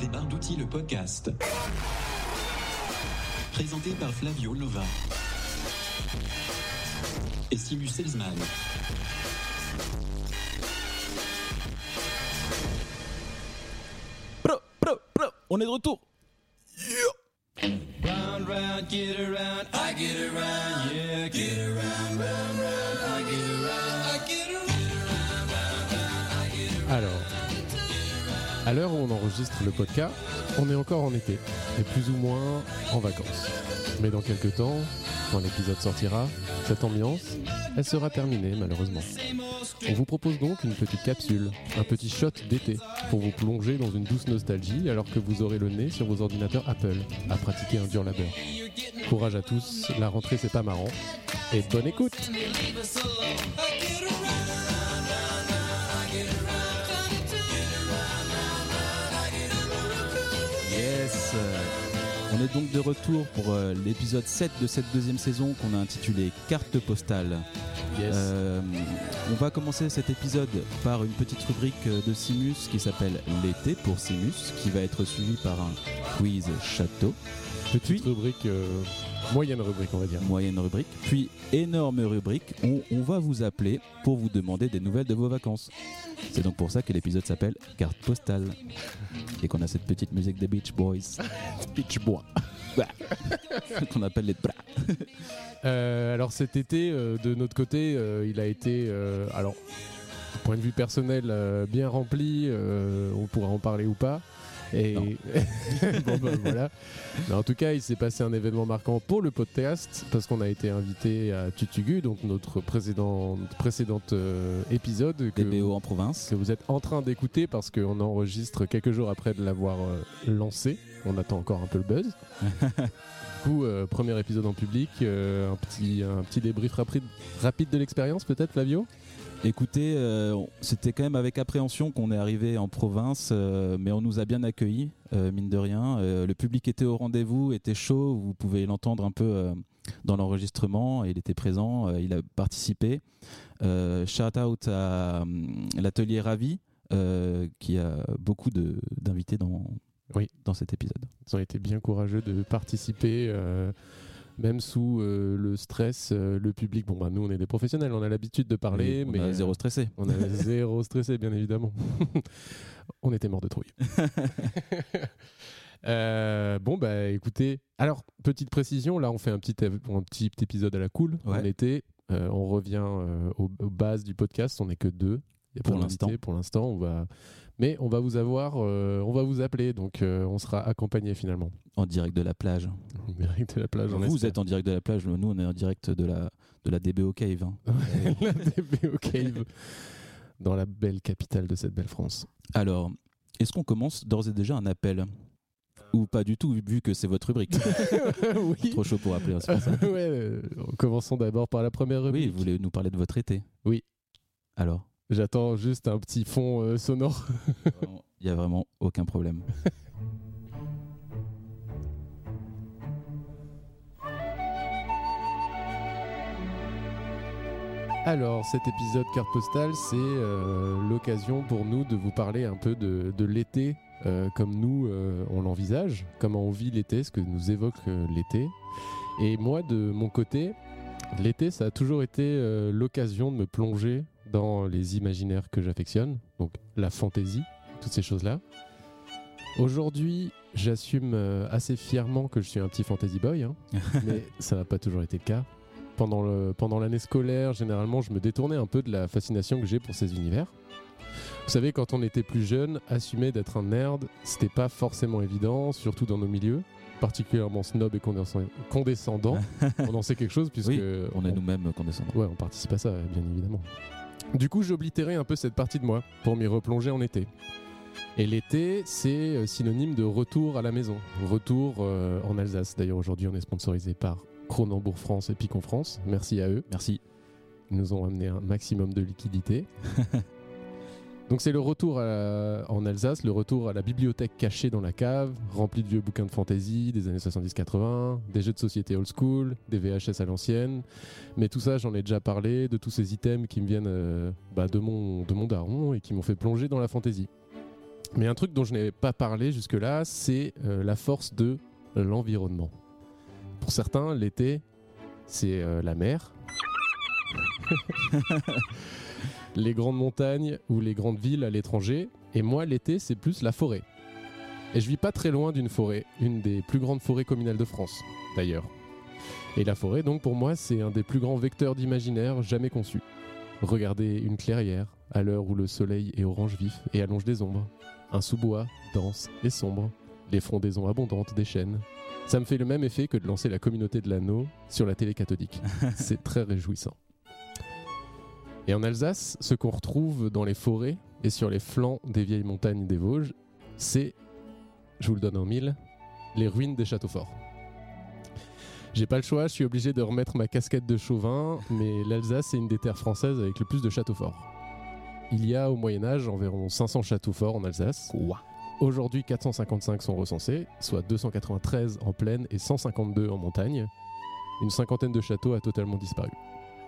Des barres d'outils le podcast. Présenté par Flavio Nova. Et Simus Salesman. Pro, pro, pro, on est de retour. Round, round, get around, I get around, yeah, get around, à l'heure où on enregistre le podcast, on est encore en été, et plus ou moins en vacances. Mais dans quelques temps, quand l'épisode sortira, cette ambiance, elle sera terminée malheureusement. On vous propose donc une petite capsule, un petit shot d'été, pour vous plonger dans une douce nostalgie alors que vous aurez le nez sur vos ordinateurs Apple à pratiquer un dur labeur. Courage à tous, la rentrée c'est pas marrant, et bonne écoute Yes. On est donc de retour pour euh, l'épisode 7 de cette deuxième saison qu'on a intitulé Carte postale. Yes. Euh, on va commencer cet épisode par une petite rubrique euh, de Simus qui s'appelle L'été pour Simus, qui va être suivi par un quiz château, Petite rubrique, euh, moyenne rubrique on va dire. moyenne rubrique, puis énorme rubrique où on va vous appeler pour vous demander des nouvelles de vos vacances. C'est donc pour ça que l'épisode s'appelle Carte postale et qu'on a cette petite musique des Beach Boys Pitch bois. qu'on appelle les bras. Euh, alors cet été, euh, de notre côté, euh, il a été, euh, alors, du point de vue personnel, euh, bien rempli. euh, on pourra en parler ou pas. Et bon bah voilà. Mais en tout cas, il s'est passé un événement marquant pour le podcast parce qu'on a été invité à Tutugu, donc notre précédent précédente euh, épisode que, en province. que vous êtes en train d'écouter parce qu'on enregistre quelques jours après de l'avoir euh, lancé. On attend encore un peu le buzz. Du coup, euh, premier épisode en public, un, petit, un petit débrief rapide, rapide de l'expérience peut-être Flavio? Écoutez, euh, c'était quand même avec appréhension qu'on est arrivé en province, euh, mais on nous a bien accueillis, euh, mine de rien. Le public était au rendez-vous, était chaud, vous pouvez l'entendre un peu dans l'enregistrement. Il était présent, il a participé. Shout out à l'atelier Ravi, qui a beaucoup d'invités dans, Oui. dans cet épisode. Ils ont été bien courageux de participer, même sous euh, le stress, euh, le public. Bon, bah, nous, on est des professionnels, on a l'habitude de parler, on mais a zéro stressé. on a zéro stressé, bien évidemment. on était mort de trouille. Euh, bon, bah écoutez, alors, petite précision, là, on fait un petit, un petit épisode à la cool Ouais. en été. Euh, on revient euh, aux, aux bases du podcast, on n'est que deux. Il y a Pour l'instant. Pour l'instant, on va. Mais on va vous avoir, euh, on va vous appeler, donc euh, on sera accompagné finalement. En direct de la plage. Direct de la plage. on Vous êtes en direct de la plage, nous on est en direct de la, de la DBO Cave. hein. la DBO Cave dans la belle capitale de cette belle France. Alors, est-ce qu'on commence d'ores et déjà un appel? Ou pas du tout, vu que c'est votre rubrique oui. Trop chaud pour appeler, c'est pour ça. ouais, euh, commençons d'abord par la première Oui, rubrique. vous voulez nous parler de votre été? Oui. Alors, J'attends juste un petit fond euh, sonore. il n'y a vraiment aucun problème. Alors, cet épisode carte postale, c'est euh, l'occasion pour nous de vous parler un peu de, de l'été, euh, comme nous, euh, on l'envisage, comment on vit l'été, ce que nous évoque l'été. Et moi, de mon côté, l'été, ça a toujours été l'occasion de me plonger dans les imaginaires que j'affectionne, donc la fantaisie, toutes ces choses-là. Aujourd'hui, j'assume euh, assez fièrement que je suis un petit fantasy boy, hein, mais ça n'a pas toujours été le cas pendant le- pendant l'année scolaire, généralement, je me détournais un peu de la fascination que j'ai pour ces univers. Vous savez, quand on était plus jeune, assumer d'être un nerd, c'était pas forcément évident, surtout dans nos milieux, particulièrement snob et condescend- condescendant. on en sait quelque chose puisque Oui, On est nous-mêmes condescendants. Ouais, on participe à ça, bien évidemment. Du coup, j'ai oblitéré un peu cette partie de moi pour m'y replonger en été. Et l'été, c'est euh, synonyme de retour à la maison. Retour euh, en Alsace. D'ailleurs, aujourd'hui, on est sponsorisé par Cronenbourg France et Picon France. Merci à eux. Merci. Ils nous ont amené un maximum de liquidités. Donc c'est le retour en Alsace, le retour à la bibliothèque cachée dans la cave, remplie de vieux bouquins de fantasy des années 70-80, des jeux de société old school, des VHS à l'ancienne. Mais tout ça, j'en ai déjà parlé, de tous ces items qui me viennent euh, bah, de, mon, de daron et qui m'ont fait plonger dans la fantasy. Mais un truc dont je n'avais pas parlé jusque-là, c'est euh, la force de l'environnement. Pour certains, l'été, c'est euh, la mer, les grandes montagnes ou les grandes villes à l'étranger. Et moi, l'été, c'est plus la forêt. Et je vis pas très loin d'une forêt, une des plus grandes forêts communales de France, d'ailleurs. Et la forêt, donc, pour moi, c'est un des plus grands vecteurs d'imaginaire jamais conçus. Regardez une clairière, à l'heure où le soleil est orange vif et allonge des ombres. Un sous-bois, dense et sombre. Les frondaisons abondantes des chênes. Ça me fait le même effet que de lancer la communauté de l'anneau sur la télé catholique. c'est très réjouissant. Et en Alsace, ce qu'on retrouve dans les forêts et sur les flancs des vieilles montagnes des Vosges, c'est, je vous le donne en mille, les ruines des châteaux forts. J'ai pas le choix, je suis obligé de remettre ma casquette de chauvin, mais l'Alsace est une des terres françaises avec le plus de châteaux forts. Il y a au Moyen Âge environ 500 châteaux forts en Alsace. Aujourd'hui, 455 sont recensés, soit 293 en plaine et 152 en montagne. Une cinquantaine de châteaux a totalement disparu.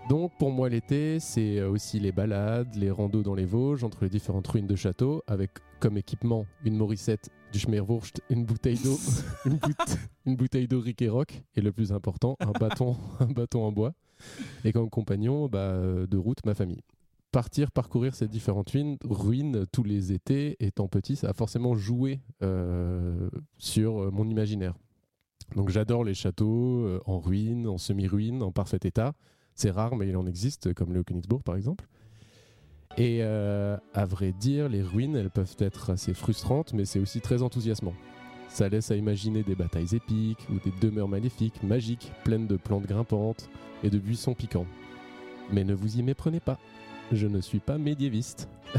Donc pour moi l'été, c'est euh, aussi les balades, les randos dans les Vosges entre les différentes ruines de châteaux, avec comme équipement une Morissette, du Schmerwurst, une bouteille d'eau, une, boute- une bouteille d'eau Rick et Rock, et le plus important, un bâton, un bâton en bois. Et comme compagnon bah, euh, de route, ma famille. Partir parcourir ces différentes ruines, ruines tous les étés, étant petit, ça a forcément joué euh, sur mon imaginaire. Donc j'adore les châteaux euh, en ruine, en semi-ruine, en parfait état. C'est rare, mais il en existe, comme le Königsbourg par exemple. Et euh, à vrai dire, les ruines, elles peuvent être assez frustrantes, mais c'est aussi très enthousiasmant. Ça laisse à imaginer des batailles épiques ou des demeures maléfiques, magiques, pleines de plantes grimpantes et de buissons piquants. Mais ne vous y méprenez pas, je ne suis pas médiéviste.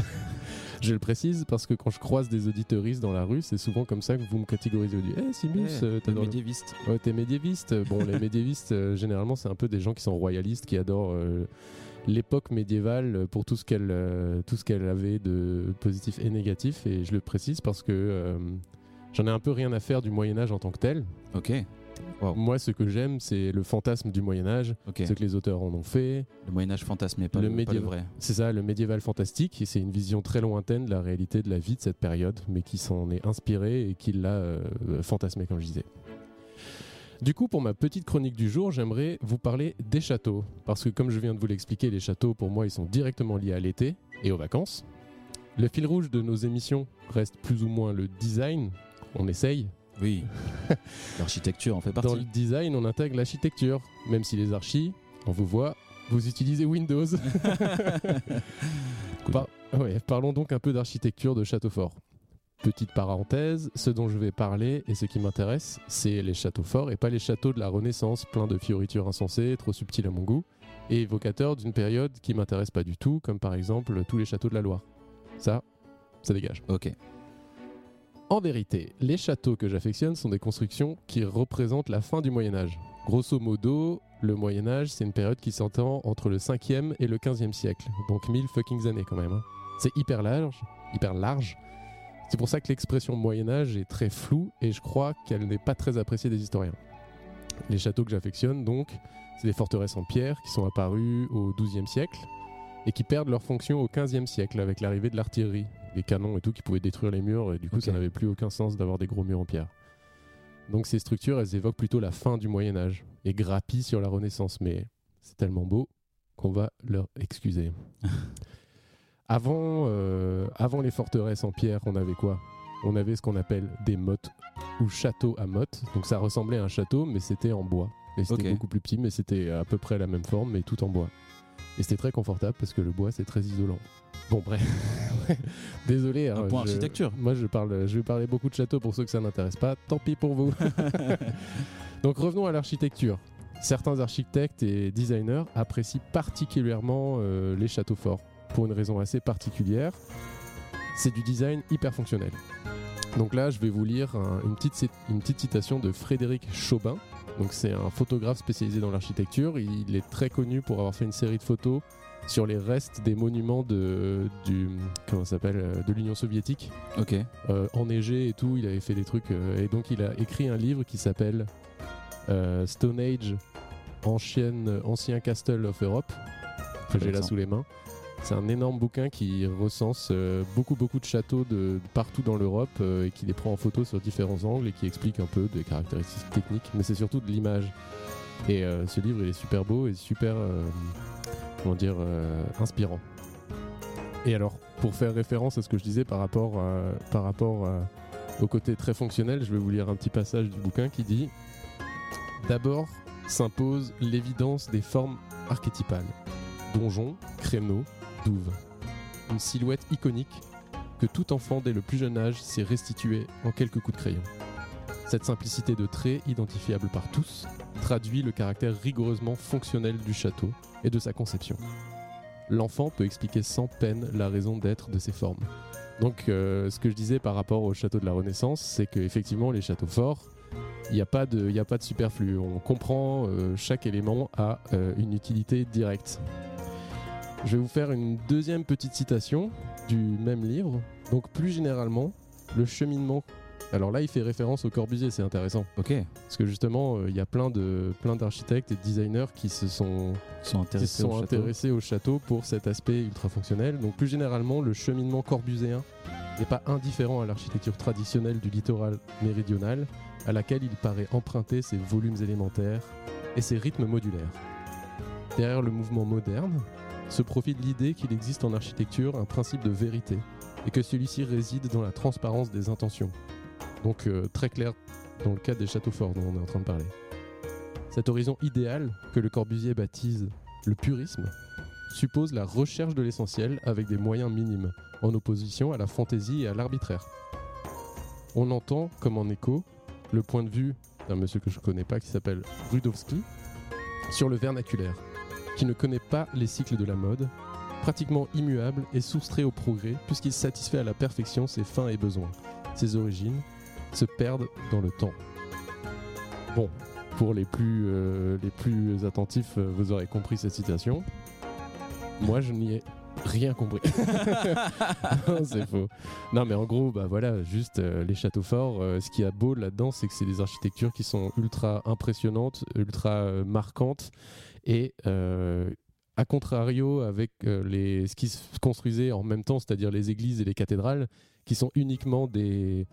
je le précise parce que quand je croise des auditeuristes dans la rue, c'est souvent comme ça que vous me catégorisez. Vous dites, Eh Simus, euh, t'as dans le- médiéviste. Ouais, t'es médiéviste. Bon, les médiévistes, euh, généralement, c'est un peu des gens qui sont royalistes, qui adorent euh, l'époque médiévale euh, pour tout ce qu'elle euh, tout ce qu'elle avait de positif et négatif. Et je le précise parce que euh, j'en ai un peu rien à faire du Moyen Âge en tant que tel. Ok. Wow. Moi, ce que j'aime, c'est le fantasme du Moyen Âge, ce que les auteurs en ont fait. Le Moyen-Âge fantasmé, pas Le le, pas le vrai. C'est ça, le médiéval fantastique. Et c'est une vision très lointaine de la réalité de la vie de cette période, mais qui s'en est inspiré et qui l'a euh, fantasmé, comme je disais. Du coup, pour ma petite chronique du jour, j'aimerais vous parler des châteaux. Parce que comme je viens de vous l'expliquer, les châteaux, pour moi, ils sont directement liés à l'été et aux vacances. Le fil rouge de nos émissions reste plus ou moins le design. On essaye. Oui. L'architecture en fait partie. Dans le design, on intègre l'architecture. Même si les archis, on vous voit, vous utilisez Windows. Par- ouais, parlons donc un peu d'architecture de château fort. Petite parenthèse, ce dont je vais parler et ce qui m'intéresse, c'est les châteaux forts et pas les châteaux de la Renaissance, pleins de fioritures insensées, trop subtiles à mon goût, et évocateurs d'une période qui m'intéresse pas du tout, comme par exemple tous les châteaux de la Loire. Ça, ça dégage. Ok. En vérité, les châteaux que j'affectionne sont des constructions qui représentent la fin du Moyen Âge. Grosso modo, le Moyen Âge, c'est une période qui s'entend entre le 5e et le 15e siècle, donc 1000 fucking années quand même. hein. C'est hyper large, hyper large. C'est pour ça que l'expression Moyen Âge est très floue et je crois qu'elle n'est pas très appréciée des historiens. Les châteaux que j'affectionne, donc, c'est des forteresses en pierre qui sont apparues au 12e siècle et qui perdent leur fonction au 15e siècle avec l'arrivée de l'artillerie, les canons et tout qui pouvaient détruire les murs et du coup ça n'avait plus aucun sens d'avoir des gros murs en pierre. Donc ces structures, elles évoquent plutôt la fin du Moyen Âge et grappillent sur la Renaissance, mais c'est tellement beau qu'on va leur excuser. avant, euh, avant les forteresses en pierre, on avait quoi? On avait ce qu'on appelle des mottes ou châteaux à mottes. Donc ça ressemblait à un château, mais c'était en bois. Et c'était beaucoup plus petit, mais c'était à peu près la même forme, mais tout en bois. Et c'était très confortable parce que le bois, c'est très isolant. Bon, bref. Désolé. Un hein, point je- architecture. Moi, je, parle, je vais parler beaucoup de châteaux pour ceux que ça n'intéresse pas. Tant pis pour vous. Donc revenons à l'architecture. Certains architectes et designers apprécient particulièrement euh, les châteaux forts pour une raison assez particulière. C'est du design hyper fonctionnel. Donc là, je vais vous lire un- une, petite, une petite citation de Frédéric Chaubin. Donc c'est un photographe spécialisé dans l'architecture. Il est très connu pour avoir fait une série de photos sur les restes des monuments de, du, comment ça s'appelle, euh, de l'Union soviétique Ok. euh, enneigé et tout. Il avait fait des trucs. euh, et donc, il a écrit un livre qui s'appelle euh, Stone Age, ancienne, Ancien Castle of Europe, que j'ai là sous les mains. C'est un énorme bouquin qui recense euh, beaucoup beaucoup de châteaux de, partout dans l'Europe euh, et qui les prend en photo sur différents angles et qui explique un peu des caractéristiques techniques, mais c'est surtout de l'image. Et euh, ce livre il est super beau et super comment dire inspirant. Et alors pour faire référence à ce que je disais par rapport par rapport au côté très fonctionnel, je vais vous lire un petit passage du bouquin qui dit D'abord s'impose l'évidence des formes archétypales donjon, créneau, Une silhouette iconique que tout enfant dès le plus jeune âge s'est restitué en quelques coups de crayon. Cette simplicité de traits identifiable par tous traduit le caractère rigoureusement fonctionnel du château et de sa conception. L'enfant peut expliquer sans peine la raison d'être de ces formes. Donc euh, ce que je disais par rapport au château de la Renaissance, c'est qu'effectivement les châteaux forts, il n'y a, pas de- il y a pas de superflu. On comprend euh, chaque élément a euh, une utilité directe. Je vais vous faire une deuxième petite citation du même livre. Donc plus généralement, le cheminement. Alors là, il fait référence au Corbusier, c'est intéressant. Ok. Parce que justement, euh, il y a plein de plein d'architectes et de designers qui se sont, sont qui se intéressés sont au château. intéressés au château pour cet aspect ultra fonctionnel. Donc plus généralement, le cheminement corbuséen n'est pas indifférent à l'architecture traditionnelle du littoral méridional, à laquelle il paraît emprunter ses volumes élémentaires et ses rythmes modulaires. Derrière le mouvement moderne se profile l'idée qu'il existe en architecture un principe de vérité et que celui-ci réside dans la transparence des intentions. Donc euh, très clair dans le cas des châteaux forts dont on est en train de parler. Cet horizon idéal que le Corbusier baptise le purisme suppose la recherche de l'essentiel avec des moyens minimes, en opposition à la fantaisie et à l'arbitraire. On entend, comme en écho, le point de vue d'un monsieur que je ne connais pas qui s'appelle Rudowski sur le vernaculaire, qui ne connaît pas les cycles de la mode, pratiquement immuable et soustrait au progrès puisqu'il satisfait à la perfection ses fins et besoins. Ses origines se perdent dans le temps. Bon, pour les plus, euh, les plus attentifs, euh, vous aurez compris cette citation. Moi, je n'y ai rien compris. C'est faux. Non, mais en gros, bah voilà, juste euh, les châteaux forts. euh, ce qui est beau là-dedans, c'est que c'est des architectures qui sont ultra impressionnantes, ultra euh, marquantes et euh, à contrario avec euh, les, ce qui se construisait en même temps, c'est-à-dire les églises et les cathédrales, qui sont uniquement des,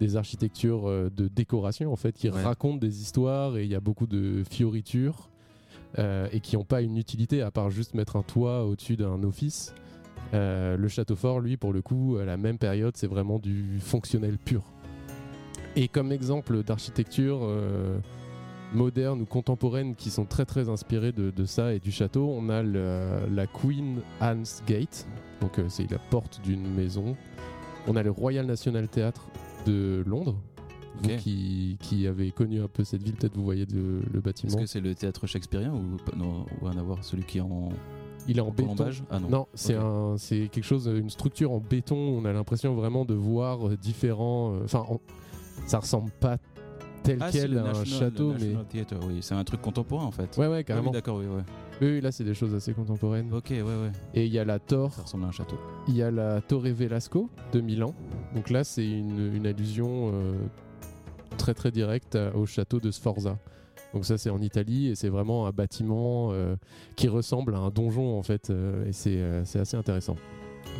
des architectures euh, de décoration, en fait, qui Ouais. racontent des histoires et il y a beaucoup de fioritures euh, et qui n'ont pas une utilité à part juste mettre un toit au-dessus d'un office. Euh, le château fort, lui, pour le coup, à la même période, c'est vraiment du fonctionnel pur. Et comme exemple d'architecture euh, moderne ou contemporaine qui sont très très inspirées de, de ça et du château, on a le- la Queen Anne's Gate, donc euh, c'est la porte d'une maison. On a le Royal National Theatre de Londres. Vous qui, qui avez connu un peu cette ville, peut-être vous voyez de- le Est-ce bâtiment. que c'est le théâtre shakespearien ou non, ou rien à voir celui qui est en Il est en béton. colombage Ah non. Non, c'est Ok. un, c'est quelque chose, une structure en béton. On a l'impression vraiment de voir euh, différents. euh, Enfin, on- ça ressemble pas tel Ah, quel un National- château, mais oui, c'est un truc contemporain en fait. ouais, ouais, Ah carrément. oui, d'accord, oui, ouais. oui, oui, là, c'est des choses assez contemporaines. Ok, ouais, ouais. Et il y a la Torre, Ça ressemble à un château. il y a la Torre Velasco de Milan. Donc là, c'est une, une allusion euh, très très directe à- au château de Sforza. Donc ça, c'est en Italie et c'est vraiment un bâtiment euh, qui ressemble à un donjon en fait, euh, et c'est assez intéressant.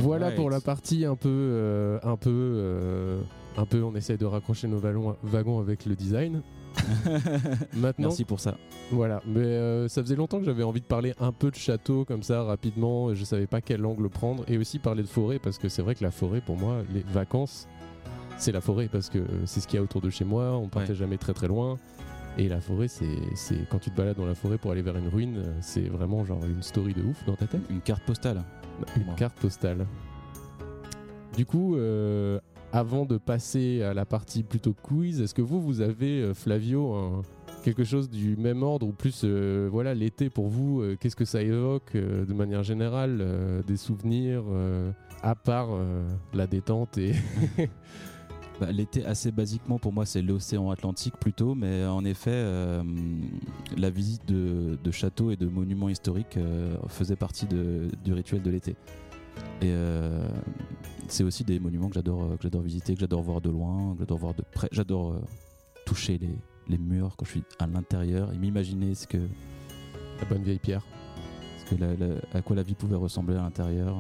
Voilà Right. pour la partie un peu, un peu, un peu. On essaye de raccrocher nos wagons, wagons avec le design. Maintenant, Merci pour ça. voilà. Mais euh, ça faisait longtemps que j'avais envie de parler un peu de château comme ça rapidement. Je savais pas quel angle prendre et aussi parler de forêt parce que c'est vrai que la forêt pour moi, les vacances, c'est la forêt parce que c'est ce qu'il y a autour de chez moi. On partait Ouais. jamais très très loin. Et la forêt, c'est quand tu te balades dans la forêt pour aller vers une ruine, euh, c'est vraiment genre une story de ouf dans ta tête. Une carte postale. Une carte postale. Du coup, euh, avant de passer à la partie plutôt quiz, est-ce que vous, vous avez, euh, Flavio, quelque chose du même ordre ou plus, euh, voilà, l'été pour vous, euh, qu'est-ce que ça évoque de manière générale, des souvenirs, à part la détente et... Bah, L'été, assez basiquement, pour moi, c'est l'océan Atlantique plutôt, mais en effet, la visite de, châteaux et de monuments historiques faisait partie du rituel de l'été. Et euh, c'est aussi des monuments que j'adore, euh, que j'adore visiter, que j'adore voir de loin, que j'adore voir de près. J'adore euh, toucher les, les murs quand je suis à l'intérieur et m'imaginer ce que, la bonne vieille pierre. ce que la- la- à quoi la vie pouvait ressembler à l'intérieur,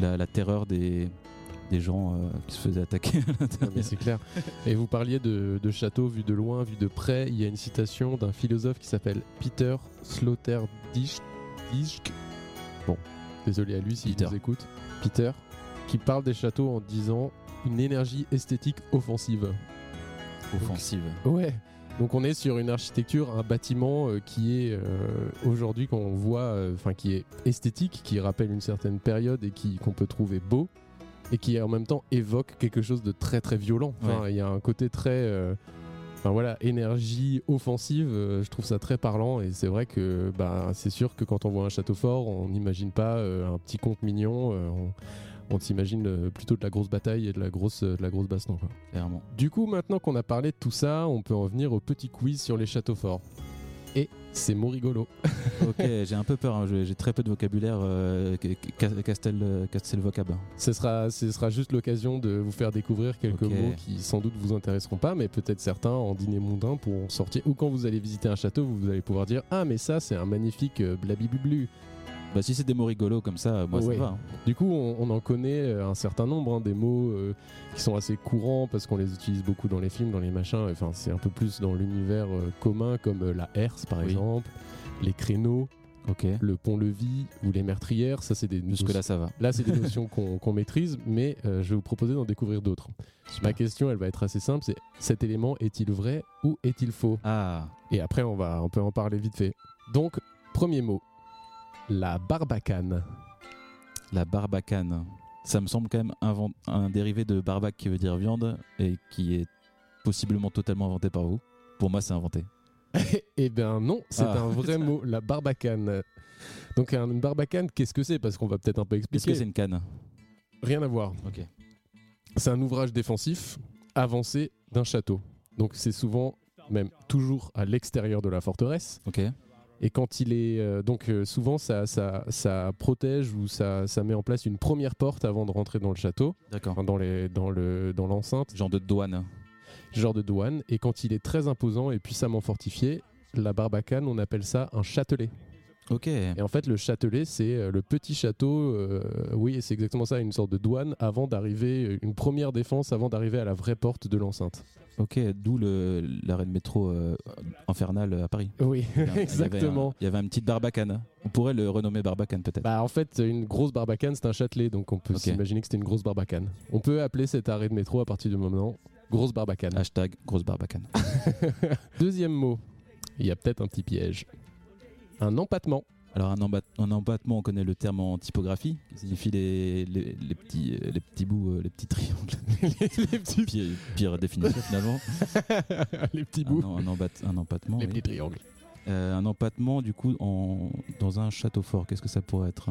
la, la terreur des, des gens euh, qui se faisaient attaquer à l'intérieur. c'est clair. Et vous parliez de, de château vu de loin, vu de près. Il y a une citation d'un philosophe qui s'appelle Peter Sloterdijk. Bon, désolé à lui s'il Peter. nous écoute. Peter, qui parle des châteaux en disant une énergie esthétique offensive. Offensive. Ouais. Donc on est sur une architecture, un bâtiment euh, qui est euh, aujourd'hui qu'on voit, euh, enfin qui est esthétique, qui rappelle une certaine période et qui qu'on peut trouver beau et qui en même temps évoque quelque chose de très très violent. Enfin, il y a un côté très, enfin voilà, énergie offensive. euh, je trouve ça très parlant et c'est vrai que bah c'est sûr que quand on voit un château fort, on n'imagine pas euh, un petit conte mignon. euh, on on s'imagine plutôt de la grosse bataille et de la grosse, de la grosse baston. quoi. Clairement. Du coup, maintenant qu'on a parlé de tout ça, on peut en venir au petit quiz sur les châteaux forts. Et c'est mon rigolo. ok, j'ai un peu peur. hein, J'ai très peu de vocabulaire euh, ca- ca- Castel, euh, Castel vocab. Ce sera, ce sera juste l'occasion de vous faire découvrir quelques mots qui sans doute vous intéresseront pas, mais peut-être certains en dîner mondain pourront sortir. Ou quand vous allez visiter un château, vous allez pouvoir dire Ah, mais ça, c'est un magnifique euh, blabibublu. Bah, si c'est des mots rigolos comme ça, moi Ouais. ça va. hein. Du coup, on, on en connaît euh, un certain nombre, hein, des mots euh, qui sont assez courants parce qu'on les utilise beaucoup dans les films, dans les machins. Enfin, c'est un peu plus dans l'univers euh, commun, comme euh, la herse par Oui. exemple, les créneaux, le pont-levis ou les meurtrières. Ça, c'est des Jusque là ça va. Là, c'est des notions qu'on maîtrise, mais euh, je vais vous proposer d'en découvrir d'autres. Ma question, elle va être assez simple, c'est cet élément est-il vrai ou est-il faux? Ah, Et après, on, va, on peut en parler vite fait. Donc, premier mot, la barbacane. la barbacane. Ça me semble quand même invent- un dérivé de barbac qui veut dire viande et qui est possiblement totalement inventé par vous. Pour moi, c'est inventé. eh bien non, c'est Ah. un vrai mot, la barbacane. Donc un- une barbacane, qu'est-ce que c'est? Parce qu'on va peut-être un peu Est-ce expliquer. que c'est une canne? Rien à voir. Ok. C'est un ouvrage défensif avancé d'un château. Donc c'est souvent, même toujours à l'extérieur de la forteresse. Ok. Et quand il est. euh, donc euh, souvent, ça, ça, ça protège ou ça, ça met en place une première porte avant de rentrer dans le château, D'accord. enfin, dans les- dans le- dans l'enceinte, Genre de douane. genre de douane. Et quand il est très imposant et puissamment fortifié, la barbacane, on appelle ça un châtelet. Ok. Et en fait, le châtelet, c'est euh, le petit château, euh, oui, c'est exactement ça, une sorte de douane avant d'arriver, une première défense avant d'arriver à la vraie porte de l'enceinte. Ok. D'où l'arrêt de métro euh, infernal à Paris. Oui, Il un- exactement. Il y avait un petit barbacane. On pourrait le renommer barbacane peut-être. Bah, en fait, une grosse barbacane, c'est un châtelet, donc on peut s'imaginer que c'était une grosse barbacane. On peut appeler cet arrêt de métro à partir du moment grosse barbacane. Hashtag grosse barbacane. Deuxième mot, il y a peut-être un petit piège. Un empattement. Alors un, embat- un empattement, on connaît le terme en typographie, qui signifie les, les, les petits, euh, les petits bouts, euh, les petits triangles. les petits, pire, pire définition finalement. les petits Un, bouts. un, embat- un empattement. les oui. petits triangles. Euh, un empattement, du coup, en, dans un château fort, qu'est-ce que ça pourrait être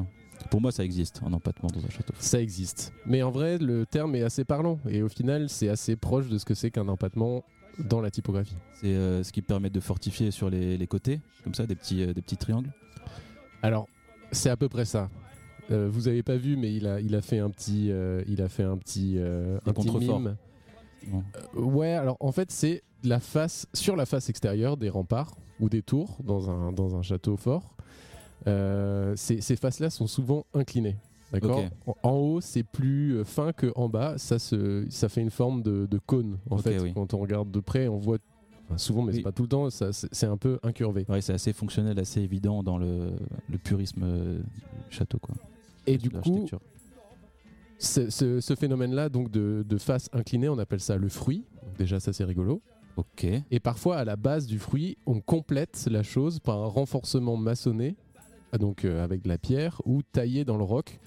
Pour moi, ça existe, un empattement dans un château fort. Ça existe. Mais en vrai, le terme est assez parlant. Et au final, c'est assez proche de ce que c'est qu'un empattement dans la typographie. C'est euh, ce qui permet de fortifier sur les, les côtés, comme ça, des petits, euh, des petits triangles. Alors, c'est à peu près ça. Euh, vous avez pas vu, mais il a, il a fait un petit, il a fait un petit, un petit contreforts. mime. Bon. Ouais, alors en fait, c'est la face sur la face extérieure des remparts ou des tours dans un dans un château fort. Ces faces-là sont souvent inclinées. D'accord. En, haut, c'est plus euh, fin que en bas. Ça se, ça fait une forme de, de cône. En fait, oui. quand on regarde de près, on voit enfin, souvent, mais Oui. c'est pas tout le temps. ça, C'est un peu incurvé. Ouais, c'est assez fonctionnel, assez évident dans le, le purisme euh, château, quoi. Et du coup, ce, ce- ce phénomène-là, donc de, de face inclinée, on appelle ça le fruit. Donc déjà, ça c'est rigolo. Ok. Et parfois, à la base du fruit, on complète la chose par un renforcement maçonné, donc euh, avec de la pierre, ou taillé dans le roc,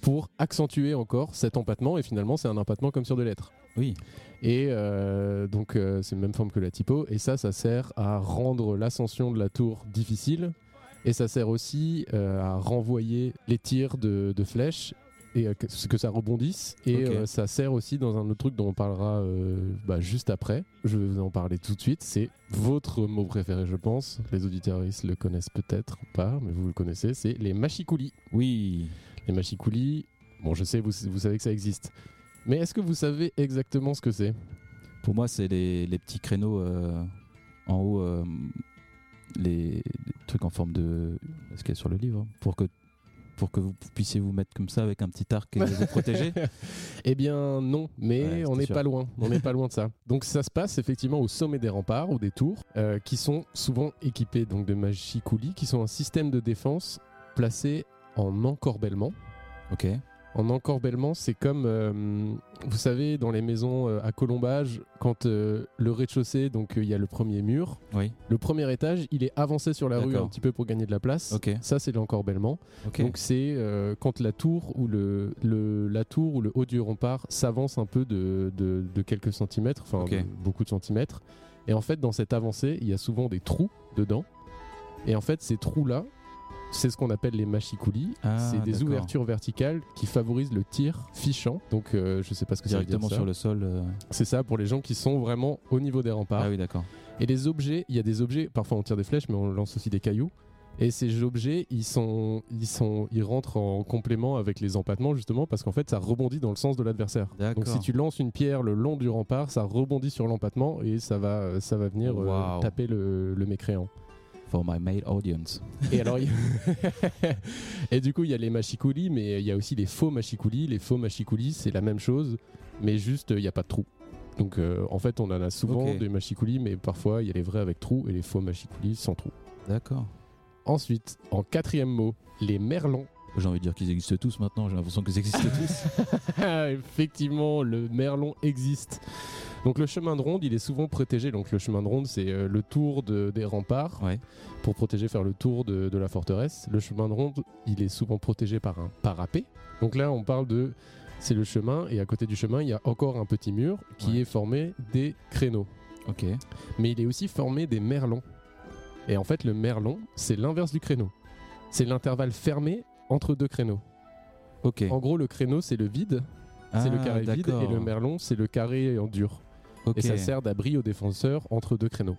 pour accentuer encore cet empattement. Et finalement, c'est un empattement comme sur de lettres. Oui. Et euh, donc, euh, c'est la même forme que la typo. Et ça, ça sert à rendre l'ascension de la tour difficile. Et ça sert aussi euh, à renvoyer les tirs de, de flèches et euh, que, que ça rebondisse. Et euh, ça sert aussi dans un autre truc dont on parlera euh, bah, juste après. Je vais vous en parler tout de suite. C'est votre mot préféré, je pense. Les auditeuristes le connaissent peut-être pas, mais vous le connaissez. C'est les machicoulis. Oui. Les machicoulis, bon, je sais, vous, vous savez que ça existe. Mais est-ce que vous savez exactement ce que c'est? Pour moi, c'est les, les petits créneaux en haut, les, les trucs en forme de. ce qu'il y a sur le livre, pour que pour que vous puissiez vous mettre comme ça avec un petit arc et vous protéger. Eh bien non, mais Ouais, on n'est pas loin. On n'est pas loin de ça. Donc ça se passe effectivement au sommet des remparts ou des tours, euh, qui sont souvent équipés donc de machicoulis, qui sont un système de défense placé en encorbellement. Ok. En encorbellement, c'est comme, euh, vous savez, dans les maisons euh, à colombage, quand euh, le rez-de-chaussée, donc il y a le premier mur, Oui. le premier étage, il est avancé sur la rue un petit peu pour gagner de la place. Ça, c'est l'encorbellement. Donc c'est quand la tour ou le, le- la tour ou le haut du rempart s'avance un peu de, de- de quelques centimètres, enfin beaucoup de centimètres. Et en fait, dans cette avancée, il y a souvent des trous dedans. Et en fait, ces trous-là, c'est ce qu'on appelle les machicoulis. Ah, c'est des ouvertures verticales qui favorisent le tir fichant. Donc euh, je sais pas ce que dire. Directement ça. sur le sol. euh, C'est ça pour les gens qui sont vraiment au niveau des remparts. Ah oui, d'accord. Et les objets, il y a des objets, parfois on tire des flèches, mais on lance aussi des cailloux. Et ces objets, ils, sont, ils, sont, ils rentrent en complément avec les empattements, justement, parce qu'en fait, ça rebondit dans le sens de l'adversaire. Donc si tu lances une pierre le long du rempart, ça rebondit sur l'empattement et ça va, ça va venir euh, taper le, le mécréant. For my male audience. Et alors, et du coup, il y a les machicoulis, mais il y a aussi les faux machicoulis. Les faux machicoulis, c'est la même chose, mais juste, il n'y a pas de trou. Donc, euh, en fait, on en a souvent des machicoulis, mais parfois, il y a les vrais avec trou et les faux machicoulis sans trou. D'accord. Ensuite, en quatrième mot, les merlons. J'ai envie de dire qu'ils existent tous maintenant. J'ai l'impression qu'ils existent tous. Effectivement, le merlon existe. Donc le chemin de ronde, il est souvent protégé. Donc le chemin de ronde, c'est euh, le tour de- des remparts Ouais. pour protéger, faire le tour de, de la forteresse. Le chemin de ronde, il est souvent protégé par un parapet. Donc là, on parle de, c'est le chemin et à côté du chemin, il y a encore un petit mur qui Ouais. est formé des créneaux. Ok. Mais il est aussi formé des merlons. Et en fait, le merlon, c'est l'inverse du créneau. C'est l'intervalle fermé entre deux créneaux. Ok. En gros, le créneau, c'est le vide, c'est le Ah, carré vide, et le merlon, c'est le carré en dur. Et ça sert d'abri aux défenseurs entre deux créneaux.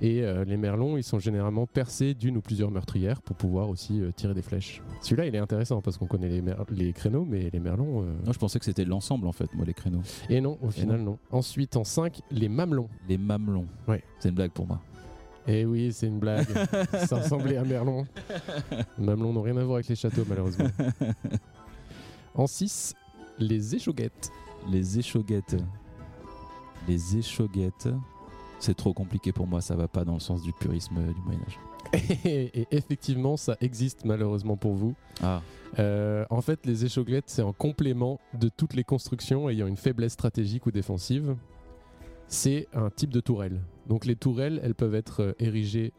Et euh, les merlons, ils sont généralement percés d'une ou plusieurs meurtrières pour pouvoir aussi euh, tirer des flèches. Celui-là, il est intéressant parce qu'on connaît les, créneaux, mais les merlons. euh, Non, je pensais que c'était l'ensemble en fait, moi, les créneaux. Et non, au final, non. Ensuite, en 5, les mamelons. Les mamelons. Ouais. C'est une blague pour moi. Eh oui, c'est une blague. ça ressemblait à Merlon. Les mamelons n'ont rien à voir avec les châteaux, malheureusement. En 6, les échauguettes. Les échauguettes. Les échauguettes. C'est trop compliqué pour moi, ça va pas dans le sens du purisme du Moyen-Âge. Et, et effectivement, ça existe malheureusement pour vous. Ah, Euh, en fait, les échauguettes, c'est en complément de toutes les constructions ayant une faiblesse stratégique ou défensive. C'est un type de tourelle. Donc les tourelles, elles peuvent être euh, érigées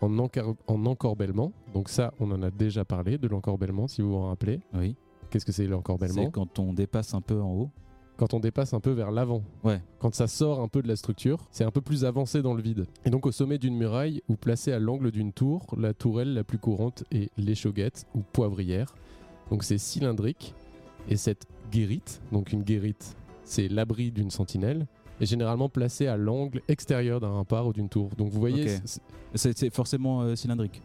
en, encorbellement. Donc ça, on en a déjà parlé de l'encorbellement, si vous vous en rappelez. oui. Qu'est-ce que c'est l'encorbellement C'est quand on dépasse un peu en haut. Quand on dépasse un peu vers l'avant. Ouais. Quand ça sort un peu de la structure, c'est un peu plus avancé dans le vide. Et donc au sommet d'une muraille ou placé à l'angle d'une tour, la tourelle la plus courante est l'échauguette ou poivrière. Donc c'est cylindrique et cette guérite, donc une guérite, c'est l'abri d'une sentinelle, est généralement placée à l'angle extérieur d'un rempart ou d'une tour. Donc vous voyez, Ok. c'est- C'est c'est forcément euh, cylindrique.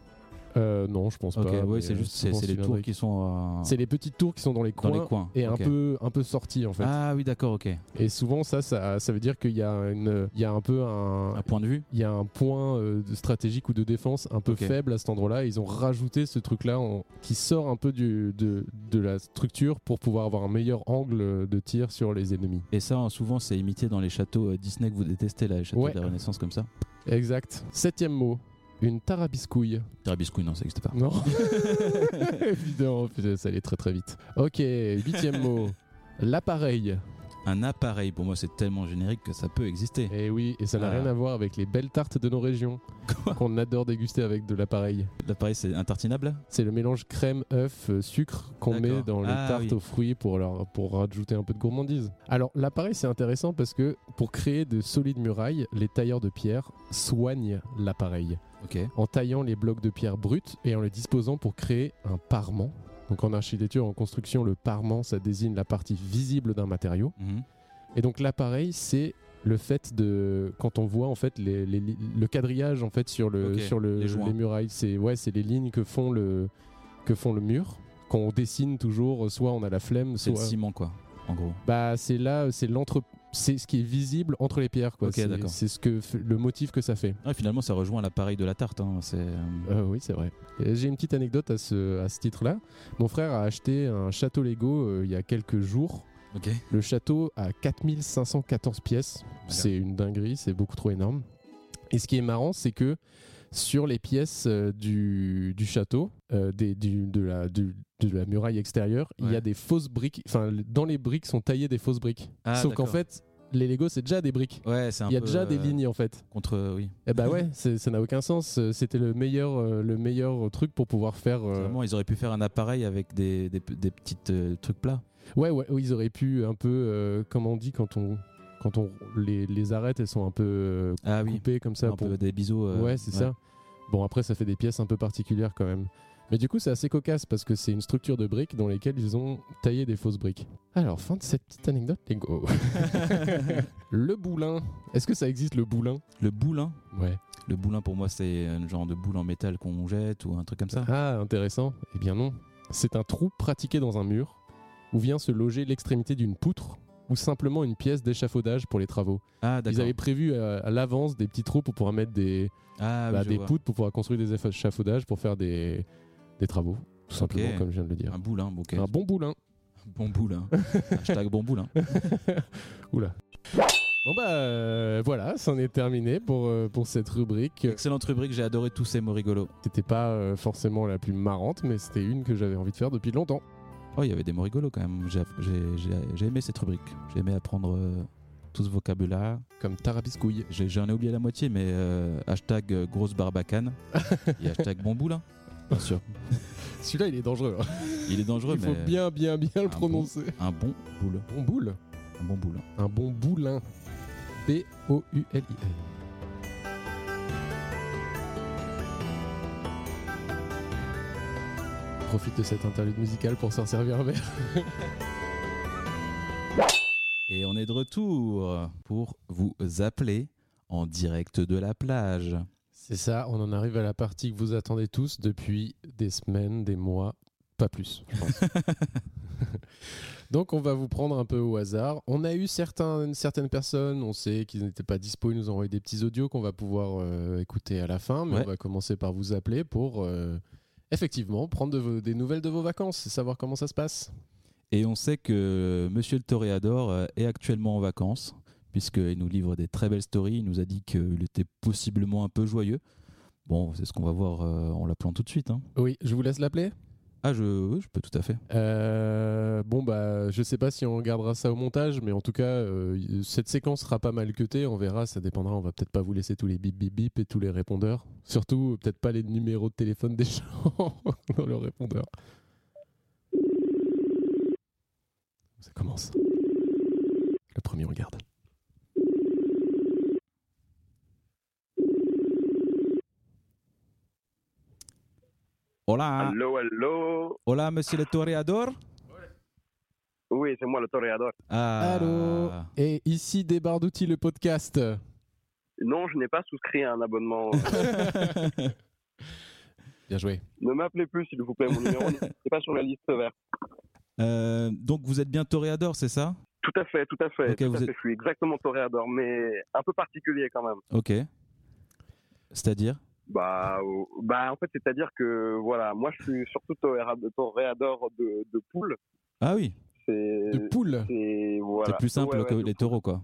Euh, non, je pense pas. oui, mais, c'est juste c'est les tours qui sont euh, C'est les petites tours qui sont dans les dans coins, les coins. et un peu un peu sorties en fait. Ah oui, d'accord, ok. Et souvent ça, ça, ça veut dire qu'il y a une, il y a un peu un, Un point de vue. il y a un point euh, stratégique ou de défense un peu faible à cet endroit-là. Ils ont rajouté ce truc-là en- qui sort un peu du, de, de la structure pour pouvoir avoir un meilleur angle de tir sur les ennemis. Et ça, souvent, c'est imité dans les châteaux Disney que vous détestez, là, les châteaux Ouais. de la Renaissance comme ça. Exact. Septième mot, une tarabiscouille. Tarabiscouille, non, ça n'existe pas. Non Évidemment, ça allait très très vite. Ok, huitième mot, l'appareil. Un appareil, pour moi, c'est tellement générique que ça peut exister. Et oui, et ça n'a Ah. rien à voir avec les belles tartes de nos régions qu'on adore déguster avec de l'appareil. L'appareil, c'est intartinable? C'est le mélange crème, œuf, euh, sucre qu'on met dans les Ah, tartes oui. aux fruits pour, leur, pour rajouter un peu de gourmandise. Alors l'appareil c'est intéressant parce que pour créer de solides murailles, les tailleurs de pierre soignent l'appareil en taillant les blocs de pierre bruts et en les disposant pour créer un parement. Donc en architecture, en construction, le parement ça désigne la partie visible d'un matériau. Mhm. Et donc l'appareil, c'est le fait de quand on voit en fait les, les- le quadrillage en fait sur le sur le, les murailles, c'est ouais, c'est les lignes que font le que font le mur. Qu'on dessine toujours, soit on a la flemme, C'est soit le ciment, quoi, en gros. bah c'est là, c'est l'entre c'est ce qui est visible entre les pierres. Quoi. C'est, ce que le motif que ça fait. Ouais, finalement, ça rejoint l'appareil de la tarte. hein, C'est Euh, oui, c'est vrai. J'ai une petite anecdote à ce, à ce titre-là. Mon frère a acheté un château Lego euh, il y a quelques jours. Le château a 4514 pièces. C'est une dinguerie, c'est beaucoup trop énorme. Et ce qui est marrant, c'est que sur les pièces euh, du, du château, euh, des, du- de, la, du- de la muraille extérieure, il y a des fausses briques. Enfin, dans les briques sont taillées des fausses briques. Ah, Sauf qu'en fait, les Lego, c'est déjà des briques. Ouais, c'est Il y a déjà des euh, lignes en fait. contre. Oui. Eh bah ouais, ça n'a aucun sens. C'était le meilleur, euh, le meilleur truc pour pouvoir faire. euh, Vraiment, ils auraient pu faire un appareil avec des, des, des petites trucs plats. Ouais, ouais, ils auraient pu un peu, comment on dit quand on, quand on les, les arrête, elles sont un peu euh, Ah oui. coupées comme ça. un pour- peu des biseaux. euh, ouais, c'est ça. Bon, après, ça fait des pièces un peu particulières quand même. Mais du coup, c'est assez cocasse parce que c'est une structure de briques dans lesquelles ils ont taillé des fausses briques. Alors, fin de cette petite anecdote, le boulin. Est-ce que ça existe le boulin? Le boulin? Ouais. Le boulin, pour moi, c'est un genre de boule en métal qu'on jette ou un truc comme ça. Ah, intéressant. Eh bien non. C'est un trou pratiqué dans un mur où vient se loger l'extrémité d'une poutre ou simplement une pièce d'échafaudage pour les travaux. Ah, Ils avaient prévu à, à l'avance des petits trous pour pouvoir mettre des, Ah, bah, des vois. poutres pour pouvoir construire des échafaudages pour faire des, des travaux, tout simplement, comme je viens de le dire. Un boulin, ok. Un bon boulin. Bon boulin. Hashtag bon boulin. Oula. Bon bah euh, voilà, c'en est terminé pour, euh, pour cette rubrique. Excellente rubrique, j'ai adoré tous ces mots rigolos. C'était pas euh, forcément la plus marrante, mais c'était une que j'avais envie de faire depuis longtemps. Oh, il y avait des mots rigolos quand même. J'ai- J'ai j'ai- j'ai aimé cette rubrique. J'ai aimé apprendre euh, tout ce vocabulaire. Comme tarabiscouille. J'en ai oublié la moitié, mais euh, hashtag euh, grosse barbacane et hashtag bon boulin. Bien sûr. Celui-là, il est dangereux. hein. Il est dangereux, Il faut mais bien, bien, bien le bon. prononcer. un bon boule. Bon boule. Un bon boulin. Un bon boulin. B-O-U-L-I-N. Profite de cette interlude musicale pour s'en servir un verre. Et on est de retour pour vous appeler en direct de la plage. C'est ça, on en arrive à la partie que vous attendez tous depuis des semaines, des mois, pas plus, je pense. Donc on va vous prendre un peu au hasard. On a eu certains, certaines personnes, on sait qu'ils n'étaient pas dispo, ils nous ont envoyé des petits audios qu'on va pouvoir euh, écouter à la fin, mais Ouais. on va commencer par vous appeler pour euh, effectivement prendre de vos- des nouvelles de vos vacances et savoir comment ça se passe. Et on sait que Monsieur le Toréador euh, est actuellement en vacances, puisqu'il nous livre des très belles stories. Il nous a dit qu'il était possiblement un peu joyeux. Bon, c'est ce qu'on va voir euh, en l'appelant tout de suite. hein. Oui, je vous laisse l'appeler Ah, je, peux tout à fait. Euh, bon bah je sais pas si on regardera ça au montage mais en tout cas euh, cette séquence sera pas mal cutée on verra ça dépendra on va peut-être pas vous laisser tous les bip bip bip et tous les répondeurs. Surtout peut-être pas les numéros de téléphone des gens dans le répondeur. Ça commence. Le premier regarde Hola, Allô, allô hola, Monsieur le Toréador. Oui, c'est moi le toréador. Ah, allô et ici débarre d'outils le podcast Non, je n'ai pas souscrit à un abonnement. bien joué ne m'appelez plus, s'il vous plaît. Mon numéro n'est pas sur la liste verte. Euh, donc vous êtes bien Toréador, c'est ça? Tout à fait, tout à fait. Ok, tout à vous fait. Je suis exactement toréador, mais un peu particulier quand même. Ok. C'est-à-dire? Bah, euh, bah en fait, c'est-à-dire que, voilà, moi, je suis surtout toréador, de, de poules. Ah oui, C'est... de poule c'est- voilà. c'est plus simple Ouais, ouais, que les poules. taureaux, quoi.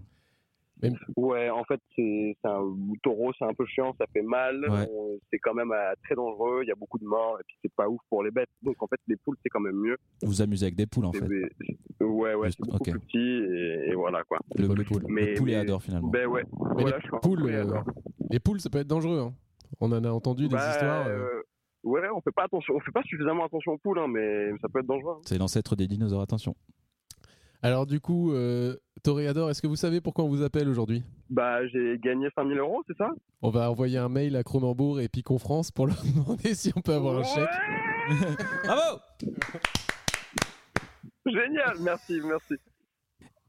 Ouais, en fait, c'est un taureau, c'est un peu chiant, ça fait mal. Ouais. on- C'est quand même euh, très dangereux, il y a beaucoup de morts, et puis c'est pas ouf pour les bêtes. Donc en fait, les poules, c'est quand même mieux. Vous vous amusez avec des poules, en fait. des- Ouais, ouais, Juste- c'est beaucoup ok. plus petit, et, et voilà quoi. Le, Bonne le- poule. le Mais- pouléador, mais- finalement. Ben ouais, mais voilà, les je poules euh, les poules ça peut être dangereux hein. On en a entendu des Bah, histoires euh, euh, Ouais, on fait pas attention, on fait pas suffisamment attention aux poules, hein, mais ça peut être dangereux. hein. C'est l'ancêtre des dinosaures, attention. Alors du coup, euh, Toréador, est-ce que vous savez pourquoi on vous appelle aujourd'hui? Bah, j'ai gagné 5000 euros, c'est ça? On va envoyer un mail à Cronenbourg et Picon France pour leur demander si on peut avoir un chèque. Bravo Génial, merci, merci.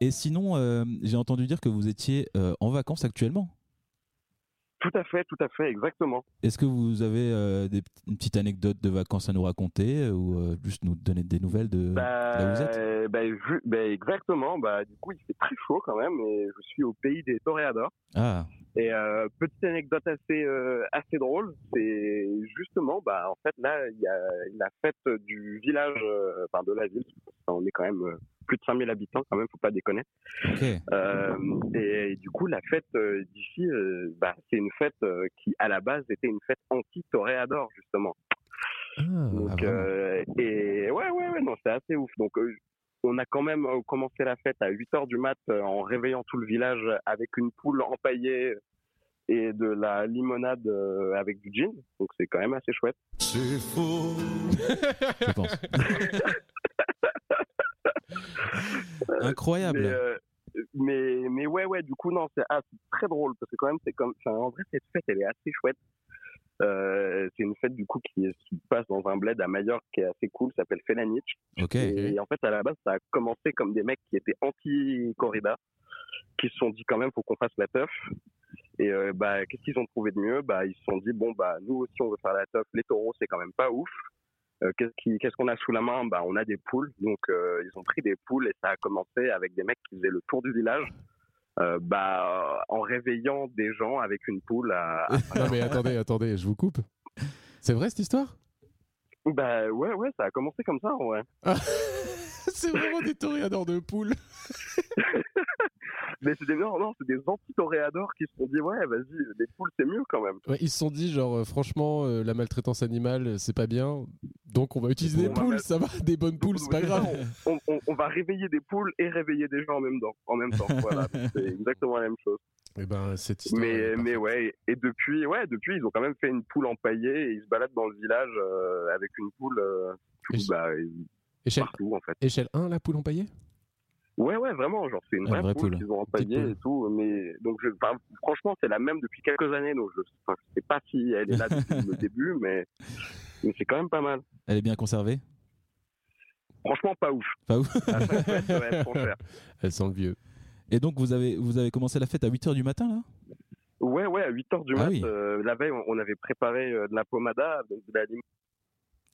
Et sinon, euh, j'ai entendu dire que vous étiez euh, en vacances actuellement. Tout à fait, tout à fait, exactement. Est-ce que vous avez euh, des, une petite anecdote de vacances à nous raconter euh, ou euh, juste nous donner des nouvelles de Bah, là où vous êtes? bah, bah, exactement. Bah, du coup, il fait très chaud quand même et je suis au pays des toréadors. Ah, Et euh, petite anecdote assez assez drôle, c'est justement, bah en fait là il y a la fête du village, enfin de la ville. On est quand même plus de 5000 habitants quand même, faut pas déconner. Euh, et, du coup la fête euh, d'ici, euh, bah c'est une fête euh, qui à la base était une fête anti-toréador justement. Ah, Donc, Ah, euh, et ouais, ouais, ouais, non, c'est assez ouf. Donc, euh, on a quand même commencé la fête à 8 heures du mat euh, en réveillant tout le village avec une poule empaillée et de la limonade euh, avec du gin. Donc, c'est quand même assez chouette. C'est faux. je pense. Incroyable. Mais, euh, mais, mais ouais, ouais, du coup, non, c'est ah, très drôle parce que quand même, c'est comme, enfin, en vrai, cette fête, elle est assez chouette. Euh, c'est une fête du coup qui, qui se passe dans un bled à Majorque qui est assez cool, s'appelle Felanich. Et en fait, à la base, ça a commencé comme des mecs qui étaient anti-corrida, qui se sont dit quand même, faut qu'on fasse la teuf. Et euh, bah, qu'est-ce qu'ils ont trouvé de mieux? Bah, ils se sont dit, bon, bah, nous aussi, on veut faire la teuf. Les taureaux, c'est quand même pas ouf. Euh, qu'est-ce qu'on a sous la main? Bah, on a des poules. Donc, euh, ils ont pris des poules et ça a commencé avec des mecs qui faisaient le tour du village. euh, bah, en réveillant des gens avec une poule à, à- non mais attendez, attendez, je vous coupe. C'est vrai cette histoire? Bah ouais ouais ça a commencé comme ça ouais C'est vraiment des toréadors de poules. mais c'est des non non c'est des anti-toréadors qui se sont dit ouais vas-y les poules c'est mieux quand même Ouais, ils se sont dit genre euh, franchement euh, la maltraitance animale c'est pas bien, donc on va utiliser des On poules, ça va, des bonnes poules, c'est pas grave. on, on- on va réveiller des poules et réveiller des gens en même temps. En même temps voilà, c'est exactement la même chose. Et ben cette histoire. Mais, mais ouais, et depuis, ouais, depuis, ils ont quand même fait une poule empaillée et ils se baladent dans le village euh, avec une poule euh, tout- bah, Échelle, partout en fait. échelle 1 la poule empaillée Ouais, ouais, vraiment, genre c'est une Une vraie, vraie poule, poule. qu'ils ont poule. et tout. Mais donc, je, franchement, c'est la même depuis quelques années, donc je, enfin, je sais pas si elle est là depuis le début, mais, mais c'est quand même pas mal. Elle est bien conservée? Franchement, pas ouf. Pas ouf. Après, ouais, cher. Elle sent le vieux. Et donc vous avez vous avez commencé la fête à 8h du matin là? Ouais, ouais, à 8h du Ah mat, oui. euh, la veille, on, on avait préparé euh, de la pomada, donc de la De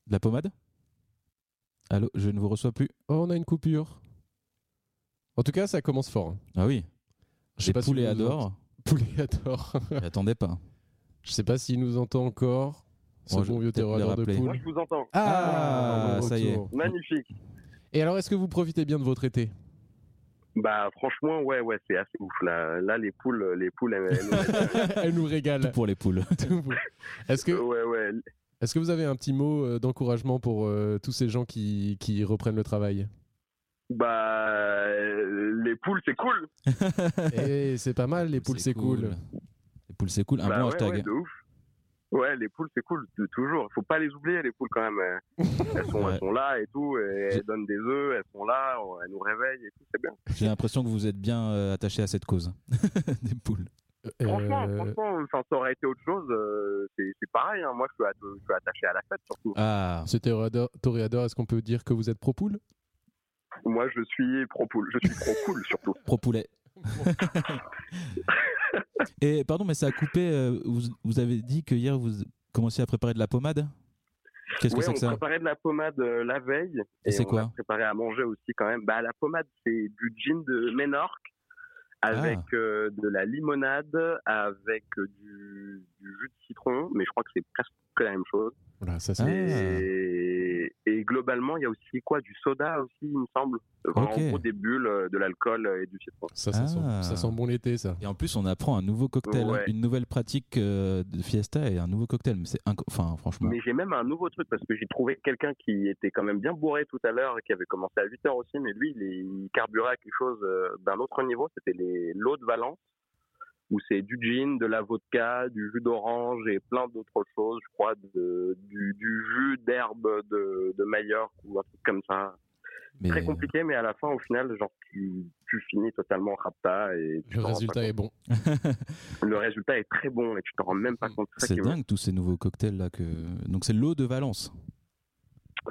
la pommade? Allô, je ne vous reçois plus. Oh, on a une coupure. En tout cas, ça commence fort. hein. Ah oui. Je sais Les pas si poulets vous nous adorent. Poulet adore. J'attendais pas. Je sais pas s'il nous entend encore. Ce Bon, bon vieux terroir de. Moi, poule. je vous entends. Ah, bon ça y est. Magnifique. Et alors, est-ce que vous profitez bien de votre été? Bah, franchement, ouais, ouais, c'est assez ouf. Là, là les poules, les poules, elles, elles nous mettent- Elle nous Tout régale. pour les poules. Est-ce que, ouais, ouais. Est-ce que vous avez un petit mot euh, d'encouragement pour euh, tous ces gens qui, qui reprennent le travail? Bah, euh, les poules, c'est cool. Eh, c'est pas mal, les poules, c'est cool. Les poules, c'est cool. Un bah, bon ouais, hashtag. ouais, de ouf. Ouais, les poules, c'est cool, de- toujours. Faut pas les oublier, les poules, quand même. Elles sont, Ouais. elles sont là et tout, et elles donnent des œufs, elles sont là, elles nous réveillent et tout, c'est bien. J'ai l'impression que vous êtes bien euh, attaché à cette cause. des poules. Franchement, Euh, franchement, enfin, ça aurait été autre chose, euh, c'est pareil. hein. Moi, je suis, att- je suis attaché à la fête, surtout. Ah, Ce toréador, toréador, est-ce qu'on peut dire que vous êtes pro-poule? Moi, je suis pro-poule. Je suis pro-cool, surtout. pro poulet. Et pardon, mais ça a coupé. euh, vous, vous avez dit que hier vous commenciez à préparer de la pommade? Qu'est-ce que c'est on que ça? préparait de la pommade euh, la veille. Et c'est on quoi? a préparé à manger aussi quand même. Bah, la pommade, c'est du gin de Ménorque avec Ah. euh, de la limonade, avec euh, du, du jus de citron, mais je crois que c'est presque la même chose. Voilà, ça c'est. Ah. Et, et globalement, il y a aussi quoi Du soda aussi, il me semble. Enfin, Ok. En gros, des bulles, euh, de l'alcool euh, et du citron. Ça, ça, Ah. sent, ça sent bon l'été, ça. Et en plus, on apprend un nouveau cocktail, hein, Ouais. une nouvelle pratique euh, de fiesta et un nouveau cocktail. Mais c'est inco- enfin, franchement. Mais j'ai même un nouveau truc parce que j'ai trouvé quelqu'un qui était quand même bien bourré tout à l'heure et qui avait commencé à 8 heures aussi, mais lui, il, est- il carburait à quelque chose euh, d'un autre niveau. C'était les lots de Valence où c'est du gin, de la vodka, du jus d'orange et plein d'autres choses, je crois, de, du, du jus d'herbe de, de Majorque ou un truc comme ça. Mais Très compliqué, mais à la fin, au final, genre, tu, tu finis totalement rapta et tu Le résultat pas est bon. le résultat est très bon et tu t'en rends même pas compte. c'est dingue tous ces nouveaux cocktails là que. Donc c'est l'eau de Valence.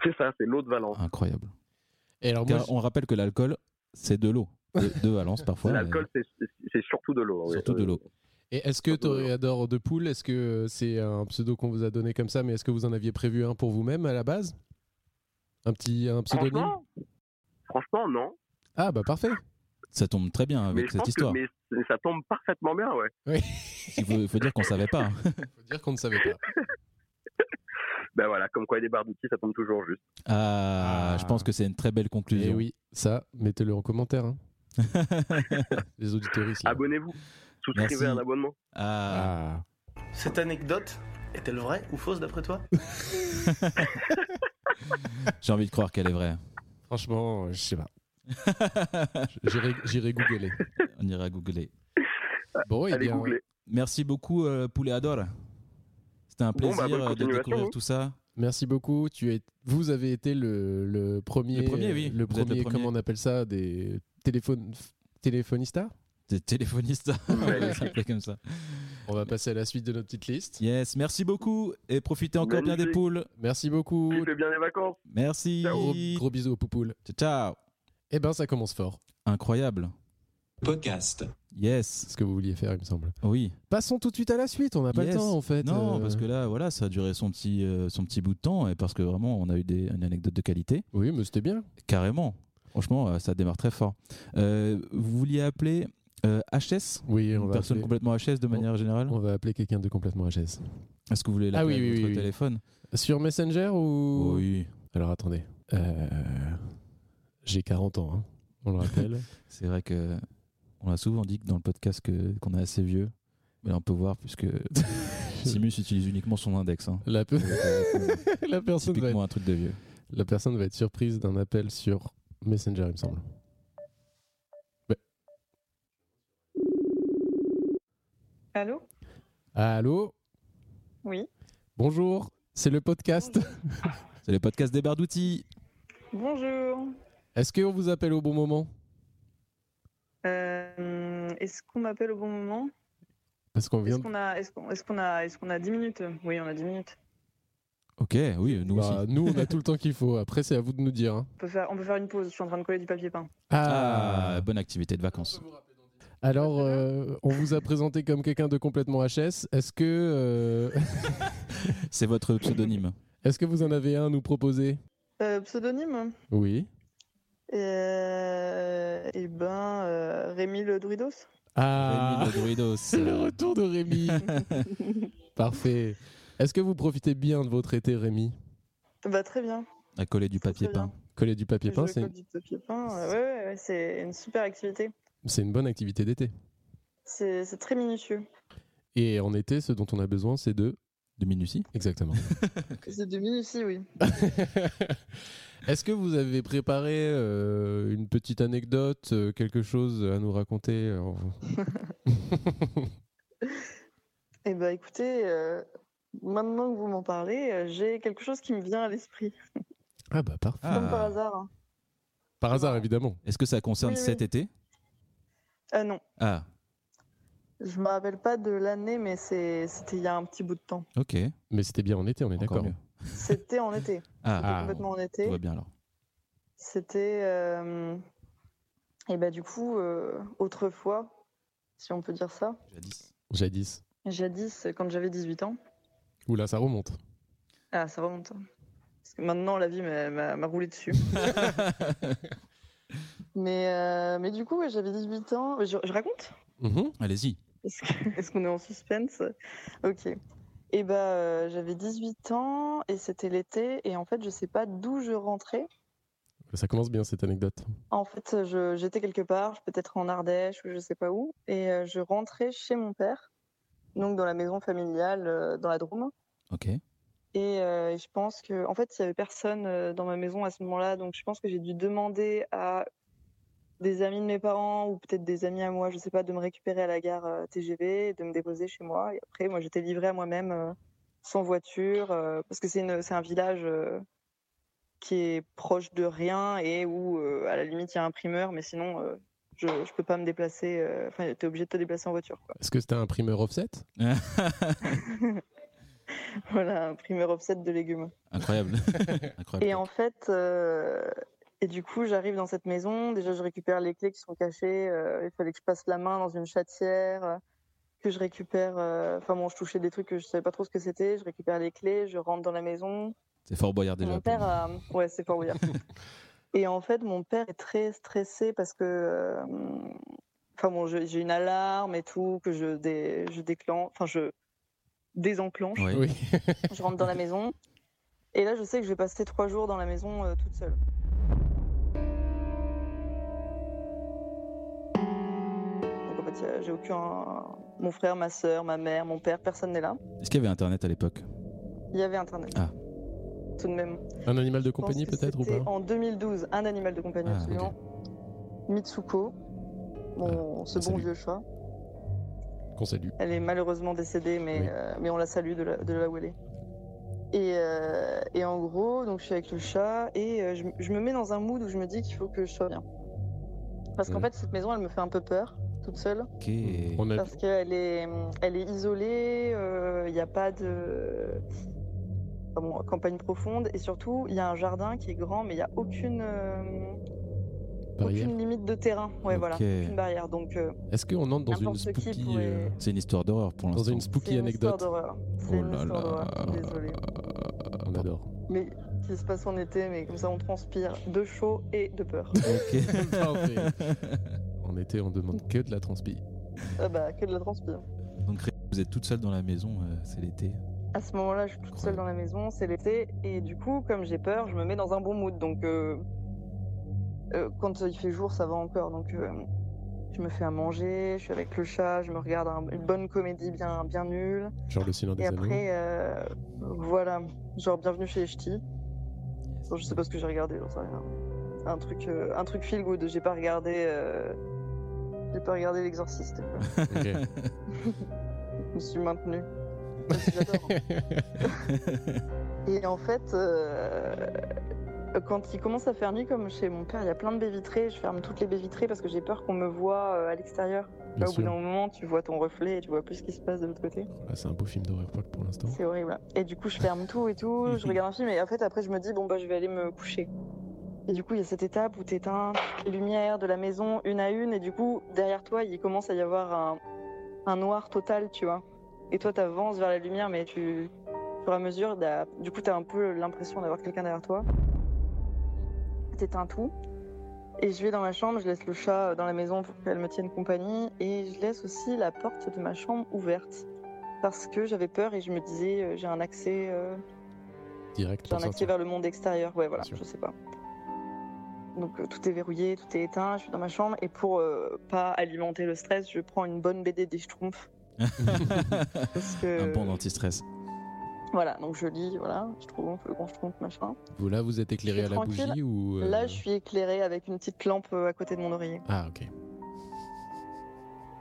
C'est ça, c'est l'eau de Valence. Incroyable. Et alors, moi, on rappelle que l'alcool, c'est de l'eau. De, de Valence parfois. L'alcool, c'est c'est surtout de l'eau. oui. Surtout de l'eau. Et est-ce que Toréador de Poule, est-ce que c'est un pseudo qu'on vous a donné comme ça, mais est-ce que vous en aviez prévu un pour vous-même à la base? Un petit un pseudonyme? Franchement, franchement, non. Ah bah parfait. Ça tombe très bien avec cette histoire. que mais ça tombe parfaitement bien, ouais. Il faut, faut dire qu'on savait pas. hein. Faut dire qu'on ne savait pas. Ben voilà, comme quoi des barres d'outils, ça tombe toujours juste. Ah, Ah. je pense que c'est une très belle Et conclusion. Eh oui, ça, mettez-le en commentaire. hein. Les auditeurs ici. Abonnez-vous. Souscrivez Merci. un abonnement. Ah, Ah. Cette anecdote est-elle vraie ou fausse d'après toi? J'ai envie de croire qu'elle est vraie. Franchement, euh, je sais pas. J'irai j'irai googler. On ira googler. Bon, et Allez bien, googler. Merci beaucoup, euh, Poulet Ador. C'était un Bon, bah, plaisir euh, de découvrir vous. tout ça. merci beaucoup. Tu es, vous avez été le, le premier, Le premier, oui. le premier, premier. comment on appelle ça, des téléphones, téléphonistas. Des comme ça. On va passer à la suite de notre petite liste. Yes, merci beaucoup et profitez encore bien des poules. Merci beaucoup. Kiffez bien les vacances. Merci. Gros, gros bisous aux poupoules. Ciao, ciao. Eh ben, ça commence fort. Incroyable. Podcast. Yes. Ce que vous vouliez faire, il me semble. Oui. Passons tout de suite à la suite. On n'a pas Yes. le temps, en fait. Non, Euh, parce que là, voilà, ça a duré son petit, euh, son petit bout de temps et parce que vraiment, on a eu des, une anecdote de qualité. Oui, mais c'était bien. Carrément. Franchement, euh, ça démarre très fort. Euh, vous vouliez appeler euh, HS Oui, on Une va, personne appeler, complètement HS de manière générale? on va appeler quelqu'un de complètement HS. Est-ce que vous voulez Ah l'appeler avec oui, votre oui, oui. téléphone? Sur Messenger ou? Oui. Alors attendez. Euh, J'ai 40 ans, hein. on le rappelle. C'est vrai que on a souvent dit que dans le podcast que- qu'on est assez vieux. Mais là, on peut voir puisque Simus utilise uniquement son index. hein. la, pe- la, personne va Typiquement être, un truc de vieux. la personne va être surprise d'un appel sur Messenger, il me semble. Ouais. Allô? Allô? Oui. Bonjour, c'est le podcast. C'est le podcast des barres d'outils. Bonjour. Est-ce qu'on vous appelle au bon moment? Euh, est-ce qu'on m'appelle au bon moment? Parce qu'on vient Est-ce qu'on a, est-ce qu'on, est-ce qu'on a, est-ce qu'on a 10 minutes? Oui, on a 10 minutes. Ok, oui, nous Bah, aussi. nous, on a tout le temps qu'il faut. Après, c'est à vous de nous dire. hein. On peut faire, on peut faire une pause. Je suis en train de coller du papier peint. Ah, bonne activité de vacances. Alors, euh, on vous a présenté comme quelqu'un de complètement HS. Est-ce que, euh, C'est votre pseudonyme. est-ce que vous en avez un à nous proposer? Euh, pseudonyme? Oui. euh, Eh ben, euh, Rémi le Druidos. Ah, Rémi de Druidos. c'est le retour de Rémi. Parfait. Est-ce que vous profitez bien de votre été, Rémi? Bah très bien. À coller du papier bien. peint. Coller du papier peint, Je c'est colle du papier peint. euh, ouais, ouais, ouais, c'est une super activité. c'est une bonne activité d'été. C'est, c'est très minutieux. Et en été, ce dont on a besoin, c'est de... De minutie. Exactement. C'est de minutie, oui. Est-ce que vous avez préparé euh, une petite anecdote, euh, quelque chose à nous raconter euh, Eh ben, écoutez, euh, maintenant que vous m'en parlez, euh, j'ai quelque chose qui me vient à l'esprit, Ah bah parfait. Ah. comme par hasard. hein. Par hasard, évidemment. Est-ce que ça concerne Oui, oui. cet été? Ah non, Ah, je me rappelle pas de l'année, mais c'était il y a un petit bout de temps. ok. Mais c'était bien en été, on est d'accord. C'était en été, Ah, Ah. complètement en tout été. va bien alors. C'était, euh, et bah du coup, euh, autrefois, si on peut dire ça, Jadis. Jadis. jadis, quand j'avais 18 ans, Oula, ça remonte. ah ça remonte. Parce que maintenant la vie m'a, roulé dessus. mais, euh, mais du coup, ouais, j'avais 18 ans. Je, je raconte? Mhm. Allez-y. Est-ce qu'on est en suspense? Ok. Et bah, euh, j'avais 18 ans et c'était l'été. Et en fait, je sais pas d'où je rentrais. Ça commence bien cette anecdote. En fait, je- j'étais quelque part, peut-être en Ardèche ou je sais pas où. Et euh, je rentrais chez mon père, donc dans la maison familiale, euh, dans la Drôme. Ok. Et euh, je pense que, en fait, il y avait personne euh, dans ma maison à ce moment-là. Donc, je pense que j'ai dû demander à des amis de mes parents ou peut-être des amis à moi, je sais pas, de me récupérer à la gare euh, TGV, et de me déposer chez moi. Et après, moi, j'étais livrée à moi-même, euh, sans voiture, euh, parce que c'est un village qui est proche de rien et où, à la limite, il y a un primeur, mais sinon, je, je peux pas me déplacer. euh, Enfin, t'es obligé de te déplacer en voiture. Est-ce que c'était un primeur offset? voilà, un primeur offset de légumes. Incroyable. Incroyable. Et en fait, euh, et du coup, j'arrive dans cette maison. Déjà, je récupère les clés qui sont cachées. euh, il fallait que je passe la main dans une chatière. que je récupère. euh, Enfin bon, je touchais des trucs que je savais pas trop ce que c'était. Je récupère les clés, je rentre dans la maison. C'est Fort Boyard déjà. Mon père a... Ouais, c'est fort bouillard. Et en fait, mon père est très stressé parce que... euh, Enfin bon, j'ai une alarme et tout, que je, dé... je déclenche... Enfin, je désenclenche. Oui. Oui. Je rentre dans la maison. Et là, je sais que je vais passer trois jours dans la maison euh, toute seule. Donc en fait, j'ai aucun... Mon frère, ma soeur, ma mère, mon père, personne n'est là. Est-ce qu'il y avait Internet à l'époque? Il y avait Internet. Ah. Tout de même. Un animal de compagnie peut-être ou pas? En 2012, un animal de compagnie, Ah, absolument. Mitsuko, mon, ce on bon vieux chat. Qu'on salue. Elle est malheureusement décédée, mais, Oui. euh, mais on la salue de, la- de là où elle est. Et, euh, et en gros, donc je suis avec le chat et euh, je, je me mets dans un mood où je me dis qu'il faut que je sois bien. Parce qu'en Mhm. fait, cette maison, elle me fait un peu peur, toute seule. A Parce qu'elle est, elle est isolée, euh, il n'y a pas de enfin bon, campagne profonde, et surtout, il y a un jardin qui est grand, mais il n'y a aucune, euh, barrière. aucune limite de terrain. Ouais, voilà, aucune barrière. Donc, euh, Est-ce qu'on entre dans une spooky, pourrait- euh, C'est une histoire d'horreur pour dans l'instant. une c'est spooky une histoire anecdote d'horreur. C'est Oh une là histoire d'horreur, là. désolée. On adore. Mais qui se passe en été, mais comme ça, on transpire de chaud et de peur. Ok. Parfait. En été, on demande que de la transpi. ah bah, que de la transpire. Donc vous êtes toute seule dans la maison, euh, c'est l'été. À ce moment-là, je suis toute seule dans la maison, c'est l'été, et du coup, comme j'ai peur, je me mets dans un bon mood. Donc, euh, euh, quand il fait jour, ça va encore. Donc, euh, je me fais à manger, je suis avec le chat, je me regarde un- une bonne comédie bien, bien nulle. Genre le des Et après, euh, voilà, genre bienvenue chez les ch'tis. Bon, je sais pas ce que j'ai regardé, j'en sais rien. Un truc, euh, un truc feel good. J'ai pas regardé, euh, j'ai pas regardé l'exorciste. quoi. Ok. Je me suis si j'adore. Et en fait, euh, quand il commence à faire nuit, comme chez mon père, il y a plein de baies vitrées. Je ferme toutes les baies vitrées parce que j'ai peur qu'on me voie euh, à l'extérieur. Là, au bout d'un moment, tu vois ton reflet et tu vois plus ce qui se passe de l'autre côté. Ah, c'est un beau film d'horreur pour, l'instant. C'est horrible. Et du coup, je ferme tout et tout. Je regarde un film et en fait, après, je me dis, bon, bah, je vais aller me coucher. Et du coup, il y a cette étape où tu éteins les lumières de la maison une à une. Et du coup, derrière toi, il commence à y avoir un, un noir total, tu vois. Et toi, tu avances vers la lumière, mais tu, au fur et à mesure, t'as- du coup, tu as un peu l'impression d'avoir quelqu'un derrière toi. T'éteins tout. Et je vais dans ma chambre, je laisse le chat dans la maison pour qu'elle me tienne compagnie. Et je laisse aussi la porte de ma chambre ouverte. Parce que j'avais peur et je me disais, euh, j'ai un accès, euh, Direct j'ai pour un accès sortir. vers le monde extérieur. Ouais, voilà, je sais pas. Donc euh, tout est verrouillé, tout est éteint, je suis dans ma chambre. Et pour euh, pas alimenter le stress, je prends une bonne BD des Schtroumpfs. Parce que, Un bon anti-stress. Voilà, donc je lis, voilà, Schtroumpf, le grand Schtroumpf, machin. Vous là, vous êtes éclairé Je à la bougie ou euh, Là, je suis éclairée avec une petite lampe euh, à côté de mon oreiller. Ah ok.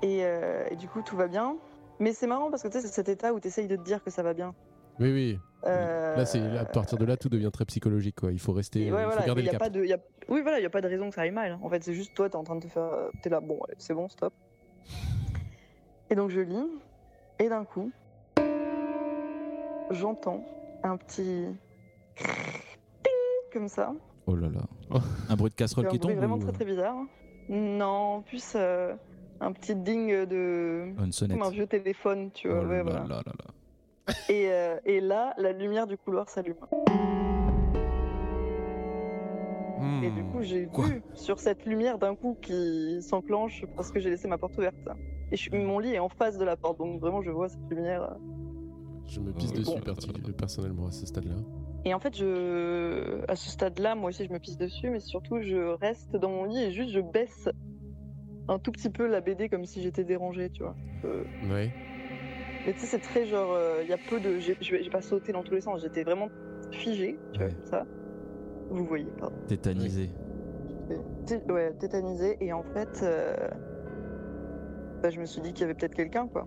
Et, euh, et du coup, tout va bien. Mais c'est marrant parce que tu sais, c'est cet état où tu essayes de te dire que ça va bien. Oui oui. Euh, Là c'est à partir de là tout devient très psychologique quoi. Il faut rester, ouais, il faut voilà, garder le y a cap. pas de, il y a- Oui, voilà, il n'y a pas de raison que ça aille mal. En fait, c'est juste toi, t'es en train de te faire. T'es là, bon, c'est bon, stop. Et donc, je lis. Et d'un coup, j'entends un petit. Comme ça. Oh là là. Un bruit de casserole qui bruit tombe vraiment ou- très très bizarre. Non, en plus, euh, un petit ding de. Oh, Une sonnette. Comme un vieux téléphone, tu vois. Oh ouais, là voilà. là là là. Et, euh, et là, la lumière du couloir s'allume. Et du coup, j'ai Hmm. Vu sur cette lumière d'un coup qui s'enclenche parce que j'ai laissé ma porte ouverte. Et je- mon lit est en face de la porte, donc vraiment, je vois cette lumière. Euh. Je me pisse Oh, dessus bon. parti- personnellement à ce stade-là. Et en fait, je, à ce stade-là, moi aussi, je me pisse dessus, mais surtout, je reste dans mon lit et juste, je baisse un tout petit peu la BD comme si j'étais dérangée, tu vois. Euh, Ouais. Mais tu sais, c'est très genre, euh, il y a peu de, j'ai pas sauté dans tous les sens, j'étais vraiment figée, tu Ouais. vois, comme ça. Vous voyez, pardon. Tétanisé. Té- Ouais, tétanisée. Et en fait, euh, bah, je me suis dit qu'il y avait peut-être quelqu'un, quoi.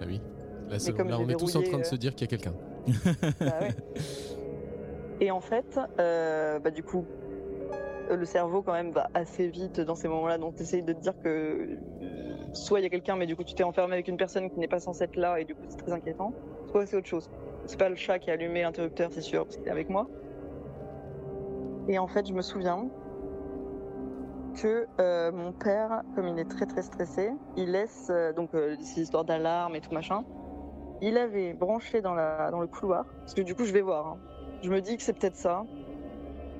Ah oui. Là, comme on est tous en train de euh, se dire qu'il y a quelqu'un. Bah ouais. Et en fait, euh, bah, du coup, euh, le cerveau, quand même, va assez vite dans ces moments-là. Donc, tu essayes de te dire que soit il y a quelqu'un, mais du coup, tu t'es enfermé avec une personne qui n'est pas censée être là, et du coup, c'est très inquiétant. Soit c'est autre chose. C'est pas le chat qui a allumé l'interrupteur, c'est sûr, parce qu'il est avec moi. Et en fait, je me souviens que euh, mon père, comme il est très très stressé, il laisse euh, donc euh, ces histoires d'alarme et tout machin. Il avait branché dans, la, dans le couloir, parce que du coup je vais voir. hein. Je me dis que c'est peut-être ça.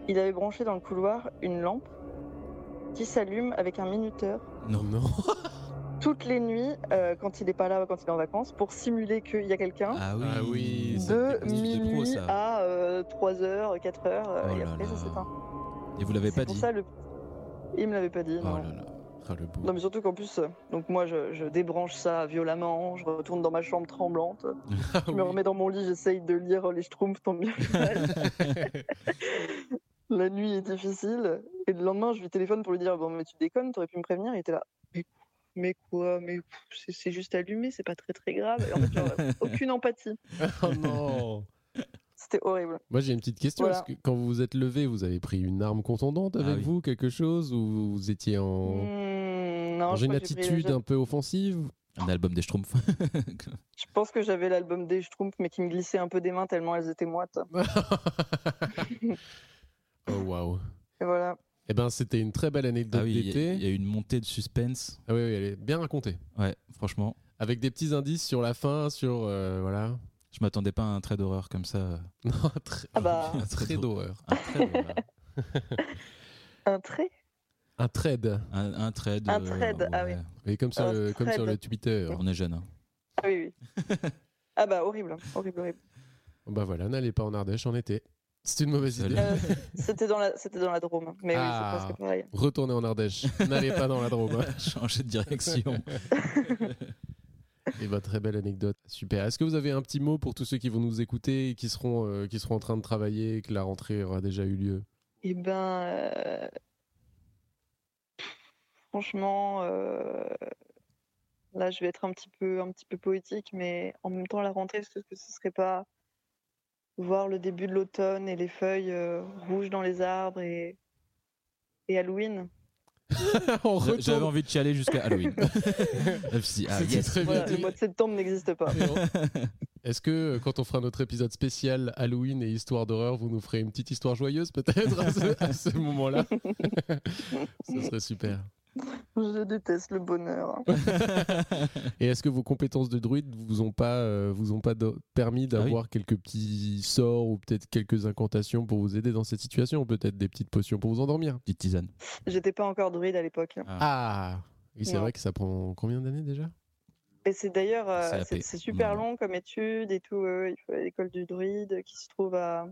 Il avait branché dans le couloir une lampe qui s'allume avec un minuteur Non. Non. toutes les nuits euh, quand il n'est pas là, quand il est en vacances, pour simuler qu'il y a quelqu'un. Ah oui. Ah oui, c'est de pro, minuit ça. à euh, 3h, 4h, Oh et là après ça s'éteint. Et vous l'avez C'est pas pour dit ça le. Il me l'avait pas dit. Oh non. là là. Ah, le. Non mais surtout qu'en plus, donc moi je, je débranche ça violemment, je retourne dans ma chambre tremblante, Ah je me remets dans mon lit, j'essaye de lire les Schtroumpfs tant bien. La nuit est difficile et le lendemain je lui téléphone pour lui dire bon mais tu déconnes, t'aurais pu me prévenir. Il était là. Mais, mais quoi Mais c'est- c'est juste allumé, c'est pas très très grave. Et en fait, genre, aucune empathie. oh non. C'était horrible. Moi j'ai une petite question. Voilà. Est-ce que quand vous vous êtes levé, vous avez pris une arme contondante avec Ah oui. vous, quelque chose, ou vous étiez en, non, je une attitude un peu offensive? Un album des Schtroumpfs. Je pense que j'avais l'album des Schtroumpfs, mais qui me glissait un peu des mains tellement elles étaient moites. Oh waouh. Et voilà. Eh ben c'était une très belle anecdote ah oui, il y, d'été. il y a eu une montée de suspense. Ah oui, oui, elle est bien racontée. Ouais, franchement. Avec des petits indices sur la fin, sur euh, voilà. Je m'attendais pas à un trait d'horreur comme ça. Non, très, Ah bah, Un d'horreur. Un trait d'horreur. un trait? Un trade. Un, un trait de- Un trade, ah oui. Et comme sur, Un le, comme sur thread. le Twitter. On est jeune. hein. Ah oui, oui. ah bah horrible, horrible, horrible. Bah voilà, n'allez pas en Ardèche en été. C'est une mauvaise idée. Euh, c'était dans la, c'était dans la Drôme, mais Ah. oui, c'est presque pareil. Retournez en Ardèche. N'allez pas dans la Drôme. Changer de direction. Et votre très belle anecdote. Super. Est-ce que vous avez un petit mot pour tous ceux qui vont nous écouter et qui seront, euh, qui seront en train de travailler et que la rentrée aura déjà eu lieu? Eh ben, euh, franchement, euh, là, je vais être un petit peu, un petit peu poétique, mais en même temps, la rentrée, est-ce que ce serait pas voir le début de l'automne et les feuilles rouges dans les arbres et, et Halloween J'avais envie de chialer jusqu'à Halloween. Ah, yes. très Voilà, le mois de septembre n'existe pas. Est-ce que euh, quand on fera notre épisode spécial Halloween et histoire d'horreur, vous nous ferez une petite histoire joyeuse peut-être à ce, à ce moment-là? Ce serait super. Je déteste le bonheur. Et est-ce que vos compétences de druide vous ont pas, euh, vous ont pas permis d'avoir quelques petits sorts ou peut-être quelques incantations pour vous aider dans cette situation Peut-être des petites potions pour vous endormir? Petite tisane. J'étais pas encore druide à l'époque. Ah Oui, c'est Non. vrai que ça prend combien d'années déjà? Et c'est d'ailleurs, euh, C'est c'est c'est super Non. long comme étude et tout. euh, il faut aller à l'école du druide qui se trouve à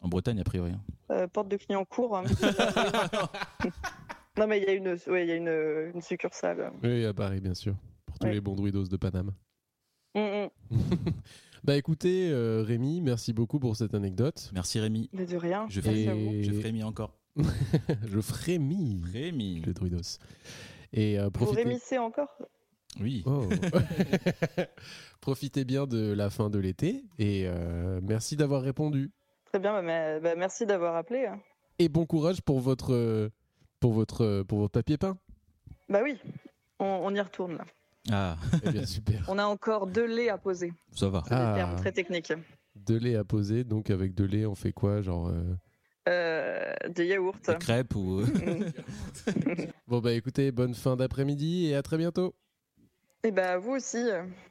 En Bretagne, a priori. hein. euh, Porte de Clignancourt. hein. non, mais il y a une, ouais, y a une, une succursale. Oui, à Paris, bien sûr. Pour tous Ouais. les bons druidos de Paname. Mm, mm. Bah écoutez, euh, Rémi, merci beaucoup pour cette anecdote. Merci Rémi. Mais de rien. Je, merci Et- à vous. je frémis encore. Je frémis, Rémi. le druidos. Et euh, Vous profitez... rémissez encore? Oui. Oh. Profitez bien de la fin de l'été et euh, merci d'avoir répondu. Très bien, bah, mais- bah, merci d'avoir appelé. hein. Et bon courage pour votre, euh, pour votre, euh, pour votre papier peint. Bah oui, on, on y retourne là. Ah, Eh bien, super. On a encore deux laits à poser. ça va. C'est Ah. des termes très techniques. De lait à poser, donc avec de lait, on fait quoi Genre. euh, Euh, des yaourts. Des crêpes ou. Bon, bah écoutez, bonne fin d'après-midi et à très bientôt. Et bah vous aussi.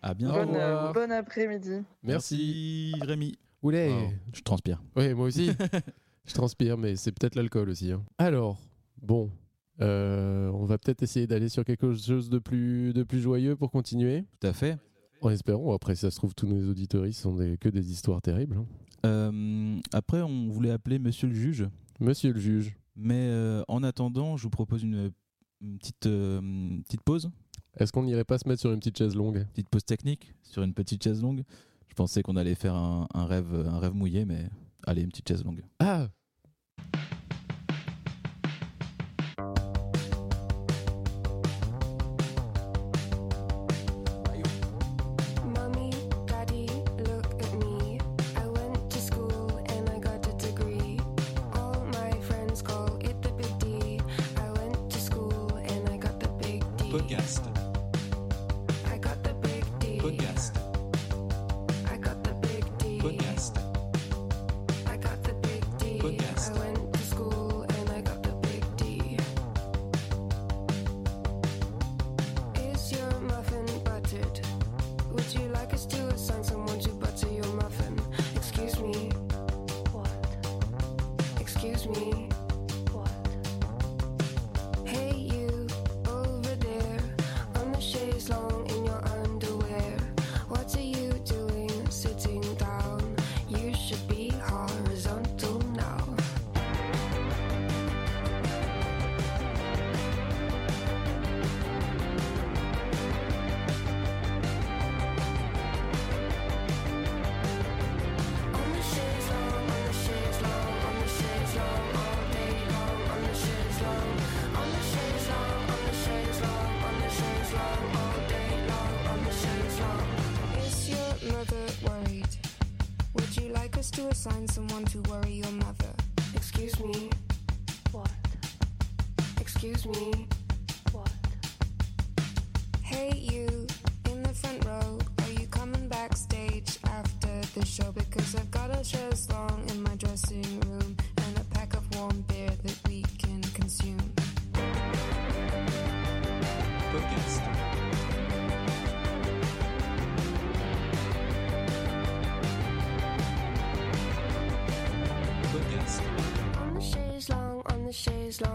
À bien. Au Bonne, revoir. euh, bon après-midi. Merci. Rémi. Oulé. Wow, Je transpire. Oui, moi aussi. Je transpire, mais c'est peut-être l'alcool aussi. hein. Alors, bon, euh, on va peut-être essayer d'aller sur quelque chose de plus, de plus joyeux pour continuer. Tout à fait. En espérant. Après, si ça se trouve, tous nos auditeurs sont des, que des histoires terribles. hein. Euh, après, on voulait appeler Monsieur le juge. Monsieur le juge, Mais euh, en attendant, je vous propose une, une petite, une petite pause. est-ce qu'on n'irait pas se mettre sur une petite chaise longue? Petite pause technique sur une petite chaise longue. Je pensais qu'on allait faire un, un rêve, un rêve mouillé, mais allez, une petite chaise longue. Ah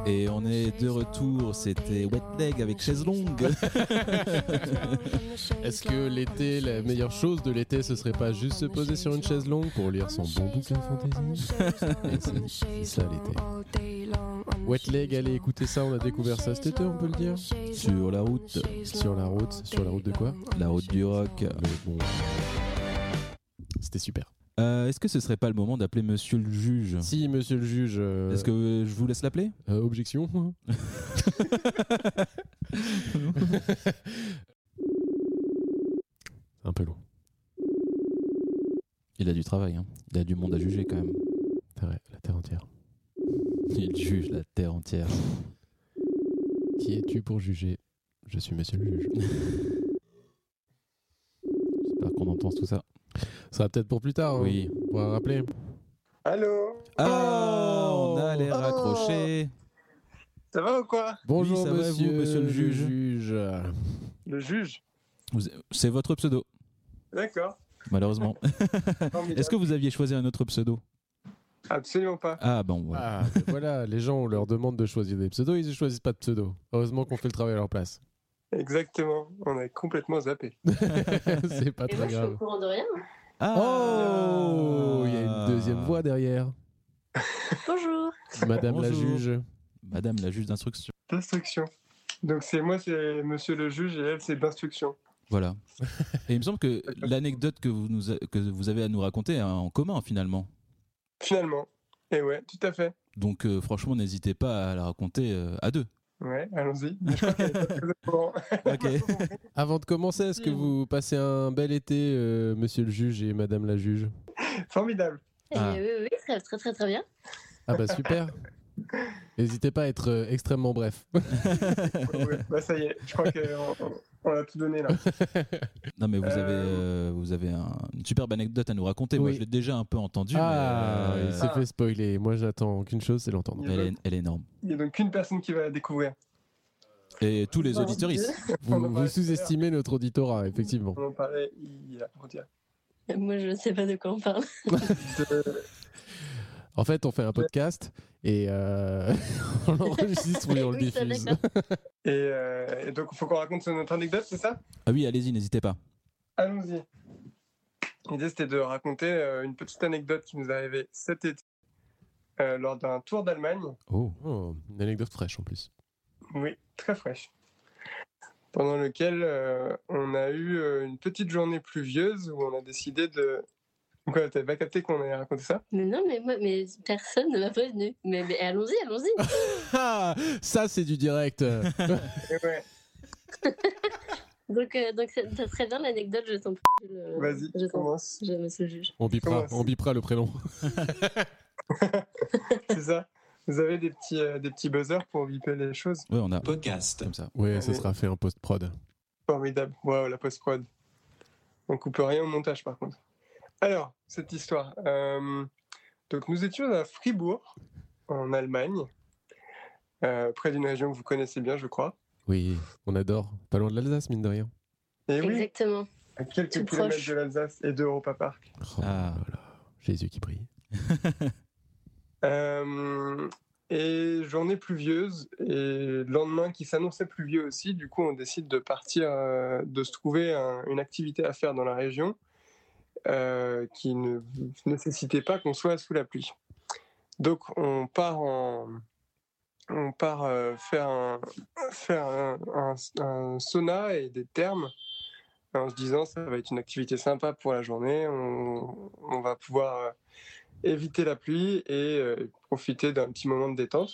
Et on est de retour, c'était Wet Leg avec chaise longue. Est-ce que l'été, la meilleure chose de l'été, ce serait pas juste se poser sur une chaise longue pour lire son bon bouquin fantasy Et c'est- c'est ça l'été. Wet Leg, allez écouter ça, on a découvert ça cet été, on peut le dire Sur la route. Sur la route, sur la route de quoi La route du rock. Mais bon. C'était super. Euh, Est-ce que ce serait pas le moment d'appeler monsieur le juge? Si, monsieur le juge. euh, Est-ce que euh, je vous laisse l'appeler? euh, objection Un peu long. Il a du travail, hein. il a du monde à juger quand même. C'est vrai, la terre entière. Il juge la terre entière. Qui es-tu pour juger? Je suis monsieur le juge. J'espère qu'on entend tout ça. Ce sera peut-être pour plus tard. hein. Oui. On pourra rappeler. Allô Ah, on a les Oh. raccrochés. Ça va ou quoi? Bonjour ça va, vous, monsieur, monsieur le juge juge. Le juge Vous- C'est votre pseudo, D'accord. malheureusement. Est-ce que vous aviez choisi un autre pseudo? Absolument pas. Ah bon, voilà. Ah, voilà, les gens, on leur demande de choisir des pseudos, ils ne choisissent pas de pseudo. Heureusement qu'on fait le travail à leur place. Exactement. On a complètement zappé. C'est pas Et très moi, je suis au grave. courant de rien. Ah Oh Il y a une deuxième voix derrière. Bonjour. Madame la juge. Madame la juge d'instruction. D'instruction. Donc c'est moi, c'est monsieur le juge et elle, c'est d'instruction. Voilà. Et il me semble que l'anecdote que vous, nous a- que vous avez à nous raconter est en commun finalement. Finalement. Et ouais, tout à fait. Donc euh, franchement, n'hésitez pas à la raconter euh, à deux. Ouais, allons-y. Avant de commencer, est-ce que vous passez un bel été, euh, monsieur le juge et madame la juge? Formidable. Et Ah. oui, oui, oui, très, très, très, très bien. Ah bah super N'hésitez pas à être euh, extrêmement bref. Ouais, bah ça y est, je crois qu'on on a tout donné là. Non mais vous avez, Euh, euh, vous avez un- une superbe anecdote à nous raconter. Moi je l'ai déjà un peu entendue. ah, mais, euh, il s'est fait spoiler. Moi, j'attends qu'une chose, c'est l'entendre. elle, est, elle est énorme. Il n'y a donc qu'une personne qui va la découvrir. Et tous les Mon auditeuristes. Vous, On vous sous-estimez notre auditorat, effectivement. On en parlait hier. Moi, je ne sais pas de quoi on parle. De- En fait, on fait un podcast et euh, on l'enregistre et on le Oui, diffuse. Et, euh, et donc, il faut qu'on raconte notre anecdote, c'est ça? Ah oui, allez-y, n'hésitez pas. Allons-y. L'idée, c'était de raconter euh, une petite anecdote qui nous est arrivée cet été euh, lors d'un tour d'Allemagne. Oh. Oh, une anecdote fraîche en plus. Oui, très fraîche. Pendant lequel euh, on a eu une petite journée pluvieuse où on a décidé de. Quoi, t'avais pas capté qu'on allait raconter ça? Mais non, mais, moi, mais personne ne m'a prévenu. Mais, mais allons-y, allons-y. Ah, ça, c'est du direct. Ouais, Donc, euh, donc c'est très bien l'anecdote, je t'en prie. Le- vas-y, je commence. Je me suis juge. On bipera, on bipera le prénom. C'est ça. Vous avez des petits, euh, des petits buzzers pour viper les choses? Ouais, on a Podcast. comme ça. Ouais, ça sera fait en post-prod. Formidable. Waouh, la post-prod. On coupe rien au montage, par contre. Alors, cette histoire. Euh, donc, nous étions à Fribourg, en Allemagne, euh, près d'une région que vous connaissez bien, je crois. Oui, on adore. Pas loin de l'Alsace, mine de rien. Et oui, Exactement. à quelques Tout kilomètres proche. de l'Alsace et d'Europa Park. Oh Ah. là là, Jésus qui brille. Euh, et journée pluvieuse, et le lendemain qui s'annonçait pluvieux aussi, du coup on décide de partir, euh, de se trouver un- une activité à faire dans la région euh, qui ne nécessitait pas qu'on soit sous la pluie. Donc on part on part euh, faire un, faire un, un- un sauna et des thermes en se disant ça va être une activité sympa pour la journée, on, on va pouvoir euh, éviter la pluie et euh, profiter d'un petit moment de détente.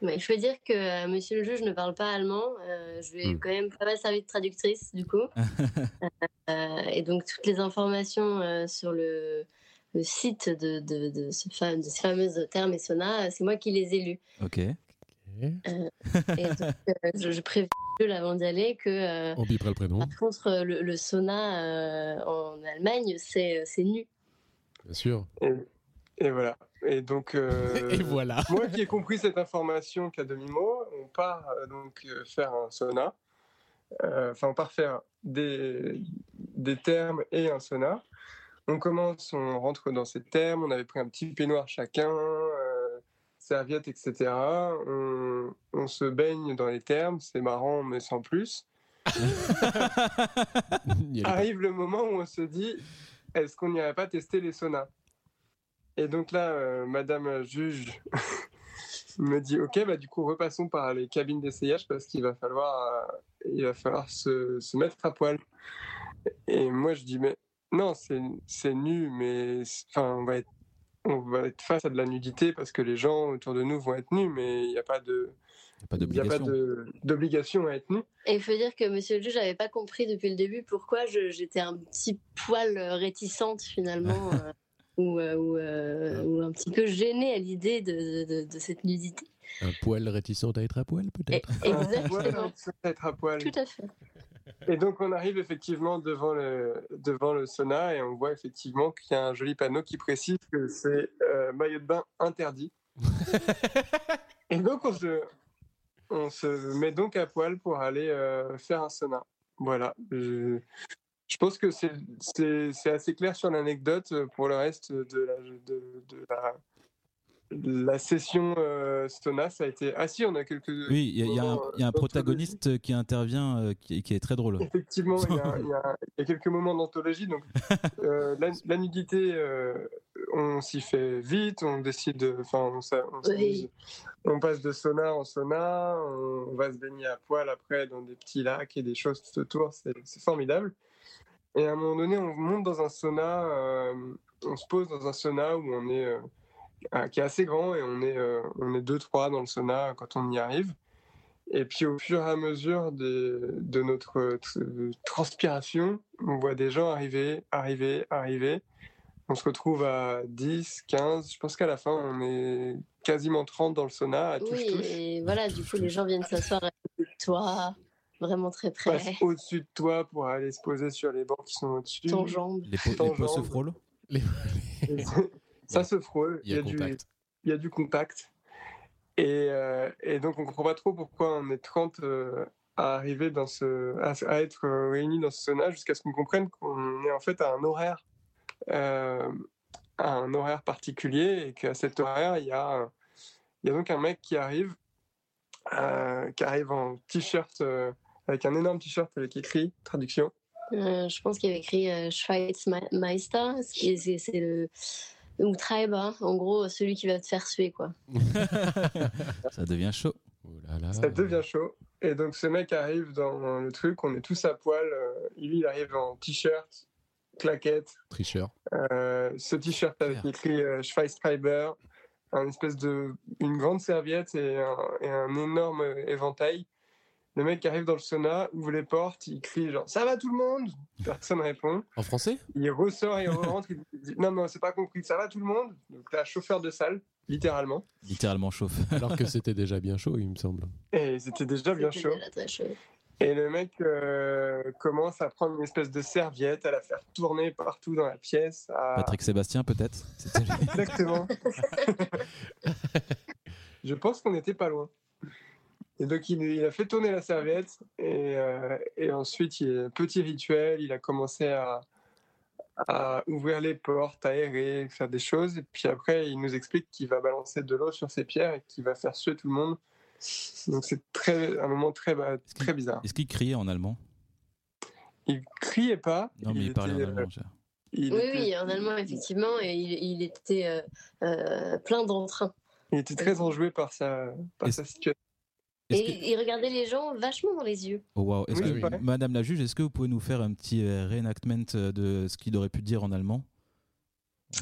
Mais je veux dire que euh, monsieur le juge ne parle pas allemand. Euh, je lui ai Hmm. quand même pas mal servi de traductrice, du coup. Euh, et donc, toutes les informations euh, sur le, le site de, de, de, ce fa- de ces fameuses thermes et saunas, c'est moi qui les ai lus. Ok. Et donc, euh, je, je préviens avant d'y aller que euh, On bipera le prénom, par contre, le, le sauna euh, en Allemagne, c'est c'est nu. bien sûr. Et, voilà. Et donc, euh, Et voilà. moi qui ai compris cette information qu'à demi-mot, on part euh, donc euh, faire un sauna. Enfin, on part faire des, des thermes et un sauna. On commence, on rentre dans ces thermes. On avait pris un petit peignoir chacun, serviette, etc. On, on se baigne dans les thermes. C'est marrant, mais sans plus. Arrive le moment où on se dit est-ce qu'on n'irait pas tester les saunas? Et donc là, euh, Madame juge me dit ok, bah du coup repassons par les cabines d'essayage parce qu'il va falloir, euh, il va falloir se, se mettre à poil. Et moi je dis mais non, c'est c'est nu, mais enfin on va être on va être face à de la nudité parce que les gens autour de nous vont être nus, mais il n'y a pas de Pas il y a pas d'obligation. de- d'obligation à être nu. Et il faut dire que monsieur le juge n'avait pas compris depuis le début pourquoi j'étais un petit poil réticente finalement, euh, ou, euh, ou, euh, ou un petit peu gênée à l'idée de, de- de cette nudité. Un poil réticent à être à poil, peut-être? Exactement, être à poil. tout à fait. Et donc on arrive effectivement devant le, devant le sauna et on voit effectivement qu'il y a un joli panneau qui précise que c'est euh, maillot de bain interdit. et donc on se, on se met donc à poil pour aller euh, faire un sauna. Voilà. Je, je pense que c'est- assez clair sur l'anecdote. Pour le reste de la, de, de la, de la session euh, sauna, ça a été... Ah si, on a quelques... Oui, il y, a- y un- moments, il y a un euh, protagoniste qui intervient euh, qui, qui est très drôle. Effectivement, il y, a, y quelques moments d'anthologie. Donc, euh, la, la nudité, euh, on s'y fait vite. On décide, de- enfin, on, s'a- on s'amuse. Oui. On passe de sauna en sauna. On, va se baigner à poil après dans des petits lacs et des choses tout autour. C'est formidable. Et à un moment donné, on monte dans un sauna. euh, on se pose dans un sauna où on est, euh, qui est assez grand et on est, euh, on est deux trois dans le sauna quand on y arrive. Et puis au fur et à mesure de, notre euh, tr- transpiration, on voit des gens arriver, arriver, arriver. On se retrouve à 10, 15. Je pense qu'à la fin, on est quasiment 30 dans le sauna à touche Oui, et voilà, du coup, les gens viennent s'asseoir de toi, vraiment très près. Passe au-dessus de toi pour aller se poser sur les bancs qui sont au-dessus. Ton jambe. Les, po- Ton les se frôlent Ça se frôle. Il y a du, contact. il y a du contact. Et, euh, et donc, on comprend pas trop pourquoi on est 30 euh, à arriver dans ce, à, à être euh, réunis dans ce sauna jusqu'à ce qu'on comprenne qu'on est en fait à un horaire, euh, à un horaire particulier et qu'à cet horaire, il y a, il y a donc un mec qui arrive, euh, qui arrive en t-shirt, euh, avec un énorme t-shirt avec écrit, traduction, Euh, je pense qu'il y avait écrit euh, Schweizmeister, c'est le. Ou Treiber, en gros, celui qui va te faire suer, quoi. Ça devient chaud. Oh là là. Ça devient chaud. Et donc ce mec arrive dans le truc, on est tous à poil. euh, lui, il arrive en t-shirt, claquette. Tricheur. euh, ce t-shirt avec écrit Schweiztreiber, un espèce de, une grande serviette et un, et un énorme éventail. Le mec arrive dans le sauna, ouvre les portes, il crie genre ça va tout le monde? Personne répond. En français? Il ressort, il rentre, il dit non non c'est pas compris, ça va tout le monde? Donc là chauffeur de salle, littéralement. Littéralement chauffe. Alors que c'était déjà bien chaud, il me semble. Et c'était déjà bien chaud. déjà très chaud. Et le mec euh, commence à prendre une espèce de serviette, à la faire tourner partout dans la pièce. à- Patrick Sébastien, peut-être? Exactement. Je pense qu'on n'était pas loin. Et donc il, il a fait tourner la serviette et, euh, et ensuite, il, petit rituel, il a commencé à, à ouvrir les portes, aérer, faire des choses. Et puis après, il nous explique qu'il va balancer de l'eau sur ses pierres et qu'il va faire suer tout le monde. Donc c'est très, un moment très, ba- très bizarre. Est-ce qu'il criait en allemand? Il criait pas. Non, mais il, parlait était, en allemand. euh, je- il Oui, était- oui, en allemand, effectivement, et il, il était euh, euh, plein d'entrain. Il était très enjoué par sa, par sa situation. Et que- il regardait les gens vachement dans les yeux. Oh, wow. Est-ce Oui, que, oui. Madame la juge, est-ce que vous pouvez nous faire un petit euh, reenactment euh, de ce qu'il aurait pu dire en allemand?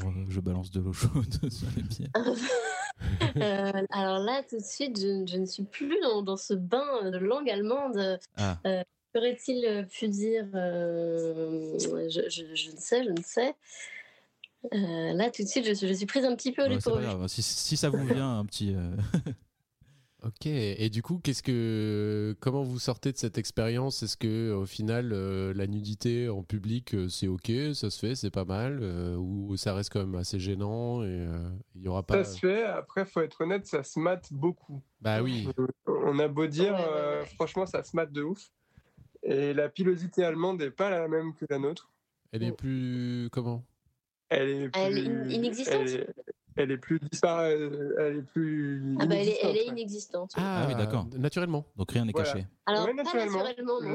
Euh, Je balance de l'eau chaude sur les pieds. Euh, alors là, tout de suite, je, je ne suis plus dans, dans ce bain de langue allemande. Ah. Euh, Qu'aurait-il pu dire euh, je, je- je ne sais, je ne sais. Euh, là, tout de suite, je suis, je suis prise un petit peu au Ouais, si ça vous vient un petit. Ok. Et du coup, qu'est-ce que, comment vous sortez de cette expérience? Est-ce que au final, euh, la nudité en public, euh, c'est ok, ça se fait, c'est pas mal, euh, ou ça reste quand même assez gênant et euh, il y aura pas. Ça se fait, après, faut être honnête, ça se mate beaucoup. Bah oui. On a beau dire, euh, franchement, ça se mate de ouf. Et la pilosité allemande n'est pas la même que la nôtre. Elle est plus comment? Elle est, Elle est plus- in- inexistante Elle est, elle est plus dispar- Elle est plus. Ah bah, elle est, elle est inexistante. Ah oui, d'accord. Naturellement. Donc rien n'est Voilà. caché. Alors, Ouais, naturellement.